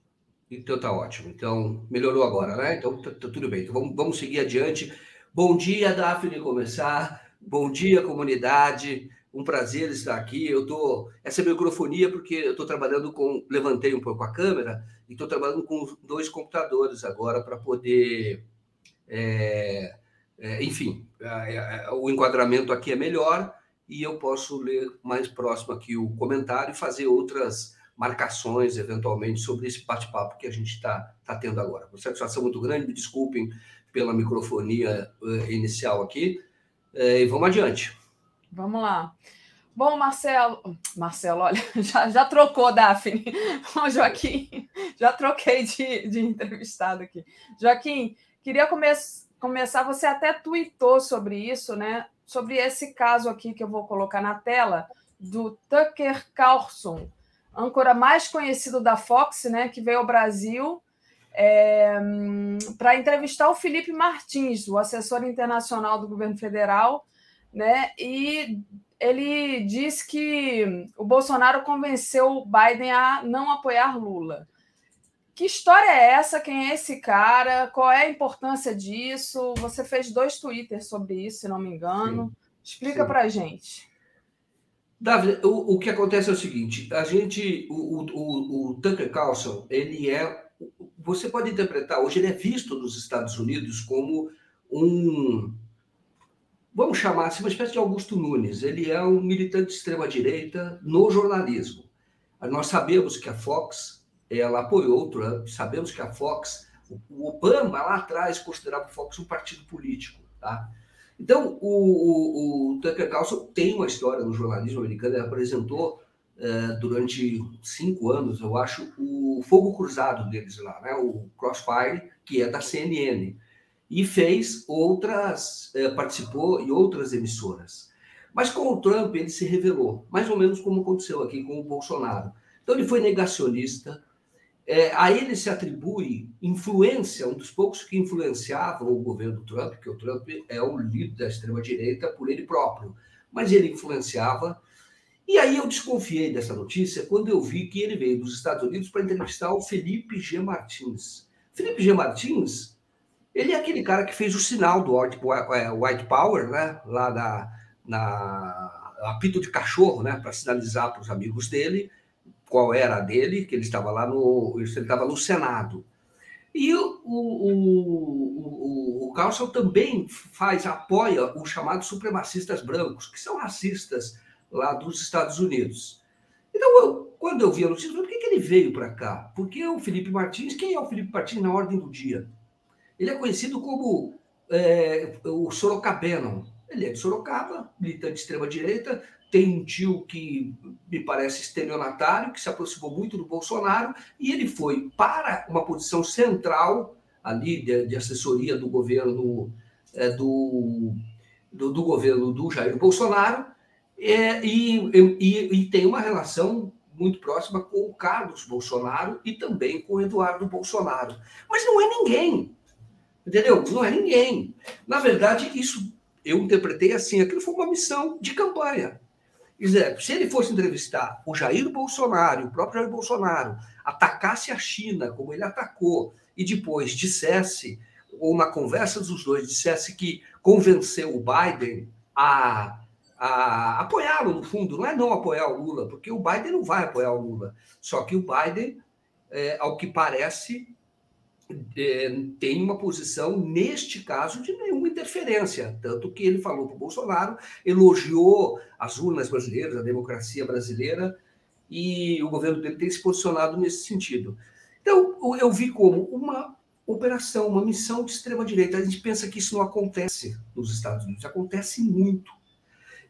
Então tá ótimo. Então melhorou agora, né? Então tá, tá tudo bem. Então vamos, vamos seguir adiante. Bom dia, Daphne começar. Bom dia, comunidade. Um prazer estar aqui. Eu tô essa é microfonia porque eu estou trabalhando com levantei um pouco a câmera e estou trabalhando com dois computadores agora para poder é, é, enfim, o enquadramento aqui é melhor e eu posso ler mais próximo aqui o comentário e fazer outras marcações, eventualmente, sobre esse bate-papo que a gente está tá tendo agora. Uma satisfação muito grande, me desculpem pela microfonia uh, inicial aqui, e vamos adiante. Vamos lá. Bom, Marcelo, Marcelo, olha, já, já trocou, Daphne. Bom, Joaquim, já troquei de, de entrevistado aqui. Joaquim, queria começar começar, você até tweetou sobre isso, né? Sobre esse caso aqui que eu vou colocar na tela, do Tucker Carlson, âncora mais conhecido da Fox, né? Que veio ao Brasil é, para entrevistar o Felipe Martins, o assessor internacional do governo federal, né? E ele disse que o Bolsonaro convenceu o Biden a não apoiar Lula. Que história é essa? Quem é esse cara? Qual é a importância disso? Você fez dois twitters sobre isso, se não me engano. Sim, Explica para a gente. Davi, o, o, que acontece é o seguinte: a gente, o, o, o Tucker Carlson, ele é, você pode interpretar hoje ele é visto nos Estados Unidos como um, vamos chamar assim, uma espécie de Augusto Nunes. Ele é um militante de extrema direita no jornalismo. Nós sabemos que a Fox ela apoiou o Trump. Sabemos que a Fox, o Obama lá atrás considerava a Fox um partido político, tá? Então, o, o, o Tucker Carlson tem uma história no jornalismo americano. Ele apresentou uh, durante cinco anos, eu acho, o fogo cruzado deles lá, né? O Crossfire, que é da CNN, e fez outras, uh, participou em outras emissoras. Mas com o Trump ele se revelou, mais ou menos como aconteceu aqui com o Bolsonaro. Então ele foi negacionista, é, a ele se atribui influência, um dos poucos que influenciavam o governo Trump, que o Trump é o líder da extrema-direita por ele próprio, mas ele influenciava. E aí eu desconfiei dessa notícia quando eu vi que ele veio dos Estados Unidos para entrevistar o Felipe G. Martins. Felipe G. Martins, ele é aquele cara que fez o sinal do White, é, Power, né? lá na, na apito de cachorro, né? para sinalizar para os amigos dele qual era a dele, que ele estava lá no, ele estava no Senado. E o, o, o, o Carlson também faz, apoia os chamados supremacistas brancos, que são racistas lá dos Estados Unidos. Então, eu, quando eu vi a notícia, eu falei, por que, que ele veio para cá? Porque o Felipe Martins, quem é o Felipe Martins na ordem do dia? Ele é conhecido como é, o Sorocabeno. Ele é de Sorocaba, militante de extrema-direita, tem um tio que me parece estelionatário, que se aproximou muito do Bolsonaro, e ele foi para uma posição central ali de, de assessoria do governo é, do, do, do, governo do Jair Bolsonaro, é, e, e, e tem uma relação muito próxima com o Carlos Bolsonaro e também com o Eduardo Bolsonaro. Mas não é ninguém, entendeu? Não é ninguém. Na verdade, isso eu interpretei assim: aquilo foi uma missão de campanha dizer, se ele fosse entrevistar o Jair Bolsonaro, o próprio Jair Bolsonaro, atacasse a China como ele atacou e depois dissesse, ou na conversa dos dois, dissesse que convenceu o Biden a, a apoiá-lo, no fundo, não é não apoiar o Lula, porque o Biden não vai apoiar o Lula. Só que o Biden, é, ao que parece, é, tem uma posição, neste caso, de nenhuma interferência. Tanto que ele falou para o Bolsonaro, elogiou as urnas brasileiras, a democracia brasileira, e o governo dele tem se posicionado nesse sentido. Então, eu vi como uma operação, uma missão de extrema-direita. A gente pensa que isso não acontece nos Estados Unidos, acontece muito.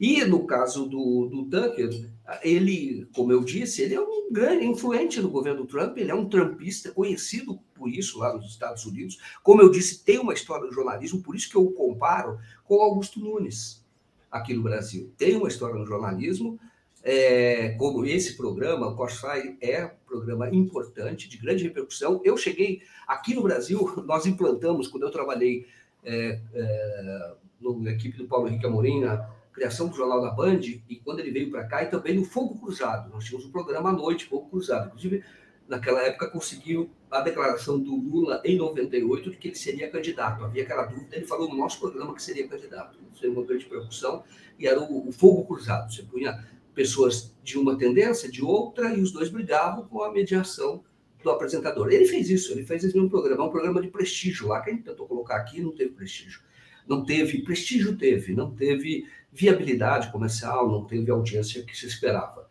E no caso do, do Tucker, ele, como eu disse, ele é um grande influente no governo Trump, ele é um trumpista conhecido por isso lá nos Estados Unidos. Como eu disse, tem uma história do jornalismo, por isso que eu o comparo com Augusto Nunes aqui no Brasil. Tem uma história no jornalismo, é, como esse programa, o Crossfire é um programa importante, de grande repercussão. Eu cheguei aqui no Brasil, nós implantamos, quando eu trabalhei é, é, na equipe do Paulo Henrique Amorim, na criação do Jornal da Band, e quando ele veio para cá, e também no Fogo Cruzado. Nós tínhamos um programa à noite, Fogo Cruzado. Inclusive, naquela época, conseguiu a declaração do Lula em 98 de que ele seria candidato. Havia aquela dúvida, ele falou no nosso programa que seria candidato. Isso foi uma grande preocupação, e era o, o Fogo Cruzado. Você punha pessoas de uma tendência, de outra, e os dois brigavam com a mediação do apresentador. Ele fez isso, ele fez esse mesmo programa, um programa de prestígio lá, que a gente tentou colocar aqui não teve prestígio. Não teve, prestígio teve, não teve viabilidade comercial, não teve audiência que se esperava.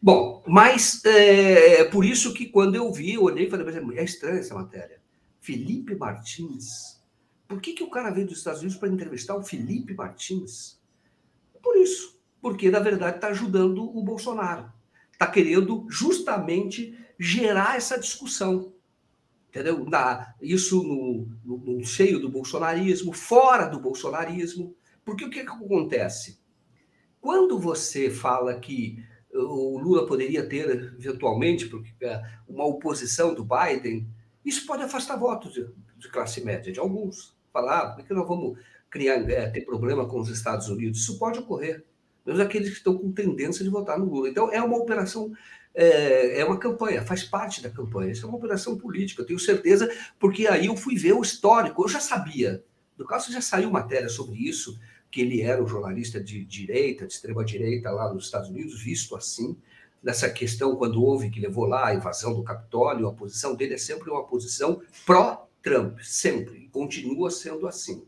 Bom, mas é, é por isso que quando eu vi, eu olhei e falei, é estranha essa matéria. Felipe Martins. Por que, que o cara veio dos Estados Unidos para entrevistar o Felipe Martins? Por isso. Porque, na verdade, está ajudando o Bolsonaro. Está querendo justamente gerar essa discussão. Entendeu? Na, isso no, no, no seio do bolsonarismo, fora do bolsonarismo. Porque o que, que acontece? Quando você fala que o Lula poderia ter, eventualmente, é, uma oposição do Biden, isso pode afastar votos de, de classe média, de alguns. Falar, ah, que nós vamos criar, é, ter problema com os Estados Unidos? Isso pode ocorrer. Mesmo aqueles que estão com tendência de votar no Lula. Então, é uma operação, é, é uma campanha, faz parte da campanha. Isso é uma operação política, eu tenho certeza, porque aí eu fui ver o histórico, eu já sabia. No caso, já saiu matéria sobre isso, que ele era um jornalista de direita, de extrema-direita lá nos Estados Unidos, visto assim. Nessa questão, quando houve que levou lá a invasão do Capitólio, a posição dele é sempre uma posição pró-Trump, sempre, continua sendo assim.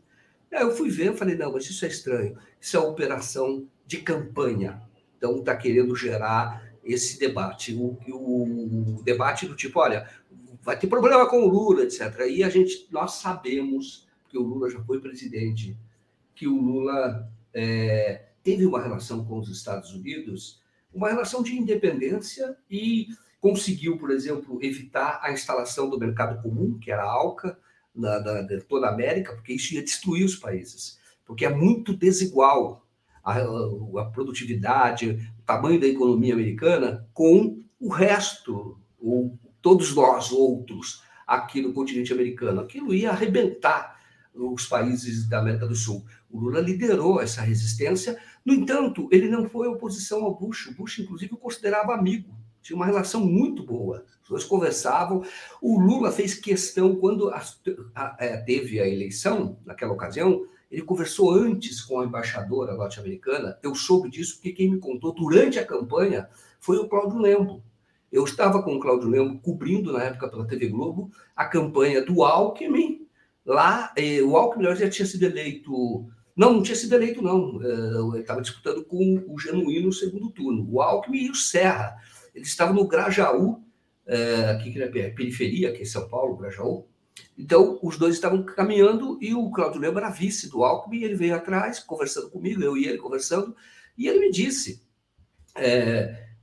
Aí eu fui ver, falei, não, mas isso é estranho, isso é uma operação de campanha. Então, está querendo gerar esse debate. O, o, o, debate do tipo, olha, vai ter problema com o Lula, etc. E a gente, nós sabemos, que o Lula já foi presidente, que o Lula é, teve uma relação com os Estados Unidos, uma relação de independência e conseguiu, por exemplo, evitar a instalação do mercado comum, que era a ALCA, na, na, de toda a América, porque isso ia destruir os países, porque é muito desigual a, a produtividade, o tamanho da economia americana com o resto, ou todos nós outros aqui no continente americano. Aquilo ia arrebentar os países da América do Sul. O Lula liderou essa resistência. No entanto, ele não foi oposição ao Bush. O Bush, inclusive, o considerava amigo. Tinha uma relação muito boa. Os dois conversavam. O Lula fez questão, quando a, a, a, é, teve a eleição, naquela ocasião, ele conversou antes com a embaixadora norte-americana. Eu soube disso porque quem me contou durante a campanha foi o Cláudio Lembo. Eu estava com o Cláudio Lembo cobrindo, na época, pela TV Globo, a campanha do Alckmin, Lá, eh, o Alckmin já tinha sido eleito. Não, não tinha sido eleito, não. Eh, estava disputando com o Genuíno no segundo turno. O Alckmin e o Serra. Eles estavam no Grajaú, eh, aqui na periferia, aqui em São Paulo, Grajaú. Então, os dois estavam caminhando e o Claudio Lema era vice do Alckmin. Ele veio atrás, conversando comigo, eu e ele conversando, e ele me disse: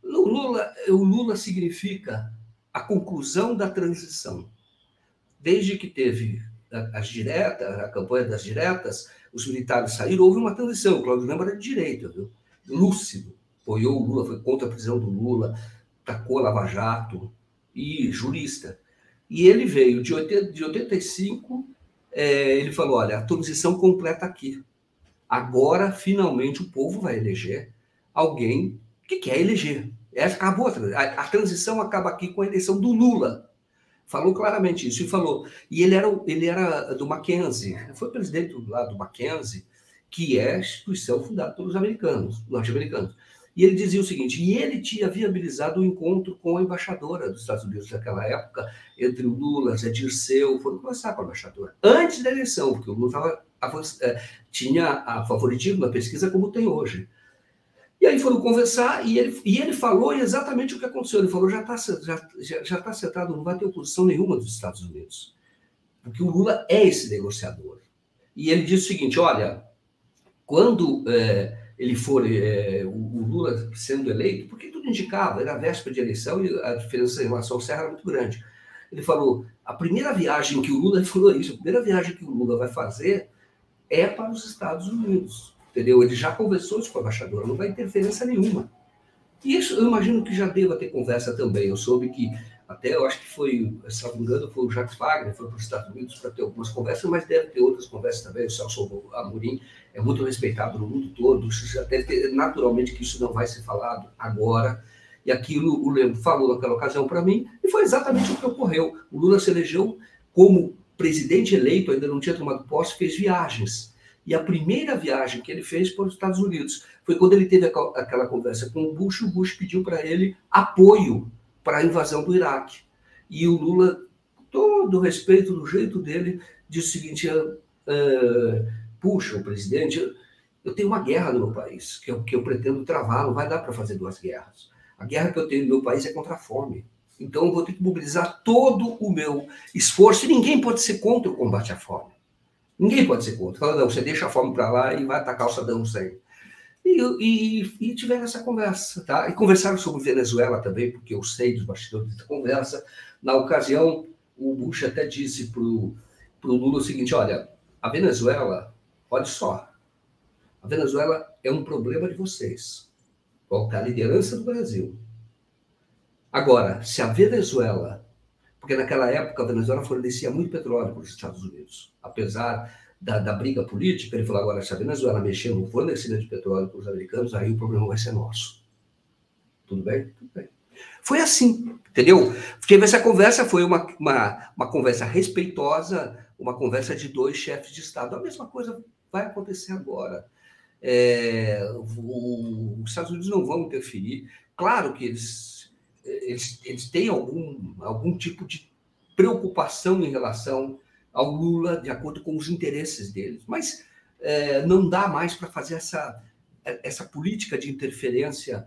o, Lula, o Lula significa a conclusão da transição. Desde que teve as diretas, a campanha das diretas, os militares saíram, houve uma transição. O Cláudio Lembra era de direita, viu? lúcido, apoiou o Lula, foi contra a prisão do Lula, tacou a Lava Jato e jurista. E ele veio de, 80, de 85, é, ele falou: olha, a transição completa aqui. Agora, finalmente, o povo vai eleger alguém que quer eleger. Essa acabou a, a transição acaba aqui com a eleição do Lula. Falou claramente isso e falou. E ele era, ele era do Mackenzie, foi presidente lá do Mackenzie, que é a instituição fundada pelos americanos, norte-americanos. E ele dizia o seguinte: e ele tinha viabilizado o um encontro com a embaixadora dos Estados Unidos naquela época, entre o Lula, Zé Dirceu, foram conversar com a embaixadora, antes da eleição, porque o Lula tava, é, tinha a favoritismo na pesquisa como tem hoje. E aí foram conversar e ele, e ele falou exatamente o que aconteceu. Ele falou: já está já, já, já tá sentado, não vai ter oposição nenhuma dos Estados Unidos. Porque o Lula é esse negociador. E ele disse o seguinte: olha, quando. É, ele for é, o, Lula sendo eleito, porque tudo indicava, era a véspera de eleição e a diferença em relação ao Serra era muito grande. Ele falou: a primeira viagem que o Lula, ele falou isso, a primeira viagem que o Lula vai fazer é para os Estados Unidos, entendeu? Ele já conversou isso com a embaixadora, não vai interferência nenhuma. E isso eu imagino que já deva ter conversa também. Eu soube que até eu acho que foi, se não me engano, foi o Jacques Wagner, foi para os Estados Unidos para ter algumas conversas, mas deve ter outras conversas também. O Celso Amorim é muito respeitado no mundo todo, até naturalmente que isso não vai ser falado agora. E aquilo o Lembro falou naquela ocasião para mim, e foi exatamente o que ocorreu. O Lula se elegeu como presidente eleito, ainda não tinha tomado posse, fez viagens. E a primeira viagem que ele fez para os Estados Unidos foi quando ele teve aquela conversa com o Bush, o Bush pediu para ele apoio para a invasão do Iraque. E o Lula, todo respeito do jeito dele, disse o seguinte: uh, puxa, o presidente, eu tenho uma guerra no meu país, que eu, que eu pretendo travar, não vai dar para fazer duas guerras. A guerra que eu tenho no meu país é contra a fome. Então eu vou ter que mobilizar todo o meu esforço, e ninguém pode ser contra o combate à fome. Ninguém pode ser contra. Fala, não, você deixa a fome para lá e vai atacar o Saddam Hussein. E, e, e, tiveram essa conversa, tá? E conversaram sobre Venezuela também, porque eu sei dos bastidores da conversa. Na ocasião, o Bush até disse para o Lula o seguinte: olha, a Venezuela, olha só, a Venezuela é um problema de vocês, qual a liderança do Brasil. Agora, se a Venezuela, porque naquela época a Venezuela fornecia muito petróleo para os Estados Unidos, apesar da, da, briga política, ele falou agora, se a Venezuela mexer no fornecimento de petróleo para os americanos, aí o problema vai ser nosso. Tudo bem? Tudo bem. Foi assim, entendeu? Porque essa conversa foi uma, uma, uma conversa respeitosa, uma conversa de dois chefes de Estado. A mesma coisa vai acontecer agora. É, o, os Estados Unidos não vão interferir. Claro que eles, eles, eles têm algum, algum tipo de preocupação em relação ao Lula de acordo com os interesses deles. Mas é, não dá mais para fazer essa, essa política de interferência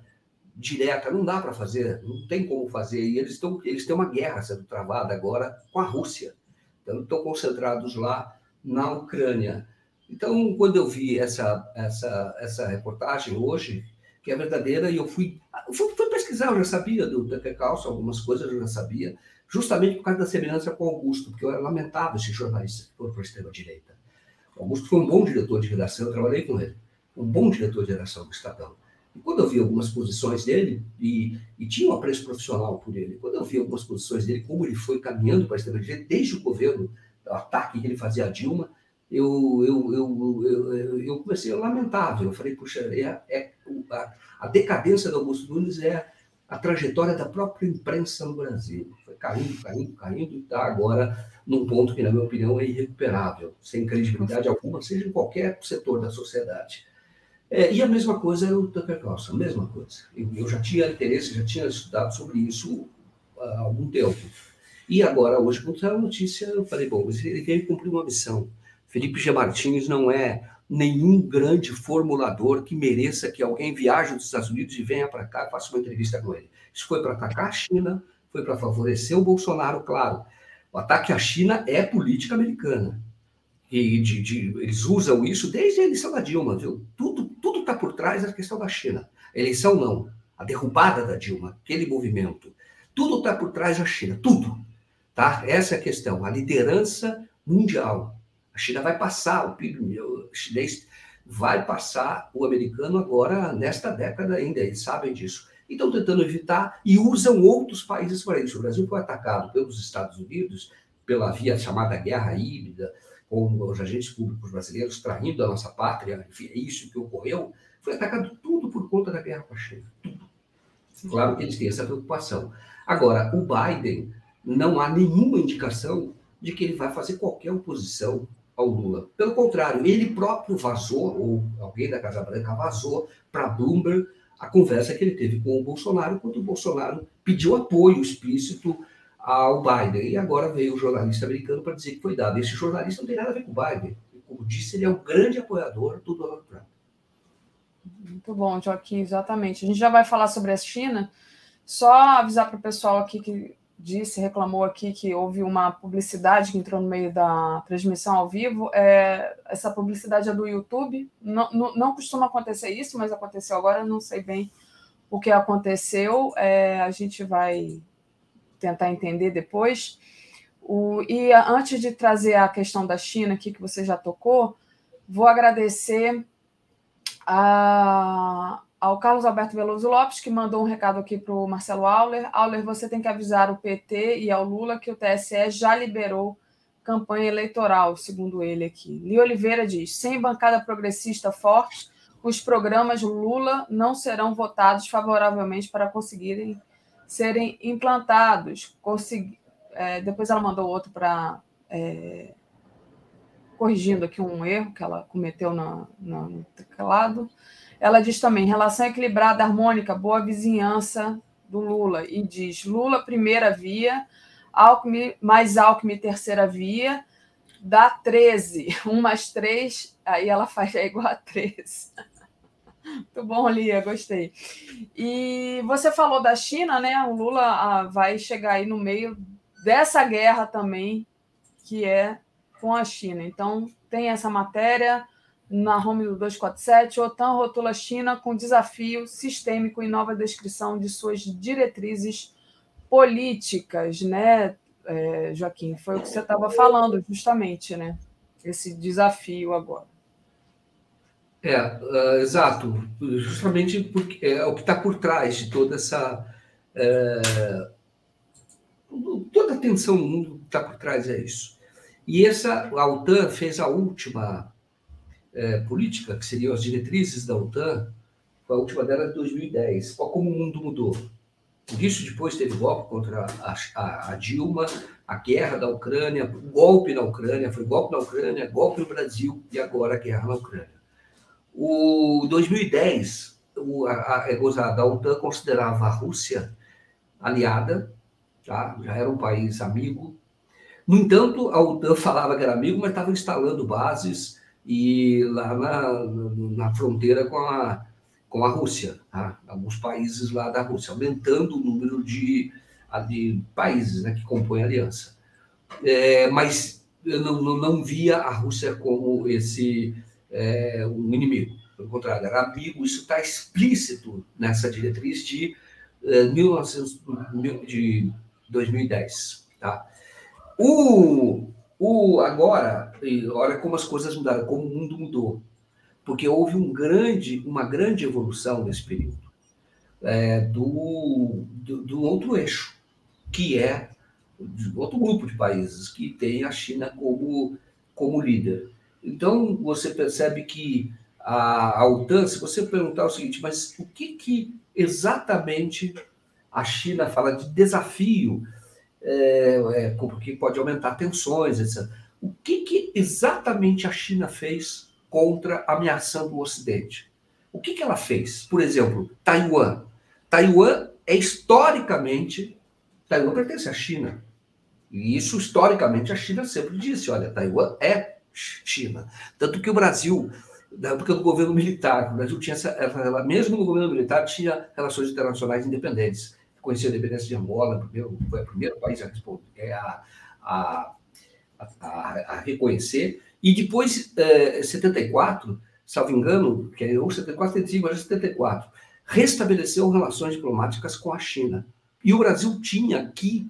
direta, não dá para fazer, não tem como fazer. E eles, estão, eles têm uma guerra sendo travada agora com a Rússia. Então, estão concentrados lá na Ucrânia. Então, quando eu vi essa, essa, essa reportagem hoje, que é verdadeira, e eu fui, fui, fui pesquisar, eu já sabia do Tucker Carlson, algumas coisas eu já sabia, justamente por causa da semelhança com Augusto, porque eu lamentava esse jornalista que foi para a extrema-direita. Augusto foi um bom diretor de redação, eu trabalhei com ele, um bom diretor de redação do Estadão. E quando eu vi algumas posições dele, e, e tinha um apreço profissional por ele, quando eu vi algumas posições dele, como ele foi caminhando para a extrema-direita, desde o governo, o ataque que ele fazia a Dilma, eu, eu, eu, eu, comecei a lamentável. Eu falei, puxa, é, é a, decadência do Augusto Nunes é a trajetória da própria imprensa no Brasil. Foi caindo, caindo, caindo, e está agora num ponto que, na minha opinião, é irrecuperável, sem credibilidade alguma, seja em qualquer setor da sociedade. É, e a mesma coisa era o Tucker Carlson, a mesma coisa. Eu, eu, já tinha interesse, já tinha estudado sobre isso há algum tempo. E agora, hoje, quando saiu a notícia, eu falei, bom, ele veio cumprir uma missão. Felipe G. Martins não é nenhum grande formulador que mereça que alguém viaje dos Estados Unidos e venha para cá e faça uma entrevista com ele. Isso foi para atacar a China, foi para favorecer o Bolsonaro, claro. O ataque à China é política americana. E de, de, eles usam isso desde a eleição da Dilma, viu? Tudo tudo está por trás da questão da China. A eleição não, a derrubada da Dilma, aquele movimento, tudo está por trás da China, tudo. Tá? Essa é a questão, a liderança mundial. A China vai passar, o PIB chinês vai passar o americano agora nesta década ainda, eles sabem disso. E estão tentando evitar e usam outros países para isso. O Brasil foi atacado pelos Estados Unidos pela via chamada guerra híbrida, com os agentes públicos brasileiros traindo a nossa pátria, enfim, é isso que ocorreu. Foi atacado tudo por conta da guerra com a China. Tudo. Claro que eles têm essa preocupação. Agora, o Biden, não há nenhuma indicação de que ele vai fazer qualquer oposição ao Lula. Pelo contrário, ele próprio vazou, ou alguém da Casa Branca vazou para Bloomberg a conversa que ele teve com o Bolsonaro, quando o Bolsonaro pediu apoio explícito ao Biden. E agora veio o jornalista americano para dizer que foi dado. Esse jornalista não tem nada a ver com o Biden. Como disse, ele é um grande apoiador do Donald Trump. Muito bom, Joaquim, exatamente. A gente já vai falar sobre a China. Só avisar para o pessoal aqui que disse, reclamou aqui que houve uma publicidade que entrou no meio da transmissão ao vivo. É, essa publicidade é do YouTube. Não, não, não, costuma acontecer isso, mas aconteceu agora. Não sei bem o que aconteceu. É, a gente vai tentar entender depois. O, e antes de trazer a questão da China aqui, que você já tocou, vou agradecer a, ao Carlos Alberto Veloso Lopes, que mandou um recado aqui para o Marcelo Auler. Auler, você tem que avisar o PT e ao Lula que o TSE já liberou campanha eleitoral, segundo ele aqui. Li Oliveira diz: sem bancada progressista forte, os programas Lula não serão votados favoravelmente para conseguirem serem implantados. Consegui... É, depois ela mandou outro para. É... corrigindo aqui um erro que ela cometeu no, no teclado. Ela diz também: relação equilibrada, harmônica, boa vizinhança do Lula. E diz: Lula, primeira via, Alckmin, mais Alckmin, terceira via, dá 13. 1 mais 3, aí ela faz é igual a 13. Muito bom, Lia, gostei. E você falou da China, né? O Lula ah, vai chegar aí no meio dessa guerra também, que é com a China. Então, tem essa matéria na home do 247, OTAN rotula China com desafio sistêmico e nova descrição de suas diretrizes políticas, né, é, Joaquim? Foi o que você estava falando, justamente, né? Esse desafio agora. É, uh, exato. Justamente porque é o que está por trás de toda essa. É, toda a tensão no mundo está por trás é isso. E essa, a OTAN fez a última é, política, que seriam as diretrizes da OTAN, a última dela é de 2010. Olha como o mundo mudou. Por isso, depois teve golpe contra a, a, a, Dilma, a guerra da Ucrânia, golpe na Ucrânia, foi golpe na Ucrânia, golpe no Brasil e agora a guerra na Ucrânia. O 2010, o, a, a, a OTAN considerava a Rússia aliada, tá? já era um país amigo. No entanto, a OTAN falava que era amigo, mas estava instalando bases e lá na, na fronteira com a, com a Rússia, tá? alguns países lá da Rússia, aumentando o número de, de países né, que compõem a aliança. É, mas eu não, não, via a Rússia como esse é, um inimigo, pelo contrário, era amigo, isso está explícito nessa diretriz de, é, 1900, de 2010. Tá? O, o, agora, olha como as coisas mudaram, como o mundo mudou. Porque houve um grande, uma grande evolução nesse período é, do, do, do, outro eixo, que é outro grupo de países que tem a China como, como líder. Então, você percebe que a, a OTAN, se você perguntar o seguinte, mas o que, que exatamente a China fala de desafio é, é, porque pode aumentar tensões, etc. O que, que, exatamente a China fez contra ameaçando o Ocidente? O que, que ela fez? Por exemplo, Taiwan. Taiwan é historicamente. Taiwan pertence à China. E isso, historicamente, a China sempre disse: olha, Taiwan é China. Tanto que o Brasil, na época do governo militar, o Brasil tinha essa, mesmo no governo militar, tinha relações internacionais independentes conhecer a independência de Angola, primeiro, foi o primeiro país a, responder, a, a, a, a reconhecer. E depois, é, 74, salvo engano, que é ou 74, 75, mas 74, restabeleceu relações diplomáticas com a China. E o Brasil tinha aqui,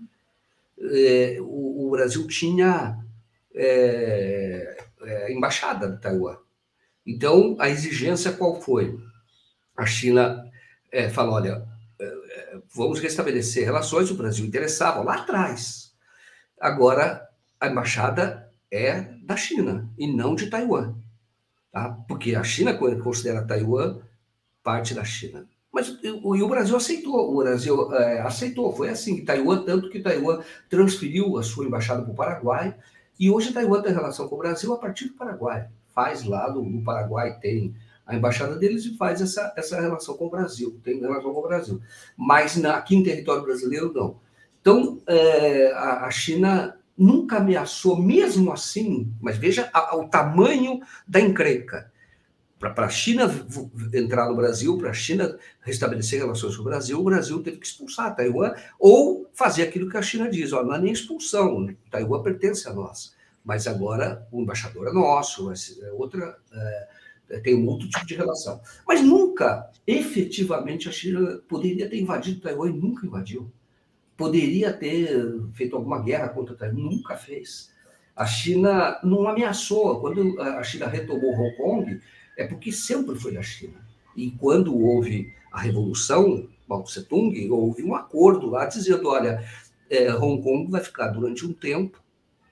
é, o, o, Brasil tinha é, é, embaixada de Taiwan. Então, a exigência qual foi? A China é, falou: olha, vamos restabelecer relações, o Brasil interessava lá atrás. Agora, a embaixada é da China e não de Taiwan. Tá? Porque a China considera Taiwan parte da China. Mas e o Brasil aceitou, o Brasil é, aceitou, foi assim, Taiwan, tanto que Taiwan transferiu a sua embaixada para o Paraguai E hoje Taiwan tem relação com o Brasil a partir do Paraguai. Faz lá no, no Paraguai, tem a embaixada deles e faz essa, essa relação com o Brasil, tem relação com o Brasil. Mas na, aqui em território brasileiro, não. Então, é, a, a, China nunca ameaçou, mesmo assim, mas veja a, o tamanho da encrenca para a China entrar no Brasil, para a China restabelecer relações com o Brasil, o Brasil teve que expulsar Taiwan ou fazer aquilo que a China diz: ó, não é nem expulsão, Taiwan pertence a nós, mas agora o embaixador é nosso, é outra. É, tem um outro tipo de relação. Mas nunca, efetivamente, a China poderia ter invadido Taiwan e nunca invadiu. Poderia ter feito alguma guerra contra Taiwan, nunca fez. A China não ameaçou. Quando a China retomou Hong Kong, é porque sempre foi a China. E quando houve a Revolução, Mao Tse Tung, houve um acordo lá dizendo: olha, é, Hong Kong vai ficar durante um tempo,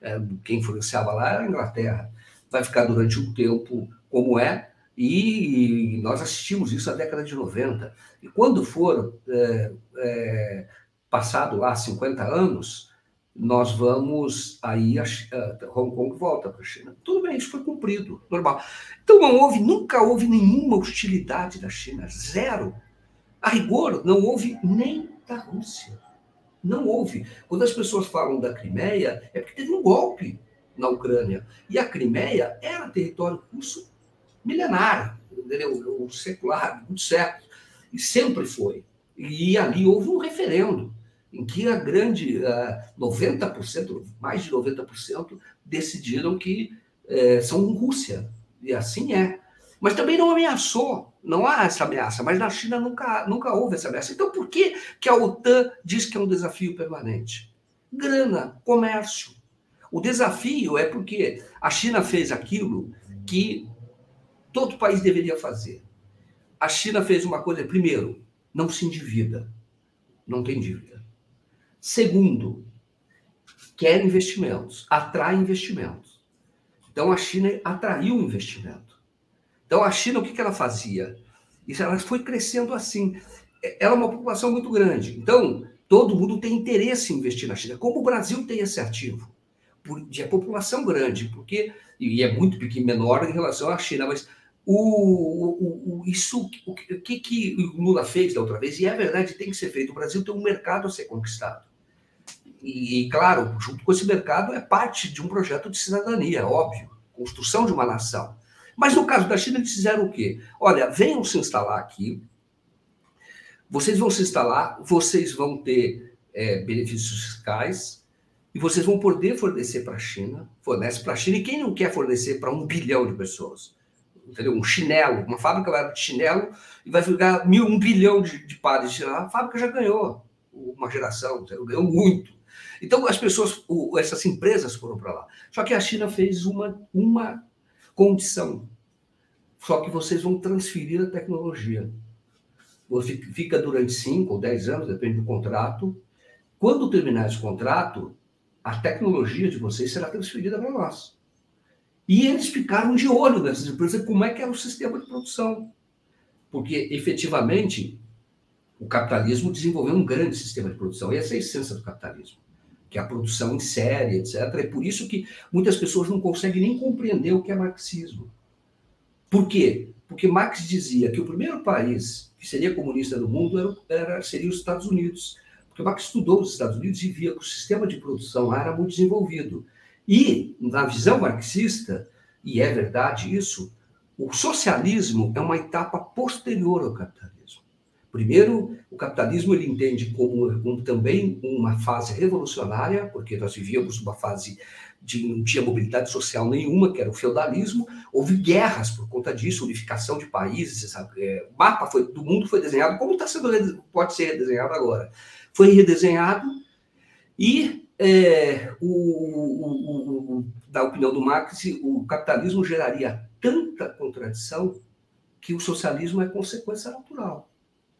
é, quem influenciava lá era a Inglaterra, vai ficar durante um tempo como é, e nós assistimos isso na década de 90. E quando for é, é, passado lá 50 anos, nós vamos aí a, a Hong Kong volta para a China. Tudo bem, isso foi cumprido, normal. Então não houve, nunca houve nenhuma hostilidade da China, zero. A rigor, não houve nem da Rússia. Não houve. Quando as pessoas falam da Crimeia, é porque teve um golpe na Ucrânia. E a Crimeia era território russo milenar, entendeu? Secular, muito séculos. E sempre foi. E ali houve um referendo em que a grande, uh, 90%, mais de 90%, decidiram que uh, são Rússia. E assim é. Mas também não ameaçou, não há essa ameaça, mas na China nunca, nunca houve essa ameaça. Então, por que, que a OTAN diz que é um desafio permanente? Grana, comércio. O desafio é porque a China fez aquilo que todo país deveria fazer. A China fez uma coisa, primeiro, não se endivida, não tem dívida. Segundo, quer investimentos, atrai investimentos. Então a China atraiu investimento. Então a China, o que ela fazia? Isso, ela foi crescendo assim. Ela é uma população muito grande. Então, todo mundo tem interesse em investir na China. Como o Brasil tem esse ativo? De a população grande, porque, e é muito pequeno, menor em relação à China, mas o, o, o, isso, o que, que o Lula fez da outra vez, e é verdade, tem que ser feito. O Brasil tem um mercado a ser conquistado. E, claro, junto com esse mercado, é parte de um projeto de cidadania, óbvio, construção de uma nação. Mas no caso da China, eles fizeram o quê? Olha, venham se instalar aqui, vocês vão se instalar, vocês vão ter é, benefícios fiscais e vocês vão poder fornecer para a China, fornece para a China, e quem não quer fornecer para um bilhão de pessoas? Entendeu? Um chinelo, uma fábrica lá de chinelo, e vai ficar mil, um bilhão de, de pares de chinelo, a fábrica já ganhou uma geração, ganhou muito. Então, as pessoas, essas empresas foram para lá. Só que a China fez uma, uma condição. Só que vocês vão transferir a tecnologia. Fica durante 5 ou 10 anos, depende do contrato. Quando terminar esse contrato, a tecnologia de vocês será transferida para nós. E eles ficaram de olho nessas empresas, como é que era o sistema de produção. Porque, efetivamente, o capitalismo desenvolveu um grande sistema de produção. E essa é a essência do capitalismo que é a produção em série, etc. É por isso que muitas pessoas não conseguem nem compreender o que é marxismo. Por quê? Porque Marx dizia que o primeiro país que seria comunista do mundo era, era, seria os Estados Unidos. Porque Marx estudou os Estados Unidos e via que o sistema de produção lá era muito desenvolvido. E, na visão marxista, e é verdade isso, o socialismo é uma etapa posterior ao capitalismo. Primeiro, o capitalismo ele entende como, também uma fase revolucionária, porque nós vivíamos uma fase de não tinha mobilidade social nenhuma, que era o feudalismo. Houve guerras por conta disso, unificação de países. É, o mapa foi, do mundo foi desenhado como está sendo pode ser redesenhado agora. Foi redesenhado e é, o, o, o, da opinião do Marx, o capitalismo geraria tanta contradição que o socialismo é consequência natural.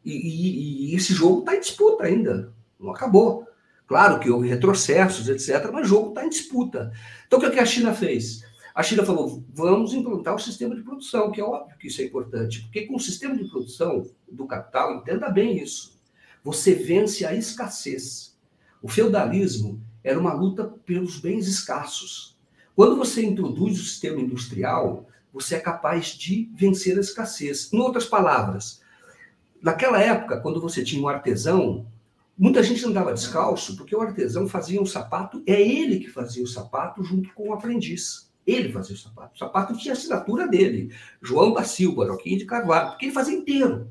E, e, e esse jogo está em disputa ainda, não acabou. Claro que houve retrocessos, etc., mas o jogo está em disputa. Então, o é que a China fez? A China falou: vamos implantar o sistema de produção, que é óbvio que isso é importante, porque com o sistema de produção do capital, entenda bem isso, você vence a escassez. O feudalismo era uma luta pelos bens escassos. Quando você introduz o sistema industrial, você é capaz de vencer a escassez. Em outras palavras, naquela época, quando você tinha um artesão, muita gente andava descalço porque o artesão fazia um sapato, é ele que fazia o sapato junto com o aprendiz. Ele fazia o sapato. O sapato tinha a assinatura dele, João da Silva, Joaquim de Carvalho, porque ele fazia inteiro.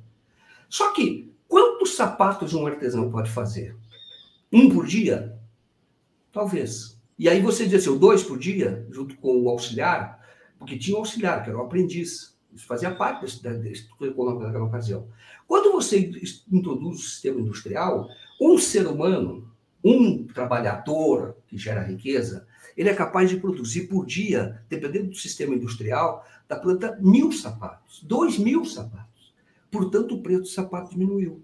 Só que, quantos sapatos um artesão pode fazer? Um por dia? Talvez. E aí você dizia assim, dois por dia, junto com o auxiliar, porque tinha um auxiliar, que era o aprendiz. Isso fazia parte da estrutura econômica naquela ocasião. Quando você introduz o sistema industrial, um ser humano, um trabalhador que gera riqueza, ele é capaz de produzir por dia, dependendo do sistema industrial, da planta mil sapatos, dois mil sapatos. Portanto, o preço do sapato diminuiu.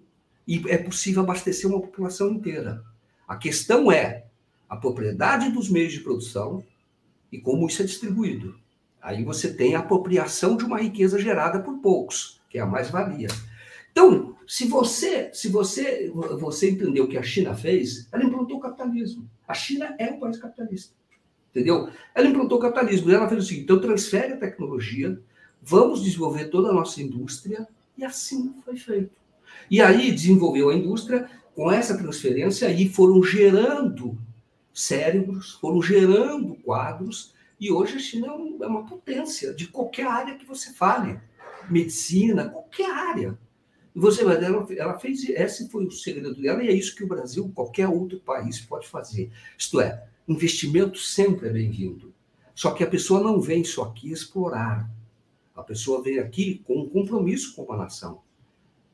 E é possível abastecer uma população inteira. A questão é a propriedade dos meios de produção e como isso é distribuído. Aí você tem a apropriação de uma riqueza gerada por poucos, que é a mais-valia. Então, se você, se você, você entendeu o que a China fez, ela implantou o capitalismo. A China é um país capitalista. Entendeu? Ela implantou o capitalismo. Ela fez o seguinte: então transfere a tecnologia, vamos desenvolver toda a nossa indústria, e assim foi feito. E aí desenvolveu a indústria com essa transferência e foram gerando cérebros, foram gerando quadros, e hoje a China é, é uma potência de qualquer área que você fale. Medicina, qualquer área. E você vai ela, ela fez, esse foi o segredo dela, e é isso que o Brasil, qualquer outro país pode fazer. Isto é, investimento sempre é bem-vindo. Só que a pessoa não vem só aqui explorar. A pessoa vem aqui com um compromisso com a nação.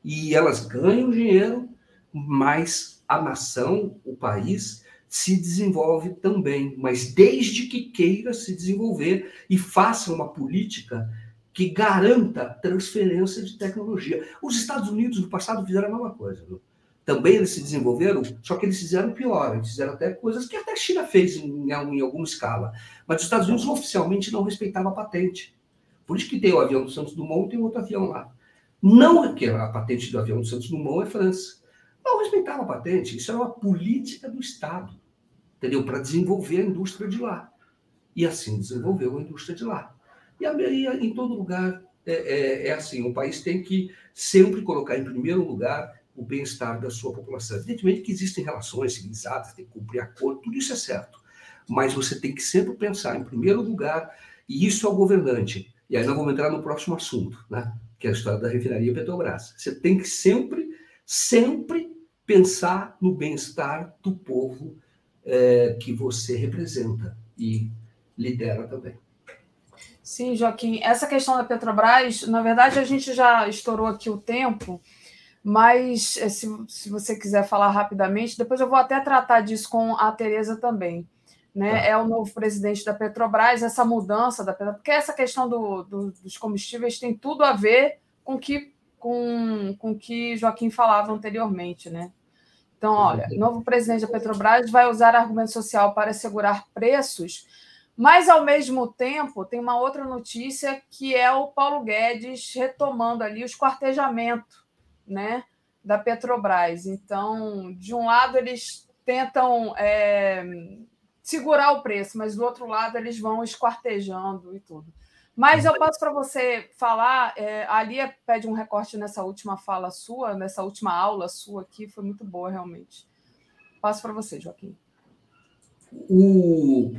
E elas ganham dinheiro, mas a nação, o país, se desenvolve também, mas desde que queira se desenvolver e faça uma política que garanta transferência de tecnologia. Os Estados Unidos no passado fizeram a mesma coisa. Viu? Também eles se desenvolveram, só que eles fizeram pior, eles fizeram até coisas que até a China fez em, em alguma escala. Mas os Estados Unidos oficialmente não respeitavam a patente. Por isso que tem o avião do Santos Dumont e tem outro avião lá. Não que a patente do avião do Santos Dumont é França não respeitava a patente. Isso era uma política do Estado, entendeu? Para desenvolver a indústria de lá. E assim desenvolveu a indústria de lá. E a, em todo lugar é, é, é, assim: o país tem que sempre colocar em primeiro lugar o bem-estar da sua população. Evidentemente que existem relações civilizadas, tem que cumprir acordo, tudo isso é certo. Mas você tem que sempre pensar em primeiro lugar, e isso é o governante. E aí nós vamos entrar no próximo assunto, né? que é a história da refinaria Petrobras. Você tem que sempre, sempre pensar no bem-estar do povo é, que você representa e lidera também. Sim, Joaquim. Essa questão da Petrobras, na verdade, a gente já estourou aqui o tempo, mas é, se, se você quiser falar rapidamente, depois eu vou até tratar disso com a Tereza também. Né? Tá. É o novo presidente da Petrobras, essa mudança da Petrobras, porque essa questão do, do, dos combustíveis tem tudo a ver com que com, com o que Joaquim falava anteriormente, né? Então, olha, novo presidente da Petrobras vai usar argumento social para assegurar preços, mas ao mesmo tempo tem uma outra notícia que é o Paulo Guedes retomando ali o esquartejamento, né, da Petrobras. Então, de um lado eles tentam é, segurar o preço, mas do outro lado eles vão esquartejando e tudo. Mas eu passo para você falar. É, a Lia pede um recorte nessa última fala sua, nessa última aula sua aqui, foi muito boa, realmente. Passo para você, Joaquim. O,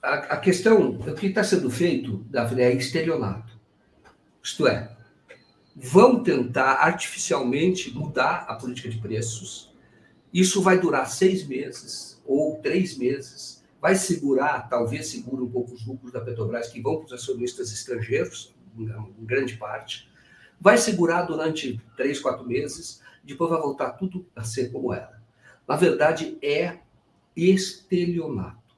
a, a questão, o que está sendo feito, Davi, é estelionato. Isto é, vão tentar artificialmente mudar a política de preços. Isso vai durar seis meses ou três meses vai segurar, talvez segure um pouco os lucros da Petrobras que vão para os acionistas estrangeiros, em grande parte, vai segurar durante três, quatro meses, depois vai voltar tudo a ser como era. Na verdade, é estelionato,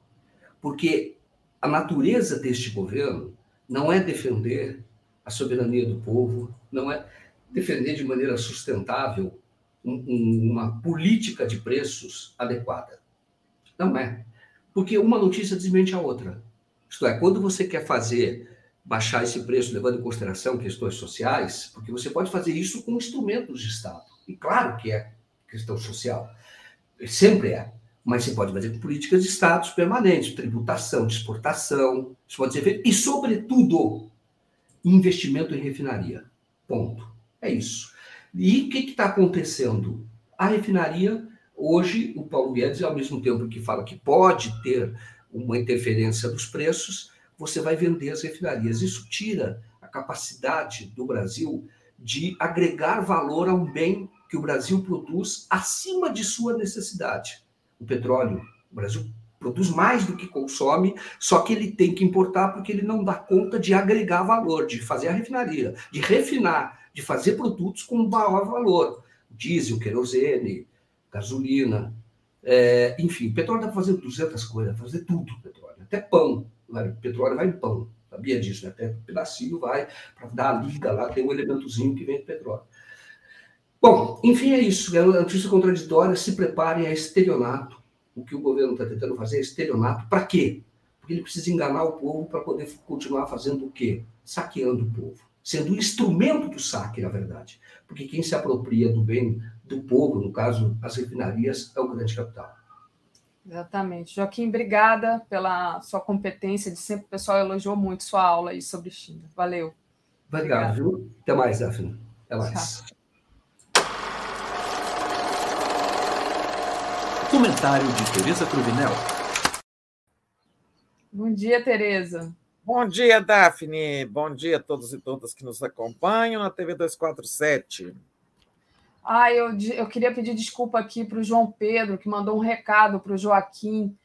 porque a natureza deste governo não é defender a soberania do povo, não é defender de maneira sustentável uma política de preços adequada. Não é. Porque uma notícia desmente a outra. Isto é, quando você quer fazer baixar esse preço levando em consideração questões sociais, porque você pode fazer isso com instrumentos de Estado. E claro que é questão social. Sempre é. mas você pode fazer com políticas de status permanentes, tributação, de exportação, isso pode ser feito, e, sobretudo, investimento em refinaria. Ponto. É isso. E o que está acontecendo? A refinaria, hoje, o Paulo Guedes, ao mesmo tempo que fala que pode ter uma interferência dos preços, você vai vender as refinarias. Isso tira a capacidade do Brasil de agregar valor a um bem que o Brasil produz acima de sua necessidade. O petróleo, o Brasil produz mais do que consome, só que ele tem que importar porque ele não dá conta de agregar valor, de fazer a refinaria, de refinar, de fazer produtos com maior valor. Diesel, querosene, gasolina, é, enfim, petróleo dá para fazer 200 coisas, fazer tudo petróleo, até pão. Petróleo vai em pão, sabia disso, né? até um pedacinho vai para dar a liga lá, tem um elementozinho que vem do petróleo. Bom, enfim, é isso. É uma notícia contraditória. Se preparem a estelionato. O que o governo está tentando fazer é estelionato. Para quê? Porque ele precisa enganar o povo para poder continuar fazendo o quê? Saqueando o povo. Sendo o instrumento do saque, na verdade. Porque quem se apropria do bem do povo, no caso, as refinarias, é o grande capital. Exatamente. Joaquim, obrigada pela sua competência. De sempre o pessoal elogiou muito sua aula aí sobre China. Valeu. Obrigado, viu? Até mais, Daphne. Até mais. Tchau. Comentário de Tereza Cruvinel. Bom dia, Tereza. Bom dia, Daphne. Bom dia a todos e todas que nos acompanham na TV 247. Ah, eu, eu queria pedir desculpa aqui para o João Pedro, que mandou um recado para o Joaquim,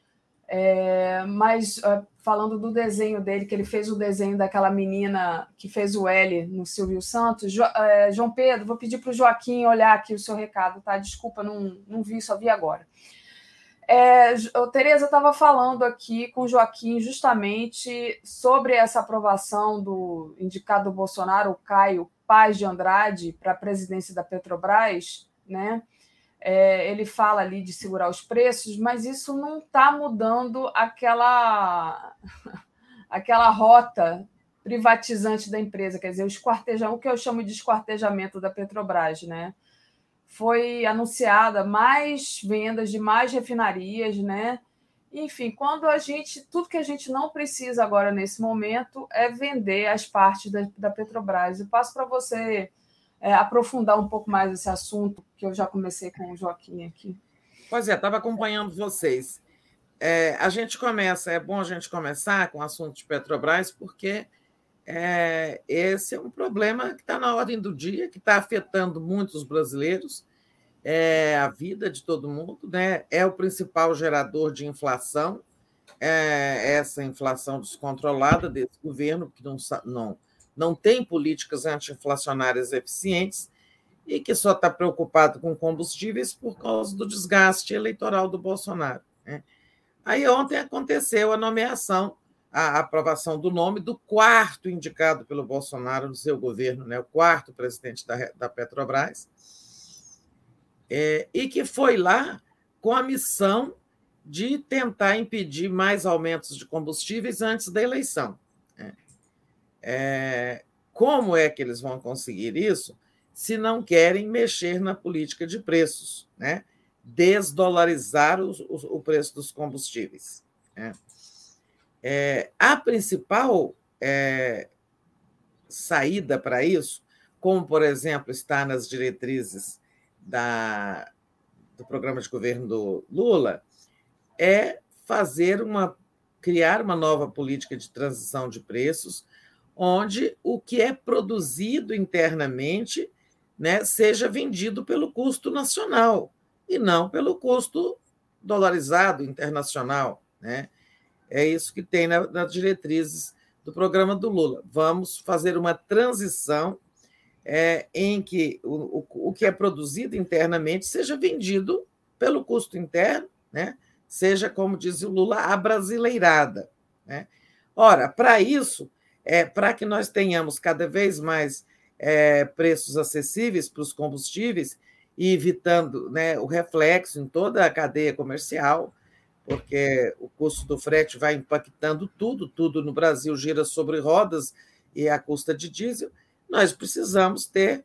é, mas é, falando do desenho dele, que ele fez o desenho daquela menina que fez o L no Silvio Santos. Jo, é, João Pedro, vou pedir para o Joaquim olhar aqui o seu recado, tá? Desculpa, não, não vi, só vi agora. É, Tereza estava falando aqui com o Joaquim justamente sobre essa aprovação do indicado Bolsonaro, o Caio Paz de Andrade, para a presidência da Petrobras, né? É, ele fala ali de segurar os preços, mas isso não está mudando aquela, aquela rota privatizante da empresa, quer dizer, o esquartejamento, o que eu chamo de esquartejamento da Petrobras, né? foi anunciada mais vendas de mais refinarias, né? Enfim, quando a gente, tudo que a gente não precisa agora nesse momento é vender as partes da, da Petrobras. Eu passo para você é, aprofundar um pouco mais esse assunto, que eu já comecei com o Joaquim aqui. Pois é, estava acompanhando vocês. É, a gente começa, é bom a gente começar com o assunto de Petrobras, porque é, esse é um problema que está na ordem do dia, que está afetando muitos brasileiros, é, a vida de todo mundo, né? é o principal gerador de inflação, é, essa inflação descontrolada desse governo, que não, não, não tem políticas anti-inflacionárias eficientes e que só está preocupado com combustíveis por causa do desgaste eleitoral do Bolsonaro. Né? Aí ontem aconteceu a nomeação a aprovação do nome do quarto indicado pelo Bolsonaro no seu governo, né, o quarto presidente da, da Petrobras, é, e que foi lá com a missão de tentar impedir mais aumentos de combustíveis antes da eleição. Né. É, como é que eles vão conseguir isso se não querem mexer na política de preços, né? desdolarizar o, o, o preço dos combustíveis? Né? É, a principal é, saída para isso, como, por exemplo, está nas diretrizes da, do programa de governo do Lula, é fazer uma criar uma nova política de transição de preços, onde o que é produzido internamente né, seja vendido pelo custo nacional e não pelo custo dolarizado internacional. Né? É isso que tem na, nas diretrizes do programa do Lula. Vamos fazer uma transição é, em que o, o, o, que é produzido internamente seja vendido pelo custo interno, né? seja, como diz o Lula, abrasileirada. Né? Ora, para isso, é, para que nós tenhamos cada vez mais é, preços acessíveis para os combustíveis e evitando né, o reflexo em toda a cadeia comercial, porque o custo do frete vai impactando tudo, tudo no Brasil gira sobre rodas e a custa de diesel, nós precisamos ter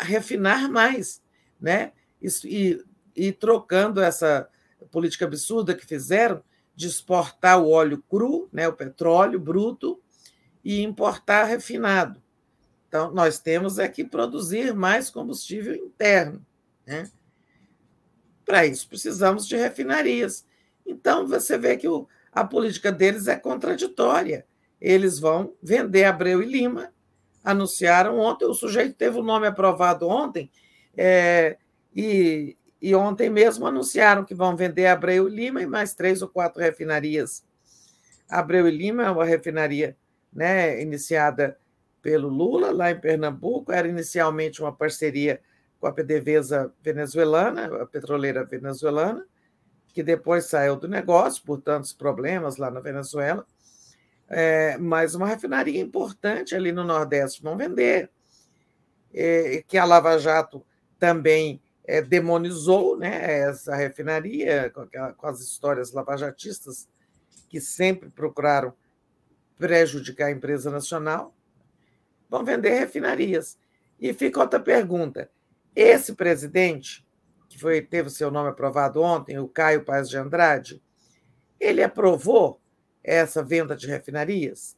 refinar mais, né? E, e trocando essa, política absurda que fizeram de exportar o óleo cru, né, o petróleo bruto, e importar refinado. Então, nós temos é que produzir mais combustível interno. Né? Para isso, precisamos de refinarias. Então, você vê que o, a política deles é contraditória. Eles vão vender Abreu e Lima, anunciaram ontem, o sujeito teve o nome aprovado ontem, é, e, e ontem mesmo anunciaram que vão vender Abreu e Lima e mais três ou quatro refinarias. Abreu e Lima é uma refinaria né, iniciada pelo Lula, lá em Pernambuco, era inicialmente uma parceria com a PDVSA venezuelana, a petroleira venezuelana, que depois saiu do negócio por tantos problemas lá na Venezuela. É, mas uma refinaria importante ali no Nordeste vão vender, é, que a Lava Jato também é, demonizou né, essa refinaria, com, com as histórias lavajatistas que sempre procuraram prejudicar a empresa nacional, vão vender refinarias. E fica outra pergunta: esse presidente, que foi, teve o seu nome aprovado ontem, o Caio Paz de Andrade, ele aprovou essa venda de refinarias?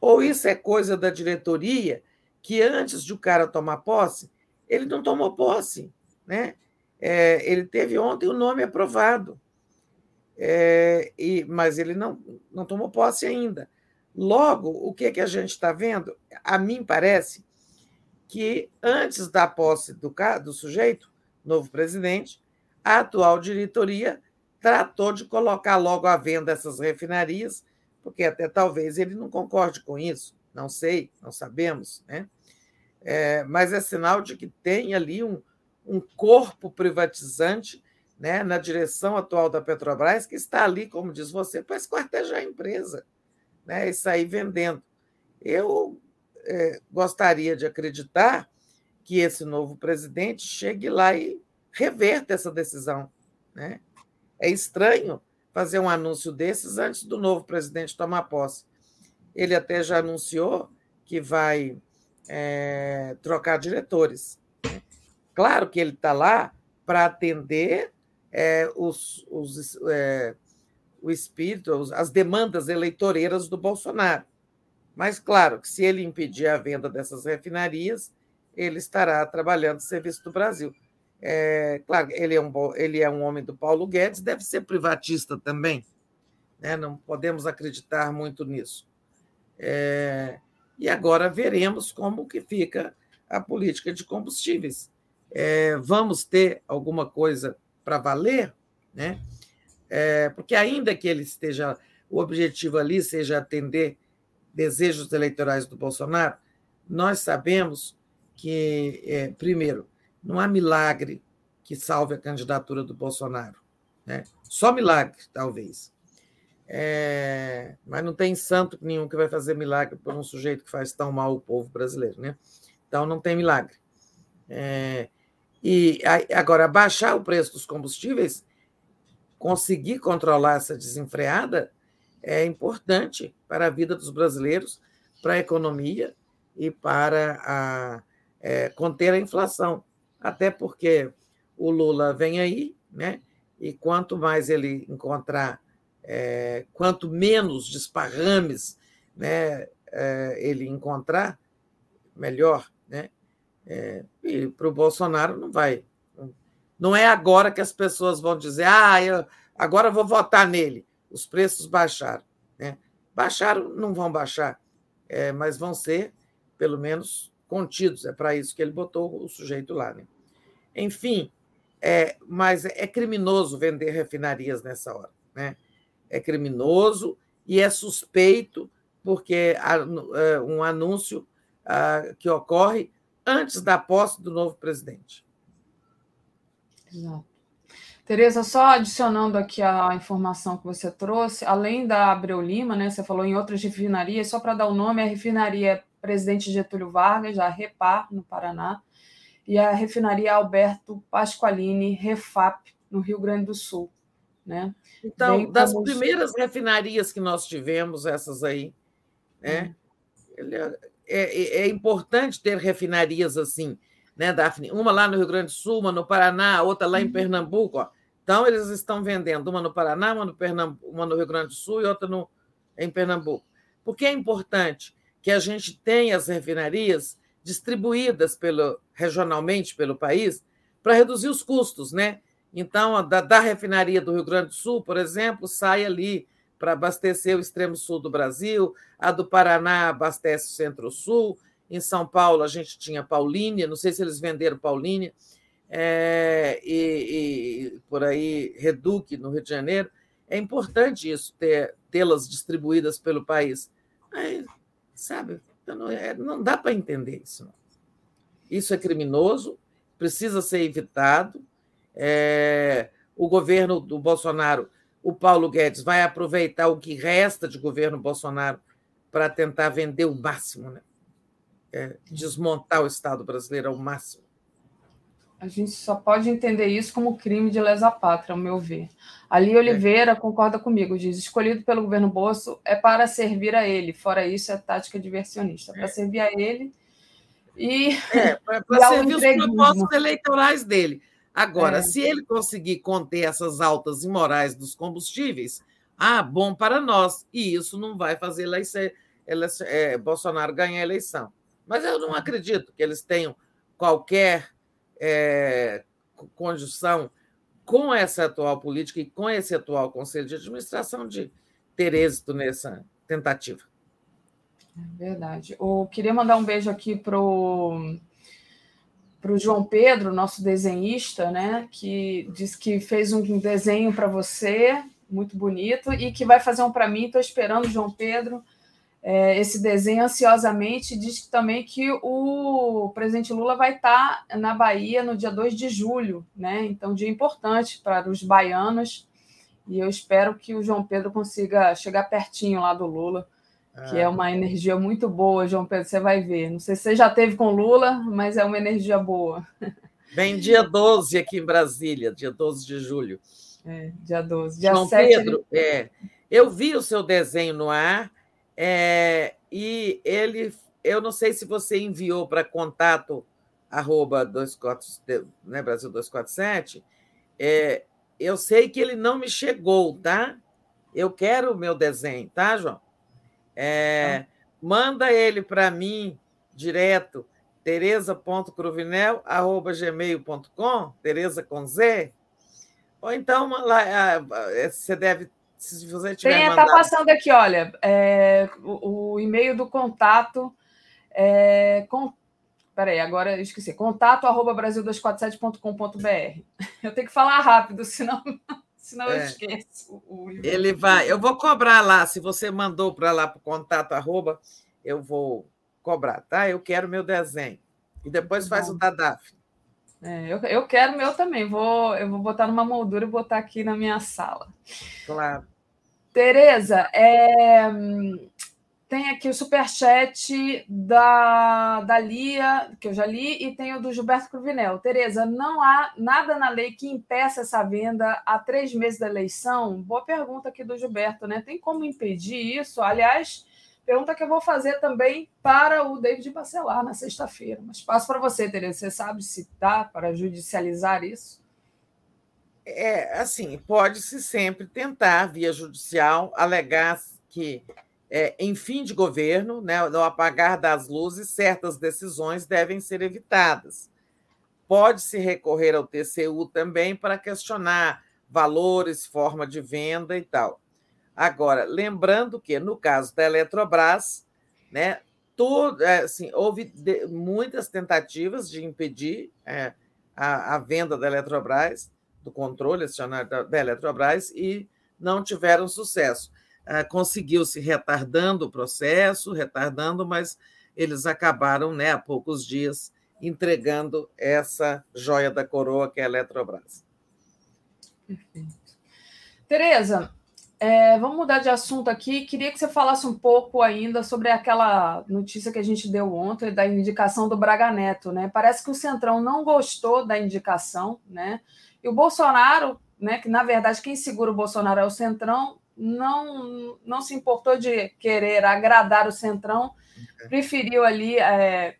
Ou isso é coisa da diretoria que antes de o cara tomar posse, ele não tomou posse, né? É, ele teve ontem o nome aprovado, é, e, mas ele não, não tomou posse ainda. Logo, o que, que a gente está vendo? A mim parece que antes da posse do, do sujeito, novo presidente, a atual diretoria tratou de colocar logo à venda essas refinarias, porque até talvez ele não concorde com isso, não sei, não sabemos, né? É, mas é sinal de que tem ali um, um corpo privatizante né, na direção atual da Petrobras, que está ali, como diz você, para esquartejar a empresa né, e sair vendendo. Eu é, gostaria de acreditar que esse novo presidente chegue lá e reverta essa decisão. Né? É estranho fazer um anúncio desses antes do novo presidente tomar posse. Ele até já anunciou que vai é, trocar diretores. Né? Claro que ele está lá para atender é, os, os, é, o espírito, as demandas eleitoreiras do Bolsonaro. Mas, claro, que se ele impedir a venda dessas refinarias, ele estará trabalhando no serviço do Brasil. É, claro, ele é, um, ele é um homem do Paulo Guedes, deve ser privatista também. Né? Não podemos acreditar muito nisso. É, e agora veremos como que fica a política de combustíveis. É, vamos ter alguma coisa para valer, né? É, porque ainda que ele esteja, o objetivo ali seja atender desejos eleitorais do Bolsonaro, nós sabemos que, é, primeiro, não há milagre que salve a candidatura do Bolsonaro. Né? Só milagre, talvez. É, mas não tem santo nenhum que vai fazer milagre por um sujeito que faz tão mal o povo brasileiro. Né? Então, não tem milagre. É, e agora, baixar o preço dos combustíveis, conseguir controlar essa desenfreada, é importante para a vida dos brasileiros, para a economia e para a, é, conter a inflação. Até porque o Lula vem aí, né? e quanto mais ele encontrar é, quanto menos desparrames né, é, ele encontrar, melhor. Né? É, e para o Bolsonaro não vai. Não é agora que as pessoas vão dizer, ah, eu, agora vou votar nele. Os preços baixaram. Né? Baixaram, não vão baixar, é, mas vão ser, pelo menos, contidos. É para isso que ele botou o sujeito lá. Né? Enfim, é, mas é criminoso vender refinarias nessa hora. Né? é criminoso e é suspeito porque é, um anúncio ah, que ocorre antes da posse do novo presidente. Exato. Tereza, só adicionando aqui a informação que você trouxe, além da Abreu Lima, né, você falou em outras refinarias, só para dar o nome, a refinaria Presidente Getúlio Vargas, a Repar, no Paraná, e a refinaria Alberto Pasqualini, Refap, no Rio Grande do Sul. Né? Então, Bem das como... primeiras refinarias que nós tivemos, essas aí, né? Hum. É, é, é, importante ter refinarias assim, né, Daphne? Uma lá no Rio Grande do Sul, uma no Paraná, outra lá em uhum. Pernambuco. Ó. Então, eles estão vendendo uma no Paraná, uma no, Pernambuco, uma no Rio Grande do Sul e outra no, em Pernambuco. Por que é importante que a gente tenha as refinarias distribuídas pelo, regionalmente pelo país para reduzir os custos, né? Então, da, da refinaria do Rio Grande do Sul, por exemplo, sai ali para abastecer o extremo sul do Brasil, a do Paraná abastece o centro-sul, em São Paulo a gente tinha Paulínia, não sei se eles venderam Paulínia, é, e, e, por aí Reduc, no Rio de Janeiro. É importante isso, tê-las distribuídas pelo país. Mas, sabe, não, é, não dá para entender isso. Não. Isso é criminoso, precisa ser evitado. É, o governo do Bolsonaro, o Paulo Guedes, vai aproveitar o que resta de governo Bolsonaro para tentar vender o máximo, né? É, desmontar o Estado brasileiro ao máximo. A gente só pode entender isso como crime de lesa pátria, ao meu ver. Ali Oliveira é. concorda comigo, diz: escolhido pelo governo Bolso é para servir a ele, fora isso é tática diversionista, é. para servir a ele e. É, para servir os propósitos eleitorais dele. Agora, é. se ele conseguir conter essas altas imorais dos combustíveis, ah, bom para nós. E isso não vai fazer é, Bolsonaro ganhar a eleição. Mas eu não acredito que eles tenham qualquer é, conjunção com essa atual política e com esse atual Conselho de Administração de ter êxito nessa tentativa. Verdade. Eu queria mandar um beijo aqui para o João Pedro, nosso desenhista, né? Que disse que fez um desenho para você, muito bonito, e que vai fazer um para mim. Estou esperando, João Pedro é, esse desenho ansiosamente. Diz também que o presidente Lula vai estar na Bahia no dia 2 de julho, né? Então, dia importante para os baianos. E eu espero que o João Pedro consiga chegar pertinho lá do Lula, que é uma energia muito boa, João Pedro, você vai ver. Não sei se você já teve com Lula, mas é uma energia boa. Vem dia 12 aqui em Brasília, dia 12 de julho. É, dia 12. Dia João 7, Pedro, é, eu vi o seu desenho no ar, é, e ele, eu não sei se você enviou para contato arroba 24, né, Brasil 247, é, eu sei que ele não me chegou, tá? Eu quero o meu desenho, tá, João? É, tá. Manda ele para mim direto, tereza.cruvinel.gmail.com, Tereza com Z. Ou então lá, você deve se você tiver Tem, Está passando aqui, olha, é, o, o, e-mail do contato é, com, peraí, agora eu esqueci, contato arroba brasil247.com.br. Eu tenho que falar rápido, senão, senão é. eu esqueço. O, Ele vai, eu vou cobrar lá, se você mandou para lá para o contato arroba, eu vou cobrar, tá? Eu quero meu desenho. E depois faz o da Daphne. É, eu, eu quero meu também. Vou, eu vou botar numa moldura e botar aqui na minha sala. Claro. Tereza, é, tem aqui o superchat da, da Lia, que eu já li, e tem o do Gilberto Cruvinel. Tereza, não há nada na lei que impeça essa venda há três meses da eleição? Boa pergunta aqui do Gilberto, né? Tem como impedir isso? Aliás, pergunta que eu vou fazer também para o David Bacelar na sexta-feira. Mas passo para você, Tereza. Você sabe se dá para judicializar isso? É, assim, pode-se sempre tentar, via judicial, alegar que, é, em fim de governo, né, no apagar das luzes, certas decisões devem ser evitadas. Pode-se recorrer ao TCU também para questionar valores, forma de venda e tal. Agora, lembrando que, no caso da Eletrobras, né, é, assim, houve muitas tentativas de impedir é, a, a venda da Eletrobras, do controle acionário da, da Eletrobras e não tiveram sucesso. Ah, conseguiu-se retardando o processo, retardando, mas eles acabaram, né, há poucos dias, entregando essa joia da coroa que é a Eletrobras. Perfeito. Tereza, é, vamos mudar de assunto aqui. Queria que você falasse um pouco ainda sobre aquela notícia que a gente deu ontem da indicação do Braga Neto, né? Parece que o Centrão não gostou da indicação, né? E o Bolsonaro, né, que na verdade quem segura o Bolsonaro é o Centrão, não, não se importou de querer agradar o Centrão, preferiu ali é,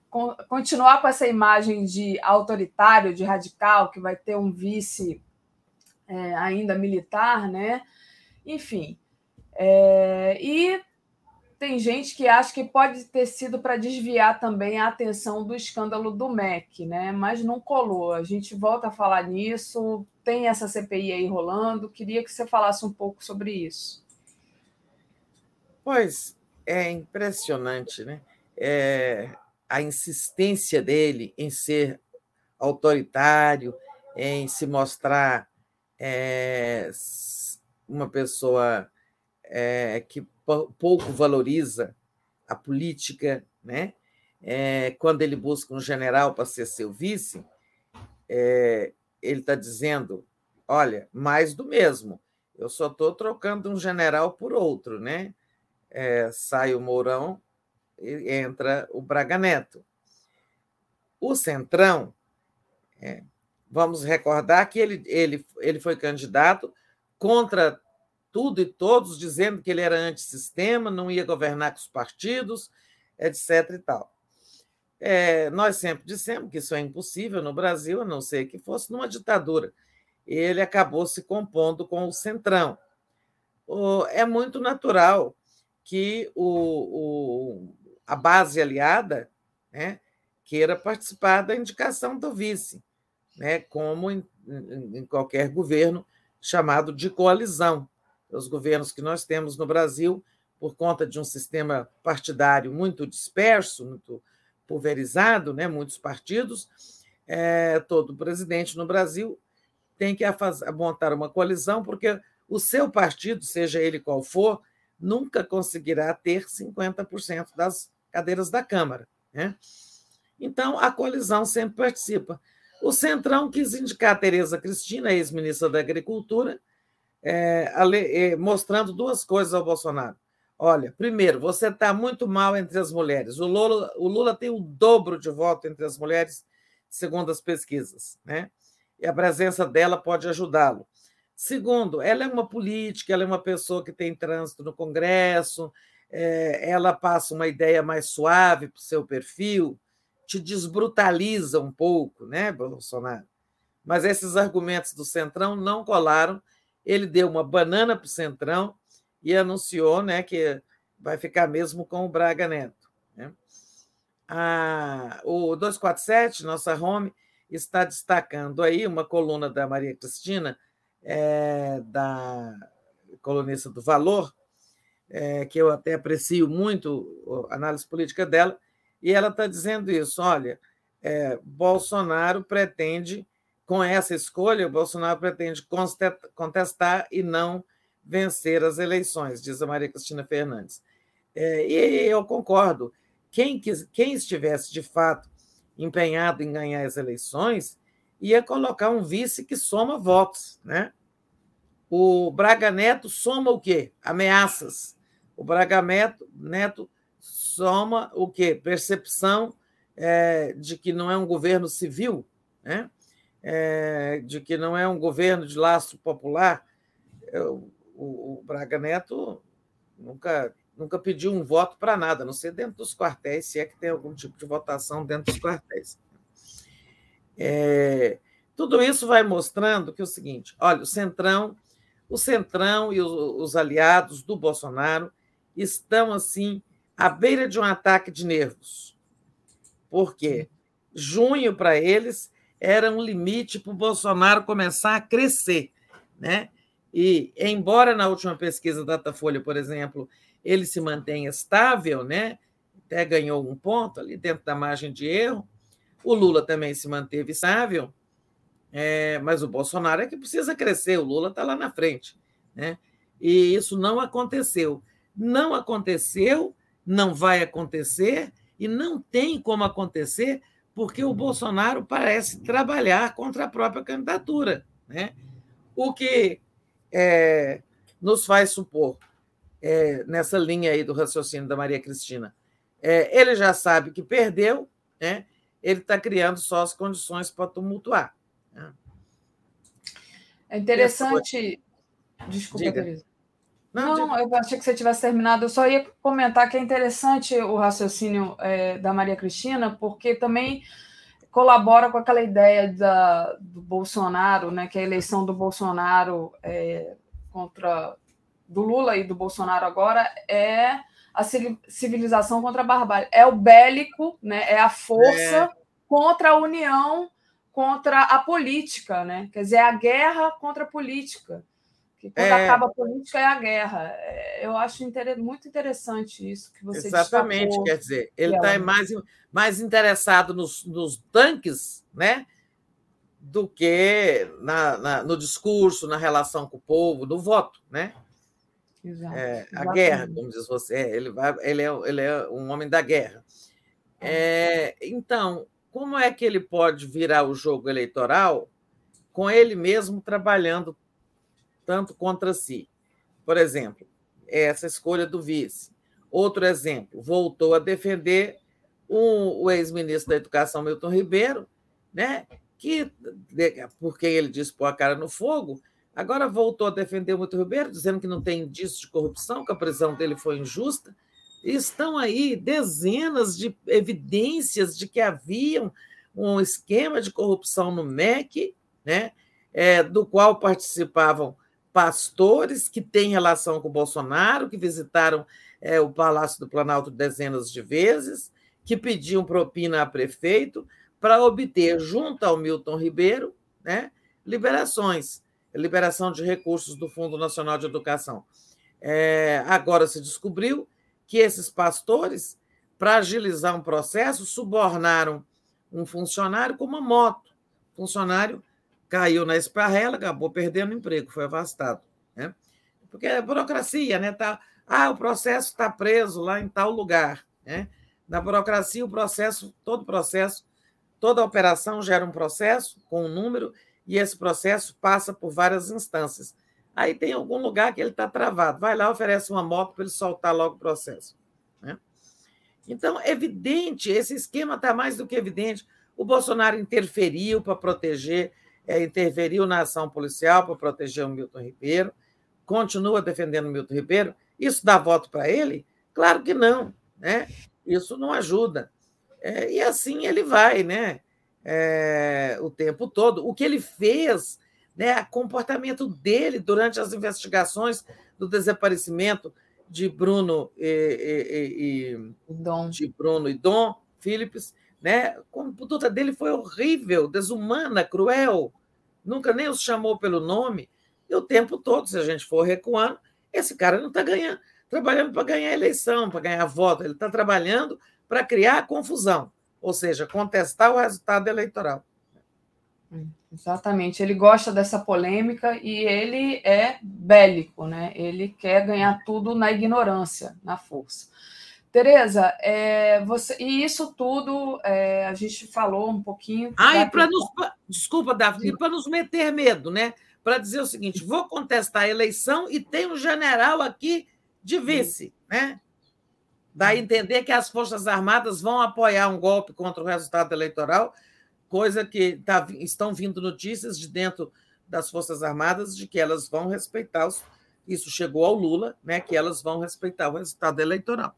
continuar com essa imagem de autoritário, de radical, que vai ter um vice é, ainda militar, né? Enfim. É, e tem gente que acha que pode ter sido para desviar também a atenção do escândalo do MEC, né? mas não colou. A gente volta a falar nisso, tem essa CPI aí rolando. Queria que você falasse um pouco sobre isso. Pois é impressionante, né? É, a insistência dele em ser autoritário, em se mostrar é, uma pessoa é, que pouco valoriza a política, né? É, quando ele busca um general para ser seu vice, é, ele está dizendo: olha, mais do mesmo, eu só estou trocando um general por outro, né? É, sai o Mourão e entra o Braga Neto. O Centrão, é, vamos recordar que ele, ele, ele foi candidato contra tudo e todos dizendo que ele era antissistema, não ia governar com os partidos, etc. e tal. É, nós sempre dissemos que isso é impossível no Brasil, a não ser que fosse numa ditadura. Ele acabou se compondo com o Centrão. É muito natural que o, o, a base aliada né, queira participar da indicação do vice, né, como em, em qualquer governo chamado de coalizão os governos que nós temos no Brasil, por conta de um sistema partidário muito disperso, muito pulverizado, né, muitos partidos, é, todo presidente no Brasil tem que montar uma coalizão, porque o seu partido, seja ele qual for, nunca conseguirá ter 50% das cadeiras da Câmara. Né? Então, a coalizão sempre participa. O Centrão quis indicar a Tereza Cristina, ex-ministra da Agricultura, é, é, mostrando duas coisas ao Bolsonaro. Olha, primeiro, você está muito mal entre as mulheres. O Lula, o Lula tem o dobro de voto entre as mulheres, segundo as pesquisas, né? E a presença dela pode ajudá-lo. Segundo, ela é uma política, ela é uma pessoa que tem trânsito no Congresso, é, ela passa uma ideia mais suave para o seu perfil, te desbrutaliza um pouco, né, Bolsonaro? Mas esses argumentos do Centrão não colaram ele deu uma banana para o Centrão e anunciou né, que vai ficar mesmo com o Braga Neto. Né? A, o 247, nossa home, está destacando aí uma coluna da Maria Cristina, é, da colunista do Valor, é, que eu até aprecio muito a análise política dela, e ela está dizendo isso: olha, é, Bolsonaro pretende com essa escolha, o Bolsonaro pretende contestar e não vencer as eleições, diz a Maria Cristina Fernandes. É, e eu concordo. Quem, quem estivesse de fato empenhado em ganhar as eleições ia colocar um vice que soma votos, né? O Braga Neto soma o quê? Ameaças. O Braga Neto, Neto soma o quê? Percepção é, de que não é um governo civil, né? É, de que não é um governo de lastro popular, eu, o, o, Braga Neto nunca, nunca pediu um voto para nada, a não ser dentro dos quartéis, se é que tem algum tipo de votação dentro dos quartéis. É, tudo isso vai mostrando que é o seguinte: olha, o Centrão, o Centrão e os, os aliados do Bolsonaro estão assim à beira de um ataque de nervos. Por quê? Junho para eles era um limite para o Bolsonaro começar a crescer. Né? E, embora na última pesquisa da Datafolha, por exemplo, ele se mantenha estável, né? até ganhou um ponto ali dentro da margem de erro, o Lula também se manteve estável, é, mas o Bolsonaro é que precisa crescer, o Lula está lá na frente. Né? E isso não aconteceu. Não aconteceu, não vai acontecer e não tem como acontecer porque o Bolsonaro parece trabalhar contra a própria candidatura. Né? O que é, nos faz supor, é, nessa linha aí do raciocínio da Maria Cristina, é, ele já sabe que perdeu, né? ele está criando só as condições para tumultuar. Né? É interessante. Desculpa, Teresa. Não, não eu achei que você tivesse terminado. Eu só ia comentar que é interessante o raciocínio é, da Maria Cristina, porque também colabora com aquela ideia da, do Bolsonaro, né, que a eleição do Bolsonaro é, contra do Lula e do Bolsonaro agora é a civilização contra a barbárie, é o bélico, né, é a força é. contra a união, contra a política, né? Quer dizer, é a guerra contra a política. Que quando é. acaba a política é a guerra. É, eu acho muito interessante isso que você Exatamente, destacou, quer dizer, ele está mais, mais interessado nos, nos tanques, né? Do que na, na, no discurso, na relação com o povo, no voto, né? Exato, é, a guerra, como diz você, ele, vai, ele, é, ele é um homem da guerra. É, então, como é que ele pode virar o jogo eleitoral com ele mesmo trabalhando tanto contra si. Por exemplo, essa escolha do vice. Outro exemplo, voltou a defender o ex-ministro da Educação, Milton Ribeiro, né, que, porque ele disse pôr a cara no fogo, agora voltou a defender o Milton Ribeiro, dizendo que não tem indício de corrupção, que a prisão dele foi injusta. Estão aí dezenas de evidências de que havia um esquema de corrupção no MEC, né, é, do qual participavam pastores que têm relação com o Bolsonaro, que visitaram é, o Palácio do Planalto dezenas de vezes, que pediam propina a prefeito para obter, junto ao Milton Ribeiro, né, liberações, liberação de recursos do Fundo Nacional de Educação. É, agora se descobriu que esses pastores, para agilizar um processo, subornaram um funcionário com uma moto. Funcionário caiu na esparrela, acabou perdendo o emprego, foi afastado. Né? Porque é burocracia, né? Tá, ah, o processo está preso lá em tal lugar. Né? Na burocracia, o processo, todo processo, toda operação gera um processo com um número, e esse processo passa por várias instâncias. Aí tem algum lugar que ele está travado. Vai lá, oferece uma moto para ele soltar logo o processo. Né? Então, evidente, esse esquema está mais do que evidente. O Bolsonaro interferiu para proteger é, interferiu na ação policial para proteger o Milton Ribeiro, continua defendendo o Milton Ribeiro. Isso dá voto para ele? Claro que não, né? Isso não ajuda. É, e assim ele vai, né? É, o tempo todo. O que ele fez, né? O comportamento dele durante as investigações do desaparecimento de Bruno e, e, e Dom. de Bruno e Dom Phillips, né? A conduta dele foi horrível, desumana, cruel, nunca nem os chamou pelo nome, e o tempo todo, se a gente for recuando, esse cara não está ganhando, trabalhando para ganhar eleição, para ganhar voto, ele está trabalhando para criar confusão, ou seja, contestar o resultado eleitoral. Exatamente, ele gosta dessa polêmica e ele é bélico, né? Ele quer ganhar tudo na ignorância, na força. Tereza, é, você, e isso tudo é, a gente falou um pouquinho. Ah, e para nos. Desculpa, Davi, para nos meter medo, né? Para dizer o seguinte: vou contestar a eleição e tem um general aqui de vice, né? Dá a entender que as Forças Armadas vão apoiar um golpe contra o resultado eleitoral, coisa que tá, estão vindo notícias de dentro das Forças Armadas de que elas vão respeitar os, isso chegou ao Lula, né? Que elas vão respeitar o resultado eleitoral.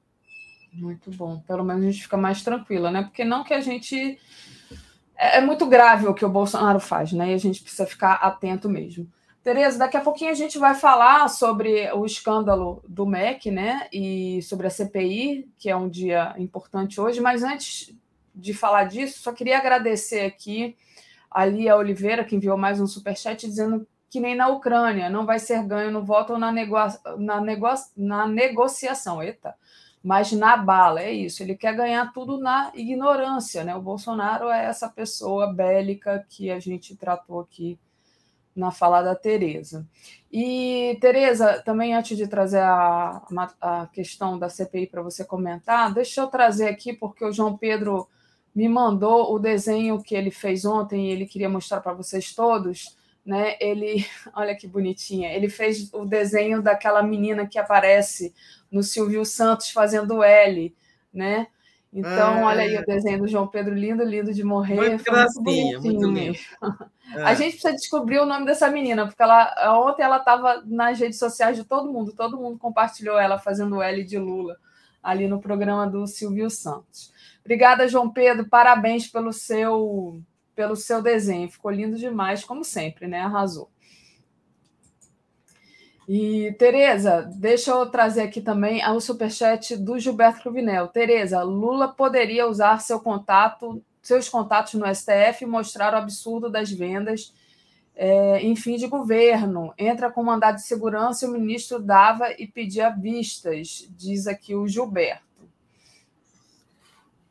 Muito bom. Pelo menos a gente fica mais tranquila, né? Porque não que a gente. É, é muito grave o que o Bolsonaro faz, né? E a gente precisa ficar atento mesmo. Tereza, daqui a pouquinho a gente vai falar sobre o escândalo do MEC, né? E sobre a CPI, que é um dia importante hoje. Mas antes de falar disso, só queria agradecer aqui a Lia Oliveira, que enviou mais um superchat, dizendo que nem na Ucrânia, não vai ser ganho no voto ou na, nego... na, nego... na negociação. Eita! Mas na bala, é isso. Ele quer ganhar tudo na ignorância, né? O Bolsonaro é essa pessoa bélica que a gente tratou aqui na fala da Tereza. E, Tereza, também antes de trazer a, a questão da CPI para você comentar, deixa eu trazer aqui, porque o João Pedro me mandou o desenho que ele fez ontem e ele queria mostrar para vocês todos. Né? Ele, olha que bonitinha, ele fez o desenho daquela menina que aparece no Silvio Santos fazendo L, né? Então, ah, olha aí o desenho do João Pedro, lindo, lindo de morrer. Muito gracinha, muito lindo. É. A gente precisa descobrir o nome dessa menina, porque ela ontem ela estava nas redes sociais de todo mundo, todo mundo compartilhou ela fazendo L de Lula. ali no programa do Silvio Santos. Obrigada, João Pedro. Parabéns pelo seu pelo seu desenho. Ficou lindo demais, como sempre, né? Arrasou. E, Tereza, deixa eu trazer aqui também o superchat do Gilberto Cruvinel. Tereza, Lula poderia usar seu contato, seus contatos no STF e mostrar o absurdo das vendas é, em fim de governo. Entra com mandado de segurança e o ministro dava e pedia vistas, diz aqui o Gilberto.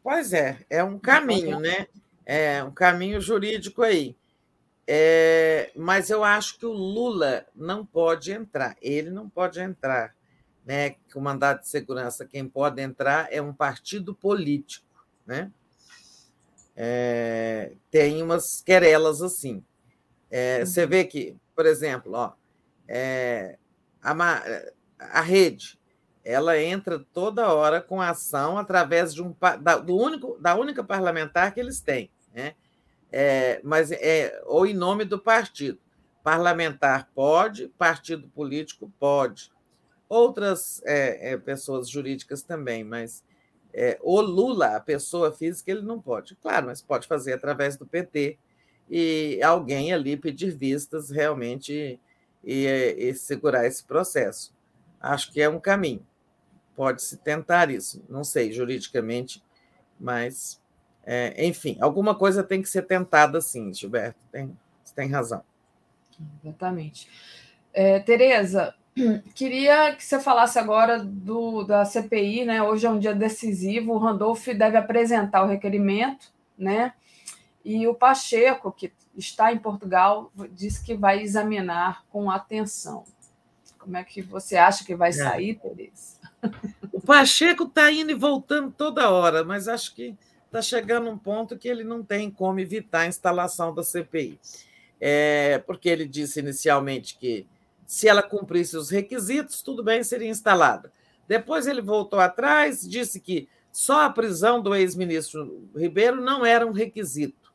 Pois é, é um caminho, né? É um caminho jurídico aí. É, mas eu acho que o Lula não pode entrar. Ele não pode entrar. Né? o mandado de segurança, quem pode entrar é um partido político. Né? É, tem umas querelas assim. É, você vê que, por exemplo, ó, é, a, a rede ela entra toda hora com ação através de um da, do único, da única parlamentar que eles têm, né? É, mas é ou em nome do partido. Parlamentar pode, partido político pode. Outras é, é, pessoas jurídicas também, mas é, o Lula, a pessoa física, ele não pode. Claro, mas pode fazer através do PT, e alguém ali pedir vistas realmente e, e segurar esse processo. Acho que é um caminho. Pode-se tentar isso. Não sei juridicamente, mas, é, enfim, alguma coisa tem que ser tentada sim, Gilberto. Tem, você tem razão. Exatamente. É, Tereza, queria que você falasse agora do, da CPI, né? Hoje é um dia decisivo, o Randolph deve apresentar o requerimento, né? E o Pacheco, que está em Portugal, disse que vai examinar com atenção. Como é que você acha que vai é. sair, é. Tereza? O Pacheco está indo e voltando toda hora, mas acho que está chegando um ponto que ele não tem como evitar a instalação da CPI. É, porque ele disse inicialmente que se ela cumprisse os requisitos, tudo bem, seria instalada. Depois ele voltou atrás, disse que só a prisão do ex-ministro Ribeiro não era um requisito.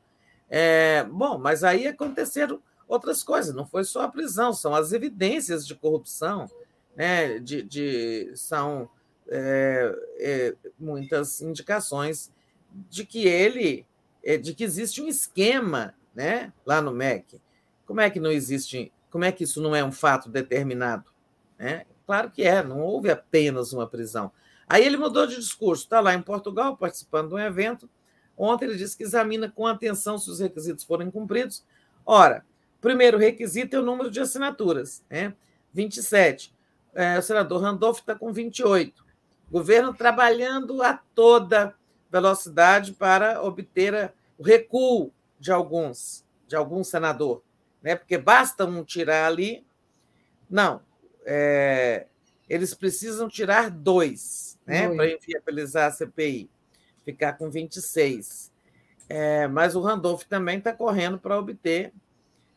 É, bom, mas aí aconteceram outras coisas, não foi só a prisão, são as evidências de corrupção, né, de, de são é, é, muitas indicações de que ele, é, de que existe um esquema né, lá no MEC. Como é que não existe, como é que isso não é um fato determinado? Né? Claro que é, não houve apenas uma prisão. Aí ele mudou de discurso, está lá em Portugal participando de um evento, Ontem ele disse que examina com atenção se os requisitos forem cumpridos. Ora, primeiro requisito é o número de assinaturas, né? 27. É, o senador Randolph está com 28. Governo trabalhando a toda velocidade para obter o recuo de alguns, de algum senador, né? Porque basta um tirar ali. Não, é, eles precisam tirar dois, né? Para inviabilizar a CPI ficar com 26. É, mas o Randolph também está correndo para obter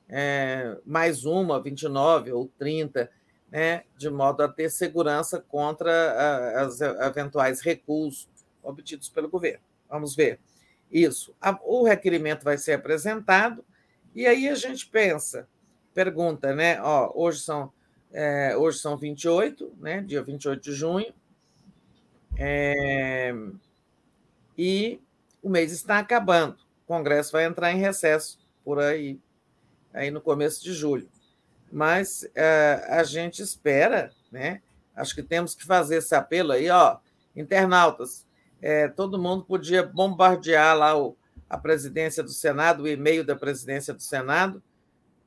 é, mais uma, 29 ou 30, né, de modo a ter segurança contra os eventuais recuos obtidos pelo governo. Vamos ver. Isso. O requerimento vai ser apresentado, e aí a gente pensa, pergunta, né? Ó, hoje são, é, hoje são 28, né? Dia 28 de junho. É, e o mês está acabando. O Congresso vai entrar em recesso por aí, aí no começo de julho. Mas é, a gente espera, né? Acho que temos que fazer esse apelo aí, ó, internautas. É, todo mundo podia bombardear lá o, a presidência do Senado, o e-mail da presidência do Senado,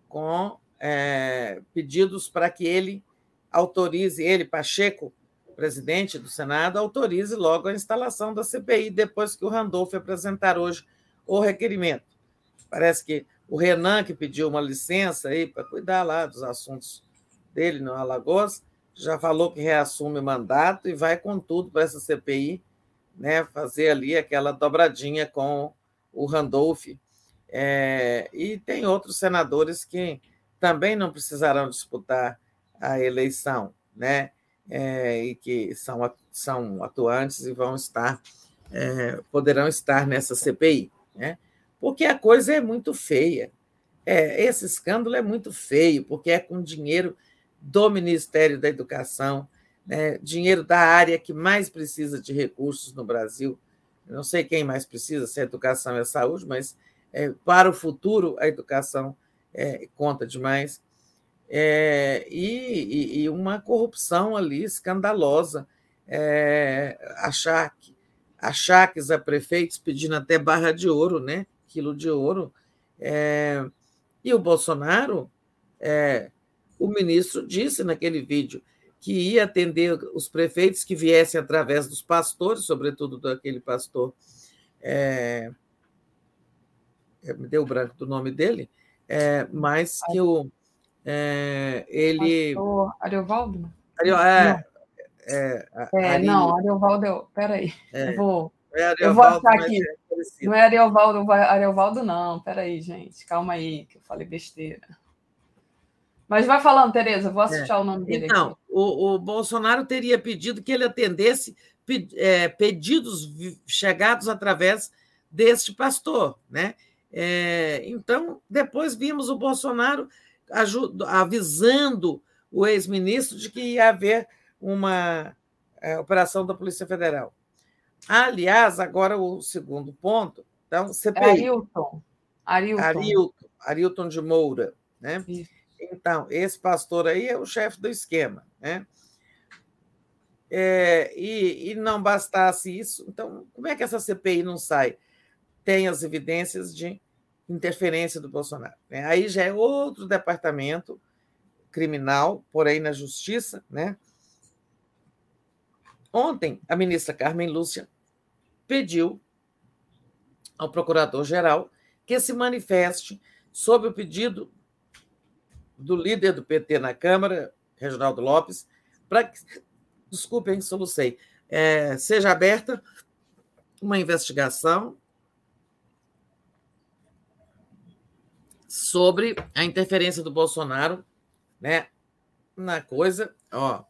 com é, pedidos para que ele autorize, ele, Pacheco, presidente do Senado autorize logo a instalação da CPI depois que o Randolph apresentar hoje o requerimento. Parece que o Renan, que pediu uma licença aí para cuidar lá dos assuntos dele no Alagoas, já falou que reassume o mandato e vai com tudo para essa CPI, né, fazer ali aquela dobradinha com o Randolph. É, e tem outros senadores que também não precisarão disputar a eleição, né? é, e que são, são atuantes e vão estar, é, poderão estar nessa CPI, né? porque a coisa é muito feia. É, esse escândalo é muito feio, porque é com dinheiro do Ministério da Educação, né, dinheiro da área que mais precisa de recursos no Brasil. Eu não sei quem mais precisa, se é educação a saúde, mas é, para o futuro a educação é, conta demais. É, e, e, uma corrupção ali escandalosa. É, achaque, achaques a prefeitos pedindo até barra de ouro, né? quilo de ouro. É, e o Bolsonaro, é, o ministro disse naquele vídeo que ia atender os prefeitos que viessem através dos pastores, sobretudo daquele pastor. É, é me deu o branco do nome dele, é, mas que o, é, ele. Pastor Ariovaldo? Ario, é, é, é, não, Ariovaldo, peraí. É, eu vou. É eu vou achar aqui. É não é Ariovaldo, Ariovaldo, não. Peraí, gente. Calma aí, que eu falei besteira. Mas vai falando, Tereza, vou assistir é. o nome dele. Então, o, o, Bolsonaro teria pedido que ele atendesse é, pedidos chegados através deste pastor, né? É, então, depois vimos o Bolsonaro avisando o ex-ministro de que ia haver uma é, operação da Polícia Federal. Aliás, agora o segundo ponto. Então, CPI. Arilton. Arilton. Arilton, Arilton de Moura. Né? Isso. Então, esse pastor aí é o chefe do esquema. Né? É, e, e não bastasse isso, então, como é que essa CPI não sai? Tem as evidências de interferência do Bolsonaro. Né? Aí já é outro departamento criminal, porém na justiça. Né? Ontem, a ministra Carmen Lúcia pediu ao procurador-geral que se manifeste sobre o pedido do líder do PT na Câmara, Reginaldo Lopes, para que, desculpem, solucei, é, seja aberta uma investigação sobre a interferência do Bolsonaro né, na coisa. Ó,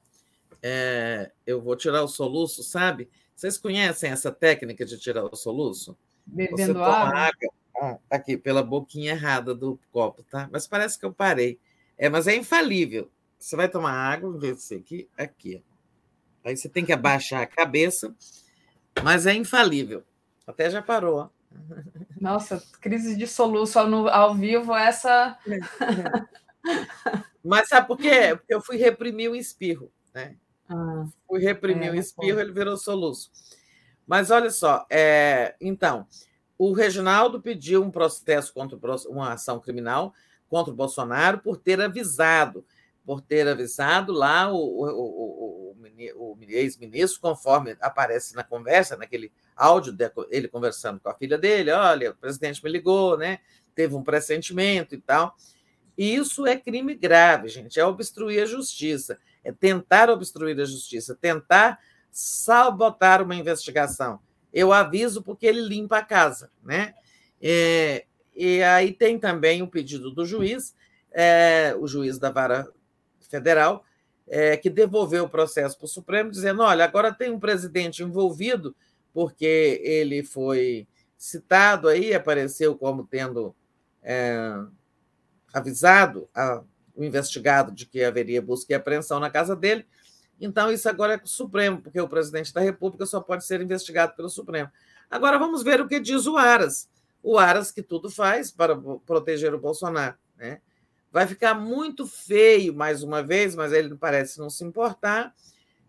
é, eu vou tirar o soluço, sabe? Vocês conhecem essa técnica de tirar o soluço? Bebendo água. água aqui pela boquinha errada do copo, tá? Mas parece que eu parei. É, mas é infalível. Você vai tomar água, ver se aqui, aqui. Aí você tem que abaixar a cabeça, mas é infalível. Até já parou. Ó. Nossa, crise de soluço ao, ao vivo, essa. Mas sabe por quê? Porque eu fui reprimir o espirro, né? Ah, fui reprimir é, o espirro, ele virou soluço. Mas olha só, é, então, o Reginaldo pediu um processo contra uma ação criminal contra o Bolsonaro por ter avisado, por ter avisado lá o, o, o, o ex-ministro, conforme aparece na conversa, naquele áudio dele conversando com a filha dele, olha, o presidente me ligou, né? Teve um pressentimento e tal. E isso é crime grave, gente, é obstruir a justiça, é tentar obstruir a justiça, tentar sabotar uma investigação. Eu aviso porque ele limpa a casa, né? É, e aí tem também o pedido do juiz, é, o juiz da vara federal, é, que devolveu o processo para o Supremo, dizendo: olha, agora tem um presidente envolvido, porque ele foi citado aí, apareceu como tendo é, avisado a, o investigado de que haveria busca e apreensão na casa dele. Então, isso agora é o Supremo, porque o presidente da República só pode ser investigado pelo Supremo. Agora, vamos ver o que diz o Aras o Aras que tudo faz para proteger o Bolsonaro. Né? Vai ficar muito feio mais uma vez, mas ele parece não se importar.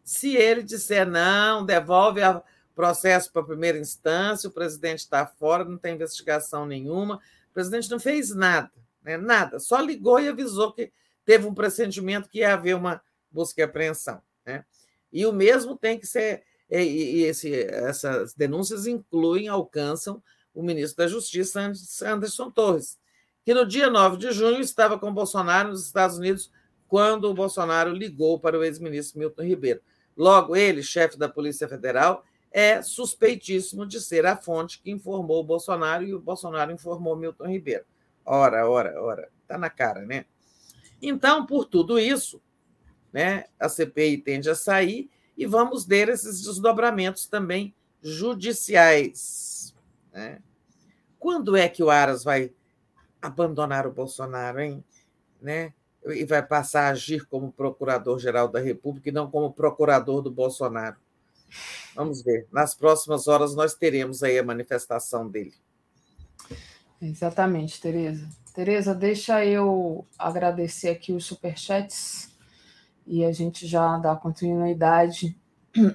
Se ele disser não, devolve o processo para a primeira instância, o presidente está fora, não tem investigação nenhuma. O presidente não fez nada, né? nada, só ligou e avisou que teve um pressentimento que ia haver uma busca e apreensão. Né? E o mesmo tem que ser. E, e esse, essas denúncias incluem, alcançam o ministro da Justiça, Anderson Torres, que no dia 9 de junho estava com Bolsonaro nos Estados Unidos quando o Bolsonaro ligou para o ex-ministro Milton Ribeiro. Logo, ele, chefe da Polícia Federal, é suspeitíssimo de ser a fonte que informou o Bolsonaro e o Bolsonaro informou Milton Ribeiro. Ora, ora, ora, está na cara, né? Então, por tudo isso, né, a CPI tende a sair e vamos ter esses desdobramentos também judiciais. Né? Quando é que o Aras vai abandonar o Bolsonaro, hein? Né? e vai passar a agir como procurador-geral da República e não como procurador do Bolsonaro. Vamos ver. Nas próximas horas nós teremos aí a manifestação dele. Exatamente, Tereza. Tereza, deixa eu agradecer aqui os superchats e a gente já dá continuidade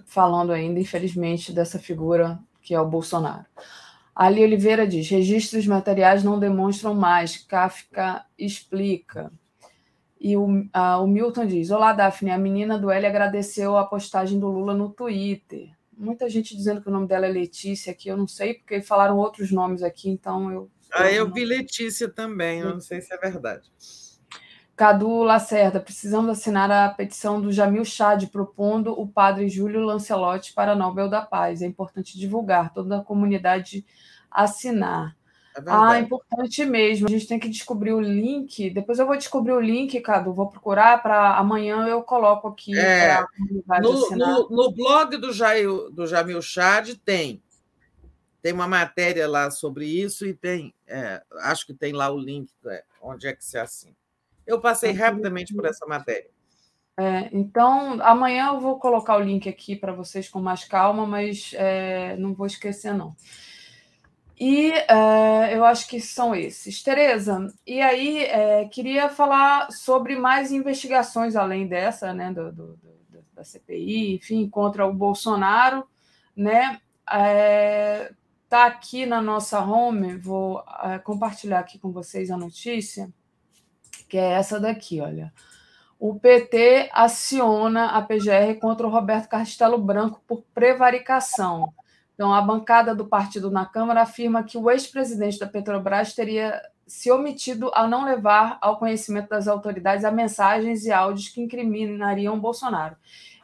falando ainda, infelizmente, dessa figura que é o Bolsonaro. Ali Oliveira diz: registros materiais não demonstram mais. Kafka explica. E o, o Milton diz: Olá, Daphne. A menina do L agradeceu a postagem do Lula no Twitter. Muita gente dizendo que o nome dela é Letícia aqui, eu não sei, porque falaram outros nomes aqui, então eu. Ah, eu vi Letícia também, eu não sei se é verdade. Cadu Lacerda, precisamos assinar a petição do Jamil Chad propondo o padre Júlio Lancelotti para Nobel da Paz. É importante divulgar, toda a comunidade assinar. É ah, importante mesmo. A gente tem que descobrir o link. Depois eu vou descobrir o link, Cadu. Vou procurar para amanhã eu coloco aqui. É, no, no, no, blog do, Jair, do Jamil Chad tem. Tem uma matéria lá sobre isso e tem. É, acho que tem lá o link é, onde é que se assina. Eu passei rapidamente por essa matéria. É, então, amanhã eu vou colocar o link aqui para vocês com mais calma, mas é, não vou esquecer, não. E é, eu acho que são esses. Tereza, e aí é, queria falar sobre mais investigações além dessa, né, do, do, do, da CPI, enfim, contra o Bolsonaro, né? É, tá aqui na nossa home, vou é, compartilhar aqui com vocês a notícia, que é essa daqui, olha. O PT aciona a PGR contra o Roberto Castelo Branco por prevaricação. Então, a bancada do partido na Câmara afirma que o ex-presidente da Petrobras teria se omitido a não levar ao conhecimento das autoridades a mensagens e áudios que incriminariam Bolsonaro.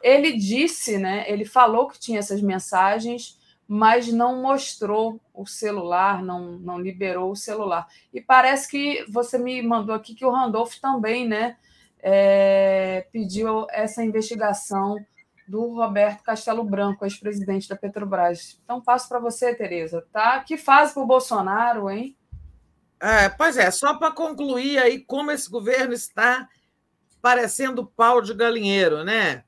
Ele disse, né, ele falou que tinha essas mensagens, mas não mostrou o celular, não, não liberou o celular. E parece que você me mandou aqui que o Randolph também, né, é, pediu essa investigação do Roberto Castelo Branco, ex-presidente da Petrobras. Então, passo para você, Tereza, tá? Que faz para o Bolsonaro, hein? É, pois é, só para concluir aí como esse governo está parecendo pau de galinheiro, né?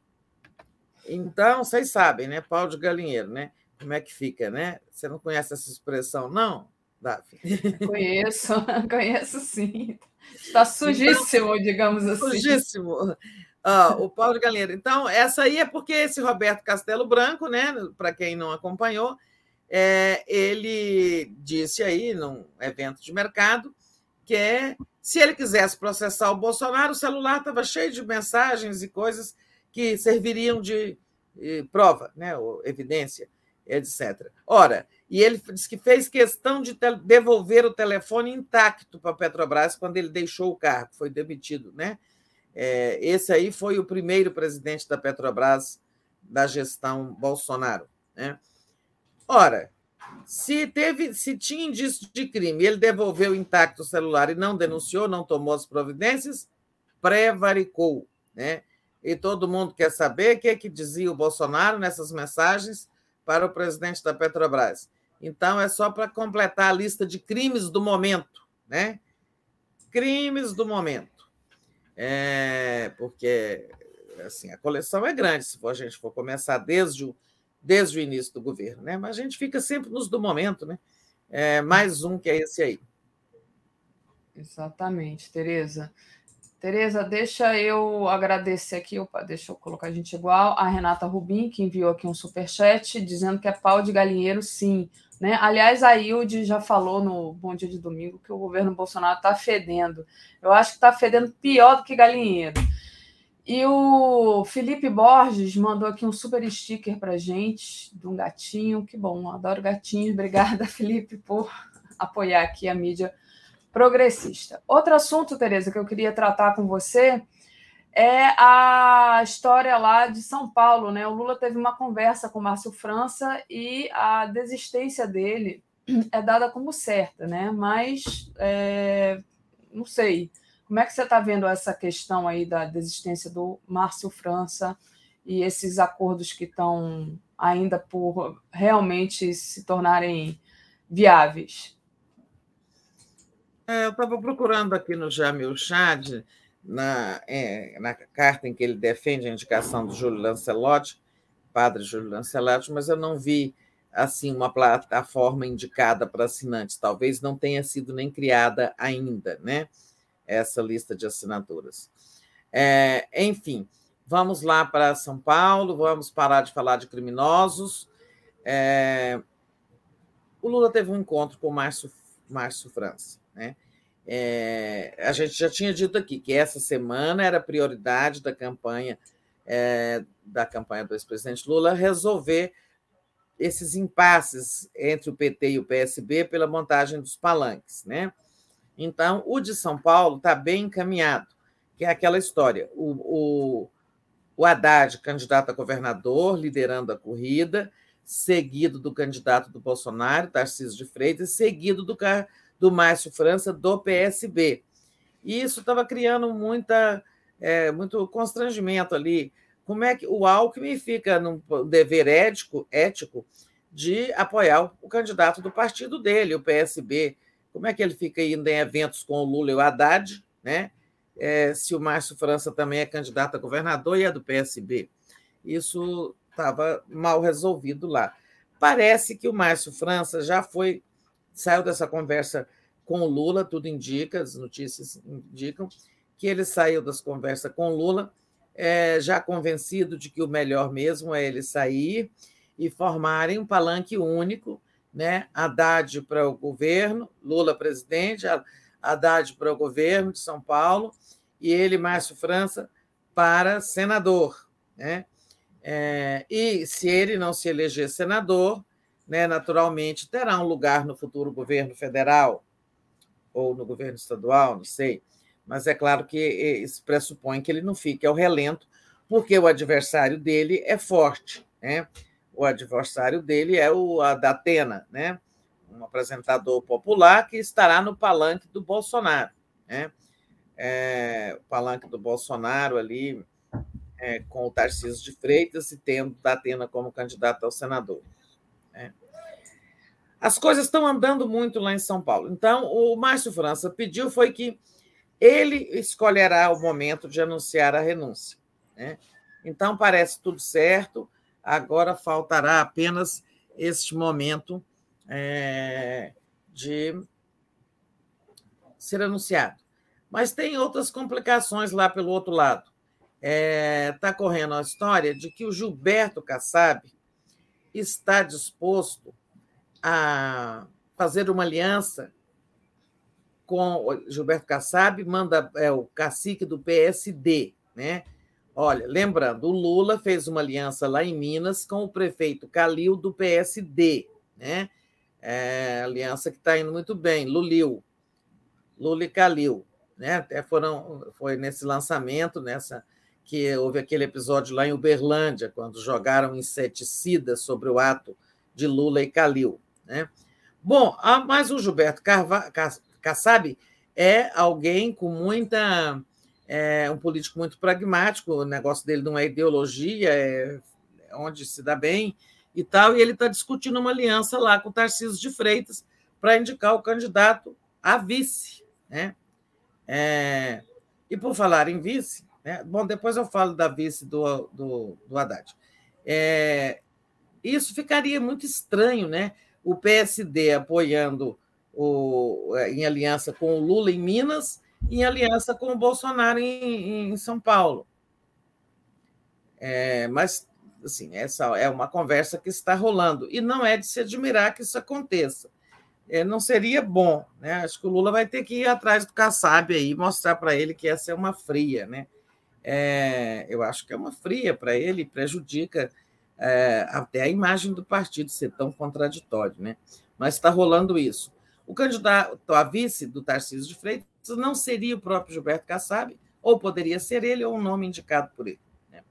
Então, vocês sabem, né? Pau de galinheiro, né? Como é que fica, né? Você não conhece essa expressão, não, Daphne? Conheço, conheço sim. Está sujíssimo, então, digamos assim. Sujíssimo. Ah, o Paulo Galinheiro. Então, essa aí é porque esse Roberto Castelo Branco, né, para quem não acompanhou, é, ele disse aí, num evento de mercado, que é, se ele quisesse processar o Bolsonaro, o celular estava cheio de mensagens e coisas que serviriam de, de prova, né, ou evidência, etc. Ora, e ele disse que fez questão de devolver o telefone intacto para a Petrobras quando ele deixou o cargo, foi demitido, né? É, esse aí foi o primeiro presidente da Petrobras da gestão Bolsonaro. Né? Ora, se teve, se tinha indício de crime, ele devolveu intacto o celular e não denunciou, não tomou as providências, prevaricou, né? E todo mundo quer saber o que é que dizia o Bolsonaro nessas mensagens para o presidente da Petrobras. Então é só para completar a lista de crimes do momento, né? Crimes do momento é, porque assim, a coleção é grande, se a gente for começar desde o, desde o início do governo, né? mas a gente fica sempre nos do momento, né? É, mais um que é esse aí. Exatamente, Tereza. Tereza, deixa eu agradecer aqui, opa, deixa eu colocar a gente igual, a Renata Rubim, que enviou aqui um superchat dizendo que é pau de galinheiro, sim. Né? Aliás, a Hilde já falou no Bom Dia de Domingo que o governo Bolsonaro está fedendo. Eu acho que está fedendo pior do que galinheiro. E o Felipe Borges mandou aqui um super sticker para gente, de um gatinho. Que bom, adoro gatinhos. Obrigada, Felipe, por apoiar aqui a mídia progressista. Outro assunto, Tereza, que eu queria tratar com você é a história lá de São Paulo, né? O Lula teve uma conversa com Márcio França e a desistência dele é dada como certa, né? Mas é, não sei. Como é que você está vendo essa questão aí da desistência do Márcio França e esses acordos que estão ainda por realmente se tornarem viáveis? É, eu estava procurando aqui no Jamil Chad na, é, na carta em que ele defende a indicação do Júlio Lancelotti, padre Júlio Lancelotti, mas eu não vi assim uma plataforma indicada para assinantes. Talvez não tenha sido nem criada ainda, né? Essa lista de assinaturas. É, enfim, vamos lá para São Paulo, vamos parar de falar de criminosos. É, o Lula teve um encontro com o Márcio, Márcio França, né? É, a gente já tinha dito aqui que essa semana era prioridade da campanha é, da campanha do ex-presidente Lula resolver esses impasses entre o PT e o PSB pela montagem dos palanques, né? Então, o de São Paulo está bem encaminhado, que é aquela história. O, o, o Haddad, candidato a governador, liderando a corrida, seguido do candidato do Bolsonaro, Tarcísio de Freitas, seguido do, do Márcio França, do PSB. E isso estava criando muita, é, muito constrangimento ali. Como é que o Alckmin fica no dever ético, ético de apoiar o candidato do partido dele, o PSB? Como é que ele fica indo em eventos com o Lula e o Haddad, né? É, se o Márcio França também é candidato a governador e é do PSB? Isso estava mal resolvido lá. Parece que o Márcio França já foi saiu dessa conversa com o Lula, tudo indica, as notícias indicam, que ele saiu das conversas com o Lula, é, já convencido de que o melhor mesmo é ele sair e formarem um palanque único, né? Haddad para o governo, Lula presidente, Haddad para o governo de São Paulo e ele, Márcio França, para senador. Né? É, e se ele não se eleger senador, né, naturalmente terá um lugar no futuro governo federal ou no governo estadual, não sei. Mas é claro que isso pressupõe que ele não fique ao relento, porque o adversário dele é forte. Né? O adversário dele é o a Datena, né? um apresentador popular que estará no palanque do Bolsonaro. Né? É, o palanque do Bolsonaro ali é, com o Tarcísio de Freitas e tendo Datena como candidato ao senador. As coisas estão andando muito lá em São Paulo. Então, o Márcio França pediu foi que ele escolherá o momento de anunciar a renúncia. Né? Então, parece tudo certo, agora faltará apenas este momento é, de ser anunciado. Mas tem outras complicações lá pelo outro lado. Está é, tá correndo a história de que o Gilberto Kassab está disposto a fazer uma aliança com Gilberto Kassab, manda é o cacique do PSD, né? Olha, lembrando, o Lula fez uma aliança lá em Minas com o prefeito Calil do PSD, né? É, aliança que está indo muito bem, Lulil, Lula e Calil, né? Até foram, foi nesse lançamento, nessa que houve aquele episódio lá em Uberlândia, quando jogaram inseticida sobre o ato de Lula e Calil. Né? Bom, mas o Gilberto Kassab é alguém com muita. É um político muito pragmático, o negócio dele não é ideologia, é onde se dá bem e tal, e ele está discutindo uma aliança lá com o Tarcísio de Freitas para indicar o candidato a vice. Né? É, e por falar em vice, né? bom, depois eu falo da vice do, do, do Haddad. É, isso ficaria muito estranho, né? O PSD apoiando o, em aliança com o Lula em Minas e em aliança com o Bolsonaro em, em São Paulo. É, mas, assim, essa é uma conversa que está rolando. E não é de se admirar que isso aconteça. É, não seria bom, né? Acho que o Lula vai ter que ir atrás do Kassab aí, mostrar para ele que essa é uma fria, né? É, eu acho que é uma fria para ele, prejudica é, até a imagem do partido ser tão contraditório, né? Mas está rolando isso. O candidato a vice do Tarcísio de Freitas não seria o próprio Gilberto Kassab, ou poderia ser ele, ou um nome indicado por ele. Né?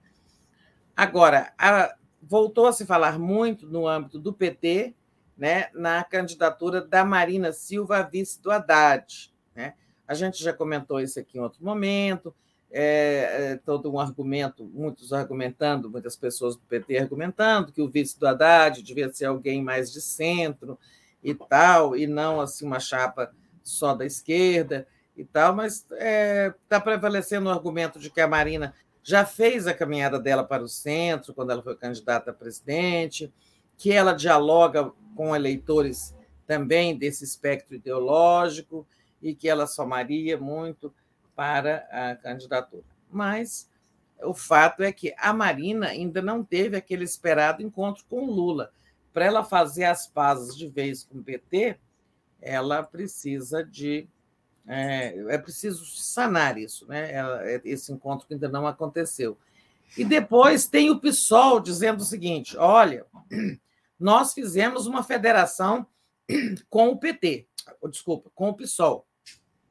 Agora, a, voltou a se falar muito no âmbito do PT, né, na candidatura da Marina Silva a vice do Haddad. Né? A gente já comentou isso aqui em outro momento é, é, todo um argumento, muitos argumentando, muitas pessoas do PT argumentando que o vice do Haddad devia ser alguém mais de centro e tal, e não assim uma chapa só da esquerda e tal, mas está é, tá prevalecendo o argumento de que a Marina já fez a caminhada dela para o centro, quando ela foi candidata a presidente, que ela dialoga com eleitores também desse espectro ideológico e que ela somaria muito para a candidatura. Mas o fato é que a Marina ainda não teve aquele esperado encontro com Lula. Para ela fazer as pazes de vez com o PT, ela precisa de. É, é preciso sanar isso, né? É, esse encontro que ainda não aconteceu. E depois tem o PSOL dizendo o seguinte: olha, nós fizemos uma federação com o PT, desculpa, com o PSOL.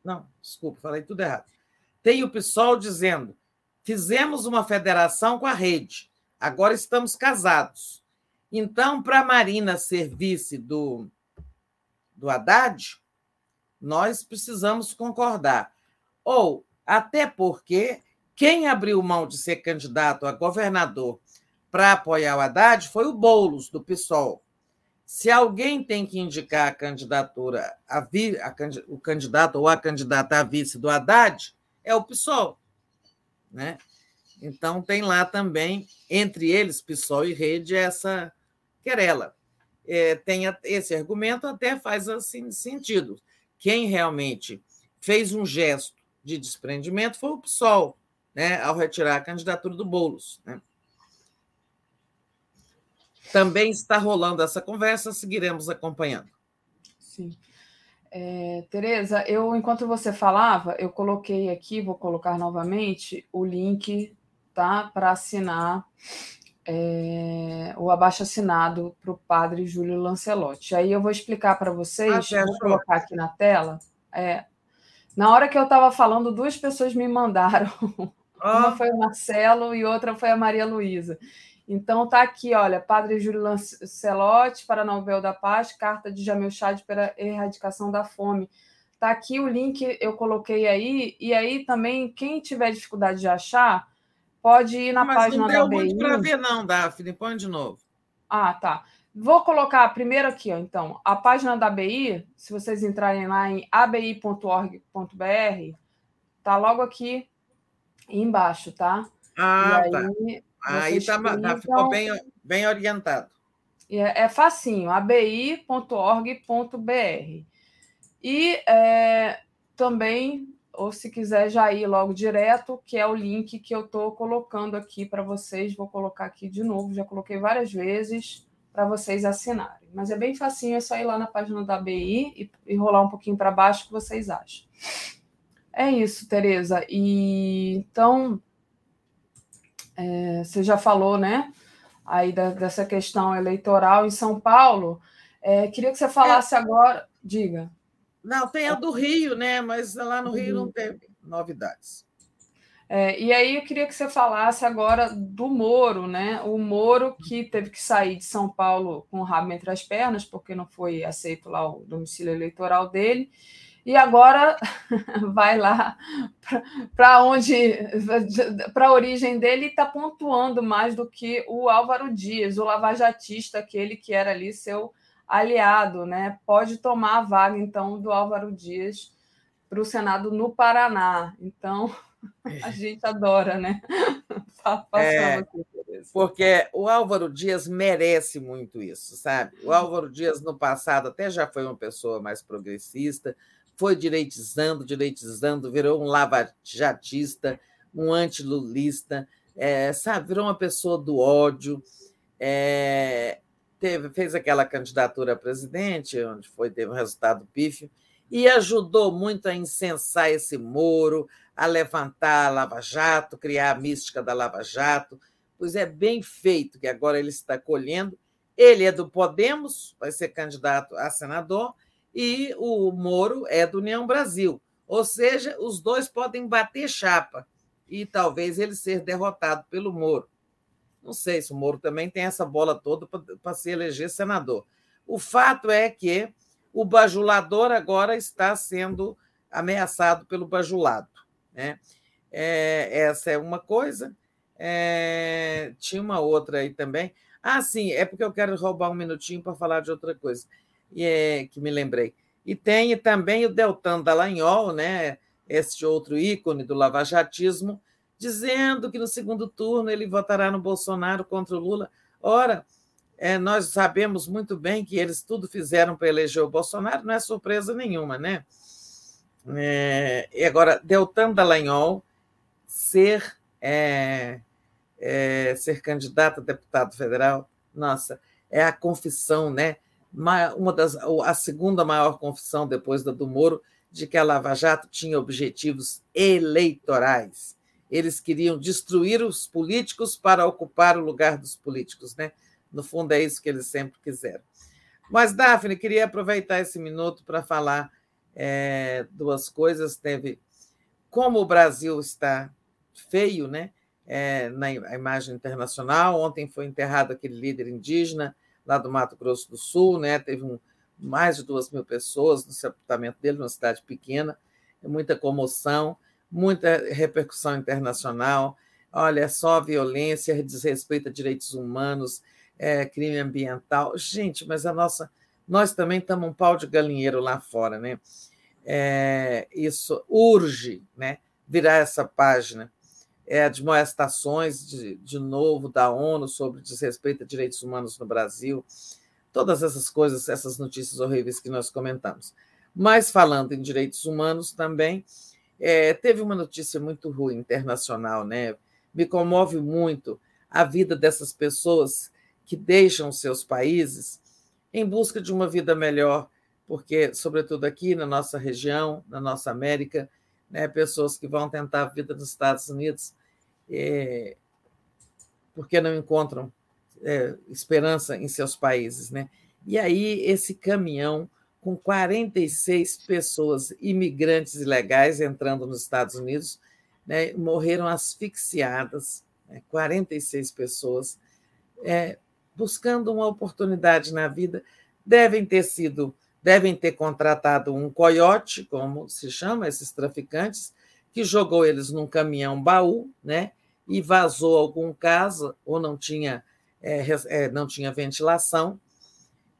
Não, desculpa, falei tudo errado. Tem o PSOL dizendo: fizemos uma federação com a rede, agora estamos casados. Então, para a Marina ser vice do, do Haddad, nós precisamos concordar. Ou, até porque, quem abriu mão de ser candidato a governador para apoiar o Haddad foi o Boulos, do PSOL. Se alguém tem que indicar a candidatura, a vi, a, o candidato ou a candidata a vice do Haddad, é o PSOL. Né? Então, tem lá também, entre eles, PSOL e Rede, essa querela é, tenha esse argumento até faz assim sentido. Quem realmente fez um gesto de desprendimento foi o PSOL, né, ao retirar a candidatura do Boulos. Né? Também está rolando essa conversa, seguiremos acompanhando. Sim. É, Tereza, eu, enquanto você falava, eu coloquei aqui, vou colocar novamente, o link tá, para assinar é, o abaixo assinado para o padre Júlio Lancelotti. Aí eu vou explicar para vocês, ah, vou colocar aqui na tela. É, na hora que eu estava falando, duas pessoas me mandaram. Ah. Uma foi o Marcelo e outra foi a Maria Luísa. Então tá aqui, olha, Padre Júlio Lancelotti para a Novel da Paz, carta de Jamil Chad para a erradicação da fome. Tá aqui o link, eu coloquei aí, e aí também, quem tiver dificuldade de achar, Pode ir na Mas página da BI. Não deu muito para ver, não, Daphne. Põe de novo. Ah, tá. Vou colocar primeiro aqui, ó, então, a página da ABI, se vocês entrarem lá em abi.org.br, tá logo aqui embaixo, tá? Ah, aí, tá. Aí tá, tá, ficou bem, bem orientado. É, é facinho, abi.org.br. E é, também ou se quiser já ir logo direto, que é o link que eu estou colocando aqui para vocês. Vou colocar aqui de novo, já coloquei várias vezes para vocês assinarem. Mas é bem facinho, é só ir lá na página da BI e, e rolar um pouquinho para baixo que vocês acham. É isso, Tereza. E então é, você já falou, né? Aí da, dessa questão eleitoral em São Paulo. É, queria que você falasse é. agora. Diga. Não, tem a do Rio, né? Mas lá no Rio não teve novidades. É, e aí eu queria que você falasse agora do Moro, né? O Moro que teve que sair de São Paulo com o rabo entre as pernas, porque não foi aceito lá o domicílio eleitoral dele, e agora vai lá para onde para a origem dele e está pontuando mais do que o Álvaro Dias, o lavajatista, aquele que era ali seu aliado, né? Pode tomar a vaga, então, do Álvaro Dias para o Senado no Paraná. Então, a gente adora, né? É, porque o Álvaro Dias merece muito isso, sabe? O Álvaro Dias, no passado, até já foi uma pessoa mais progressista, foi direitizando, direitizando, virou um lavajatista, um antilulista, é, sabe? Virou uma pessoa do ódio. É, teve, fez aquela candidatura a presidente, onde foi teve um resultado pífio, e ajudou muito a incensar esse Moro, a levantar a Lava Jato, criar a mística da Lava Jato. Pois é bem feito que agora ele está colhendo. Ele é do Podemos, vai ser candidato a senador, e o Moro é do União Brasil. Ou seja, os dois podem bater chapa e talvez ele ser derrotado pelo Moro. Não sei se o Moro também tem essa bola toda para se eleger senador. O fato é que o bajulador agora está sendo ameaçado pelo bajulado. Né? É, essa é uma coisa. É, tinha uma outra aí também. Ah, sim, é porque eu quero roubar um minutinho para falar de outra coisa e é, que me lembrei. E tem também o Deltan Dallagnol, né? este outro ícone do lavajatismo, dizendo que no segundo turno ele votará no Bolsonaro contra o Lula. Ora, é, nós sabemos muito bem que eles tudo fizeram para eleger o Bolsonaro, não é surpresa nenhuma, né? É, e agora, Deltan Dallagnol ser, é, é, ser candidato a deputado federal, nossa, é a confissão, né? Uma das, a segunda maior confissão depois da do Moro de que a Lava Jato tinha objetivos eleitorais. Eles queriam destruir os políticos para ocupar o lugar dos políticos, né? No fundo, é isso que eles sempre quiseram. Mas, Daphne, queria aproveitar esse minuto para falar é, duas coisas. Teve como o Brasil está feio, né? É, na imagem internacional. Ontem foi enterrado aquele líder indígena lá do Mato Grosso do Sul, né? Teve um, mais de duas mil pessoas no sepultamento dele, numa cidade pequena, muita comoção, muita repercussão internacional. Olha, só violência, desrespeito a direitos humanos, é, crime ambiental. Gente, mas a nossa. Nós também estamos um pau de galinheiro lá fora, né? É, isso urge né, virar essa página. É, admoestações de, de novo da ONU sobre desrespeito a direitos humanos no Brasil, todas essas coisas, essas notícias horríveis que nós comentamos. Mas falando em direitos humanos também, é, teve uma notícia muito ruim internacional, né? Me comove muito a vida dessas pessoas que deixam seus países em busca de uma vida melhor, porque, sobretudo aqui na nossa região, na nossa América, né, pessoas que vão tentar a vida nos Estados Unidos é, porque não encontram é, esperança em seus países. Né? E aí, esse caminhão com 46 pessoas imigrantes ilegais entrando nos Estados Unidos, né, morreram asfixiadas, né, 46 pessoas. É, buscando uma oportunidade na vida, devem ter sido, devem ter contratado um coiote, como se chama esses traficantes, que jogou eles num caminhão baú, né? E vazou algum caso ou não tinha é, é, não tinha ventilação,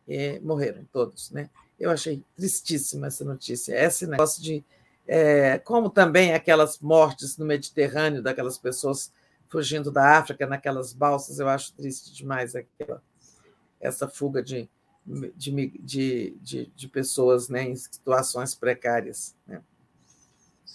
é, morreram todos, né? Eu achei tristíssima essa notícia. Esse negócio de é, como também aquelas mortes no Mediterrâneo daquelas pessoas fugindo da África naquelas balsas, eu acho triste demais aquela, essa fuga de, de, de, de, de pessoas né, em situações precárias. Né?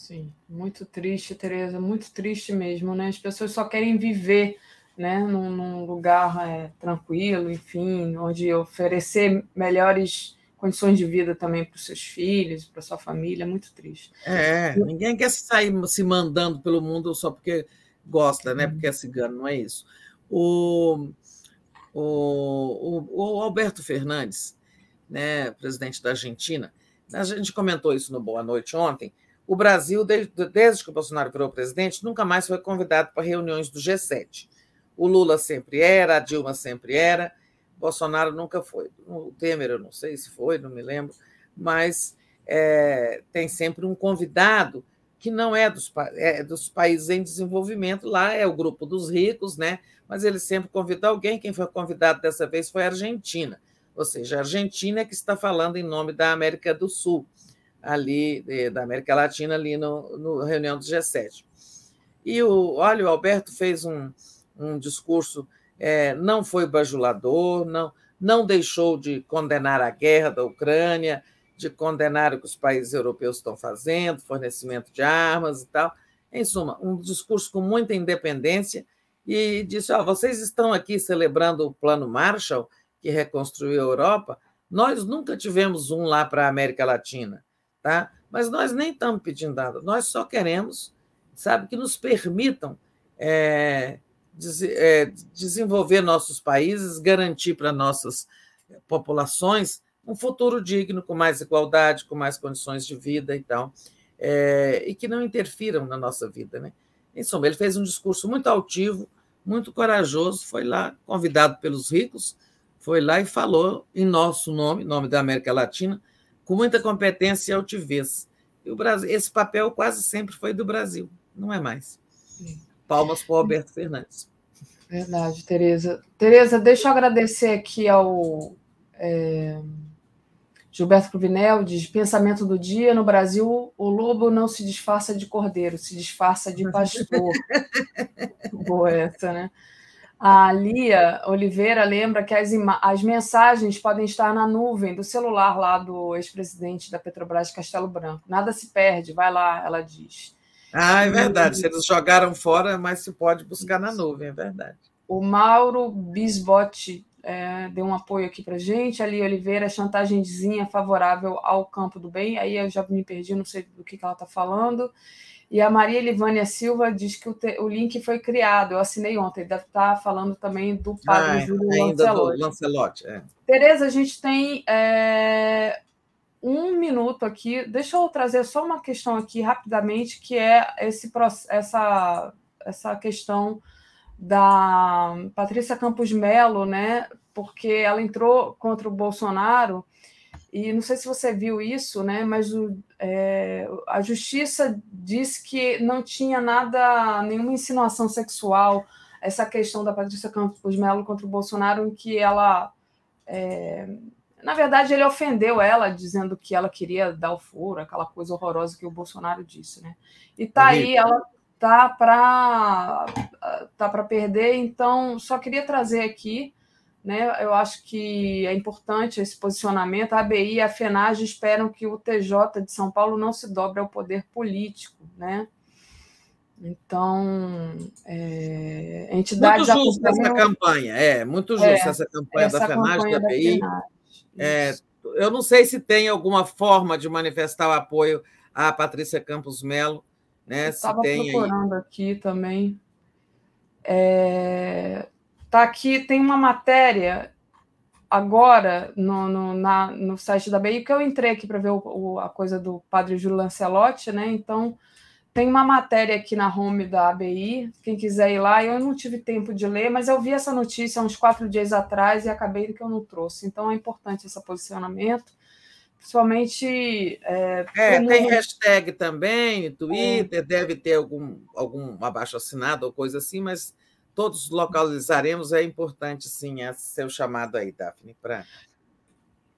Sim, muito triste, Tereza, muito triste mesmo, né? As pessoas só querem viver né, num, num lugar é, tranquilo, enfim, onde oferecer melhores condições de vida também para os seus filhos, para sua família, muito triste. É, ninguém quer sair se mandando pelo mundo só porque gosta, né? Porque é cigano, não é isso. O, o, o, o Alberto Fernandes, né, presidente da Argentina, a gente comentou isso no Boa Noite ontem. O Brasil, desde, desde que o Bolsonaro virou presidente, nunca mais foi convidado para reuniões do G7. O Lula sempre era, a Dilma sempre era, Bolsonaro nunca foi. O Temer, eu não sei se foi, não me lembro, mas é, tem sempre um convidado que não é dos, é dos países em desenvolvimento, lá é o grupo dos ricos, né? mas ele sempre convida alguém. Quem foi convidado dessa vez foi a Argentina, ou seja, a Argentina é que está falando em nome da América do Sul, ali, da América Latina, ali no, no reunião do G7. E o, olha, o Alberto fez um, um discurso, é, não foi bajulador, não, não deixou de condenar a guerra da Ucrânia, de condenar o que os países europeus estão fazendo, fornecimento de armas e tal. Em suma, um discurso com muita independência e disse: oh, vocês estão aqui celebrando o Plano Marshall, que reconstruiu a Europa. Nós nunca tivemos um lá para a América Latina, tá? mas nós nem estamos pedindo nada, nós só queremos, sabe, que nos permitam é, des, é, desenvolver nossos países, garantir para nossas populações um futuro digno, com mais igualdade, com mais condições de vida e tal, é, e que não interfiram na nossa vida. Né? Em suma, ele fez um discurso muito altivo, muito corajoso, foi lá, convidado pelos ricos, foi lá e falou em nosso nome, nome da América Latina, com muita competência e altivez. E o Brasil, esse papel quase sempre foi do Brasil, não é mais. Palmas para o Alberto Fernandes. Verdade, Tereza. Tereza, deixa eu agradecer aqui ao. É Gilberto Cruvinel diz: pensamento do dia, no Brasil, o lobo não se disfarça de cordeiro, se disfarça de pastor. Boa essa, né? A Lia Oliveira lembra que as, as mensagens podem estar na nuvem do celular lá do ex-presidente da Petrobras Castelo Branco. Nada se perde, vai lá, ela diz. Ah, é verdade. Se eles jogaram fora, mas se pode buscar na nuvem, é verdade. O Mauro Bisbotti é, deu um apoio aqui para gente. Ali Oliveira, chantagemzinha favorável ao campo do bem. Aí eu já me perdi, não sei do que, que ela está falando. E a Maria Livânia Silva diz que o, te, o, link foi criado. Eu assinei ontem, deve estar tá falando também do padre ah, Júlio Lancelotti. Lancelotti é. Tereza, a gente tem é, um minuto aqui. Deixa eu trazer só uma questão aqui rapidamente, que é esse, essa, essa questão da Patrícia Campos Melo, né? Porque ela entrou contra o Bolsonaro e não sei se você viu isso, né? Mas o, é, a justiça disse que não tinha nada, nenhuma insinuação sexual essa questão da Patrícia Campos Melo contra o Bolsonaro, em que ela, é, na verdade, ele ofendeu ela dizendo que ela queria dar o furo, aquela coisa horrorosa que o Bolsonaro disse, né? E tá aí ela tá para tá para perder, então só queria trazer aqui, né? Eu acho que é importante esse posicionamento. A ABI e a FENAGE esperam que o TJ de São Paulo não se dobre ao poder político, né? Então, é, entidades muito justa essa campanha, é muito justa é, essa campanha essa da FENAGE da ABI. É, eu não sei se tem alguma forma de manifestar o apoio à Patrícia Campos Melo né? Estava procurando aí. aqui também. É... Tá aqui, tem uma matéria agora no, no, na, no site da BI, que eu entrei aqui para ver o, o, a coisa do padre Júlio Lancelotti, né? Então, tem uma matéria aqui na home da ABI, quem quiser ir lá, eu não tive tempo de ler, mas eu vi essa notícia uns quatro dias atrás e acabei que eu não trouxe. Então, é importante esse posicionamento principalmente. É, é tem hashtag também, Twitter, é. deve ter algum, algum abaixo assinado ou coisa assim, mas todos localizaremos. É importante, sim, esse seu chamado aí, Daphne, para.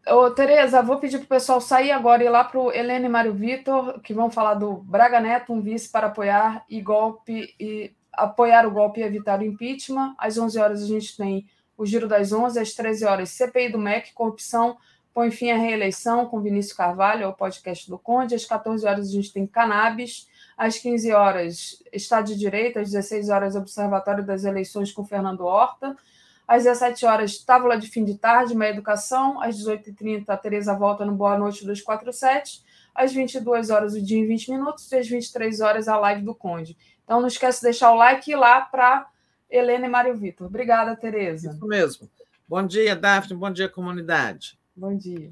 Ô, Tereza, vou pedir para o pessoal sair agora e ir lá para o Helene e Mário Vitor, que vão falar do Braga Neto, um vice para apoiar e golpe e apoiar o golpe e evitar o impeachment. Às 11 horas a gente tem o Giro das 11, às 13 horas CPI do MEC, corrupção, põe fim à reeleição com Vinícius Carvalho, é o podcast do Conde. Às 14 horas a gente tem Cannabis. Às 15 horas, Estado de Direito. Às 16 horas, Observatório das Eleições com Fernando Horta. Às 17 horas, Tábula de Fim de Tarde, Meia Educação. Às 18h30, a Tereza volta no Boa Noite 247. Às 22 horas, o dia em 20 minutos. E às 23 horas, a live do Conde. Então, não esquece de deixar o like e ir lá para Helena e Mário Vitor. Obrigada, Tereza. Isso mesmo. Bom dia, Daphne. Bom dia, comunidade. Bom dia.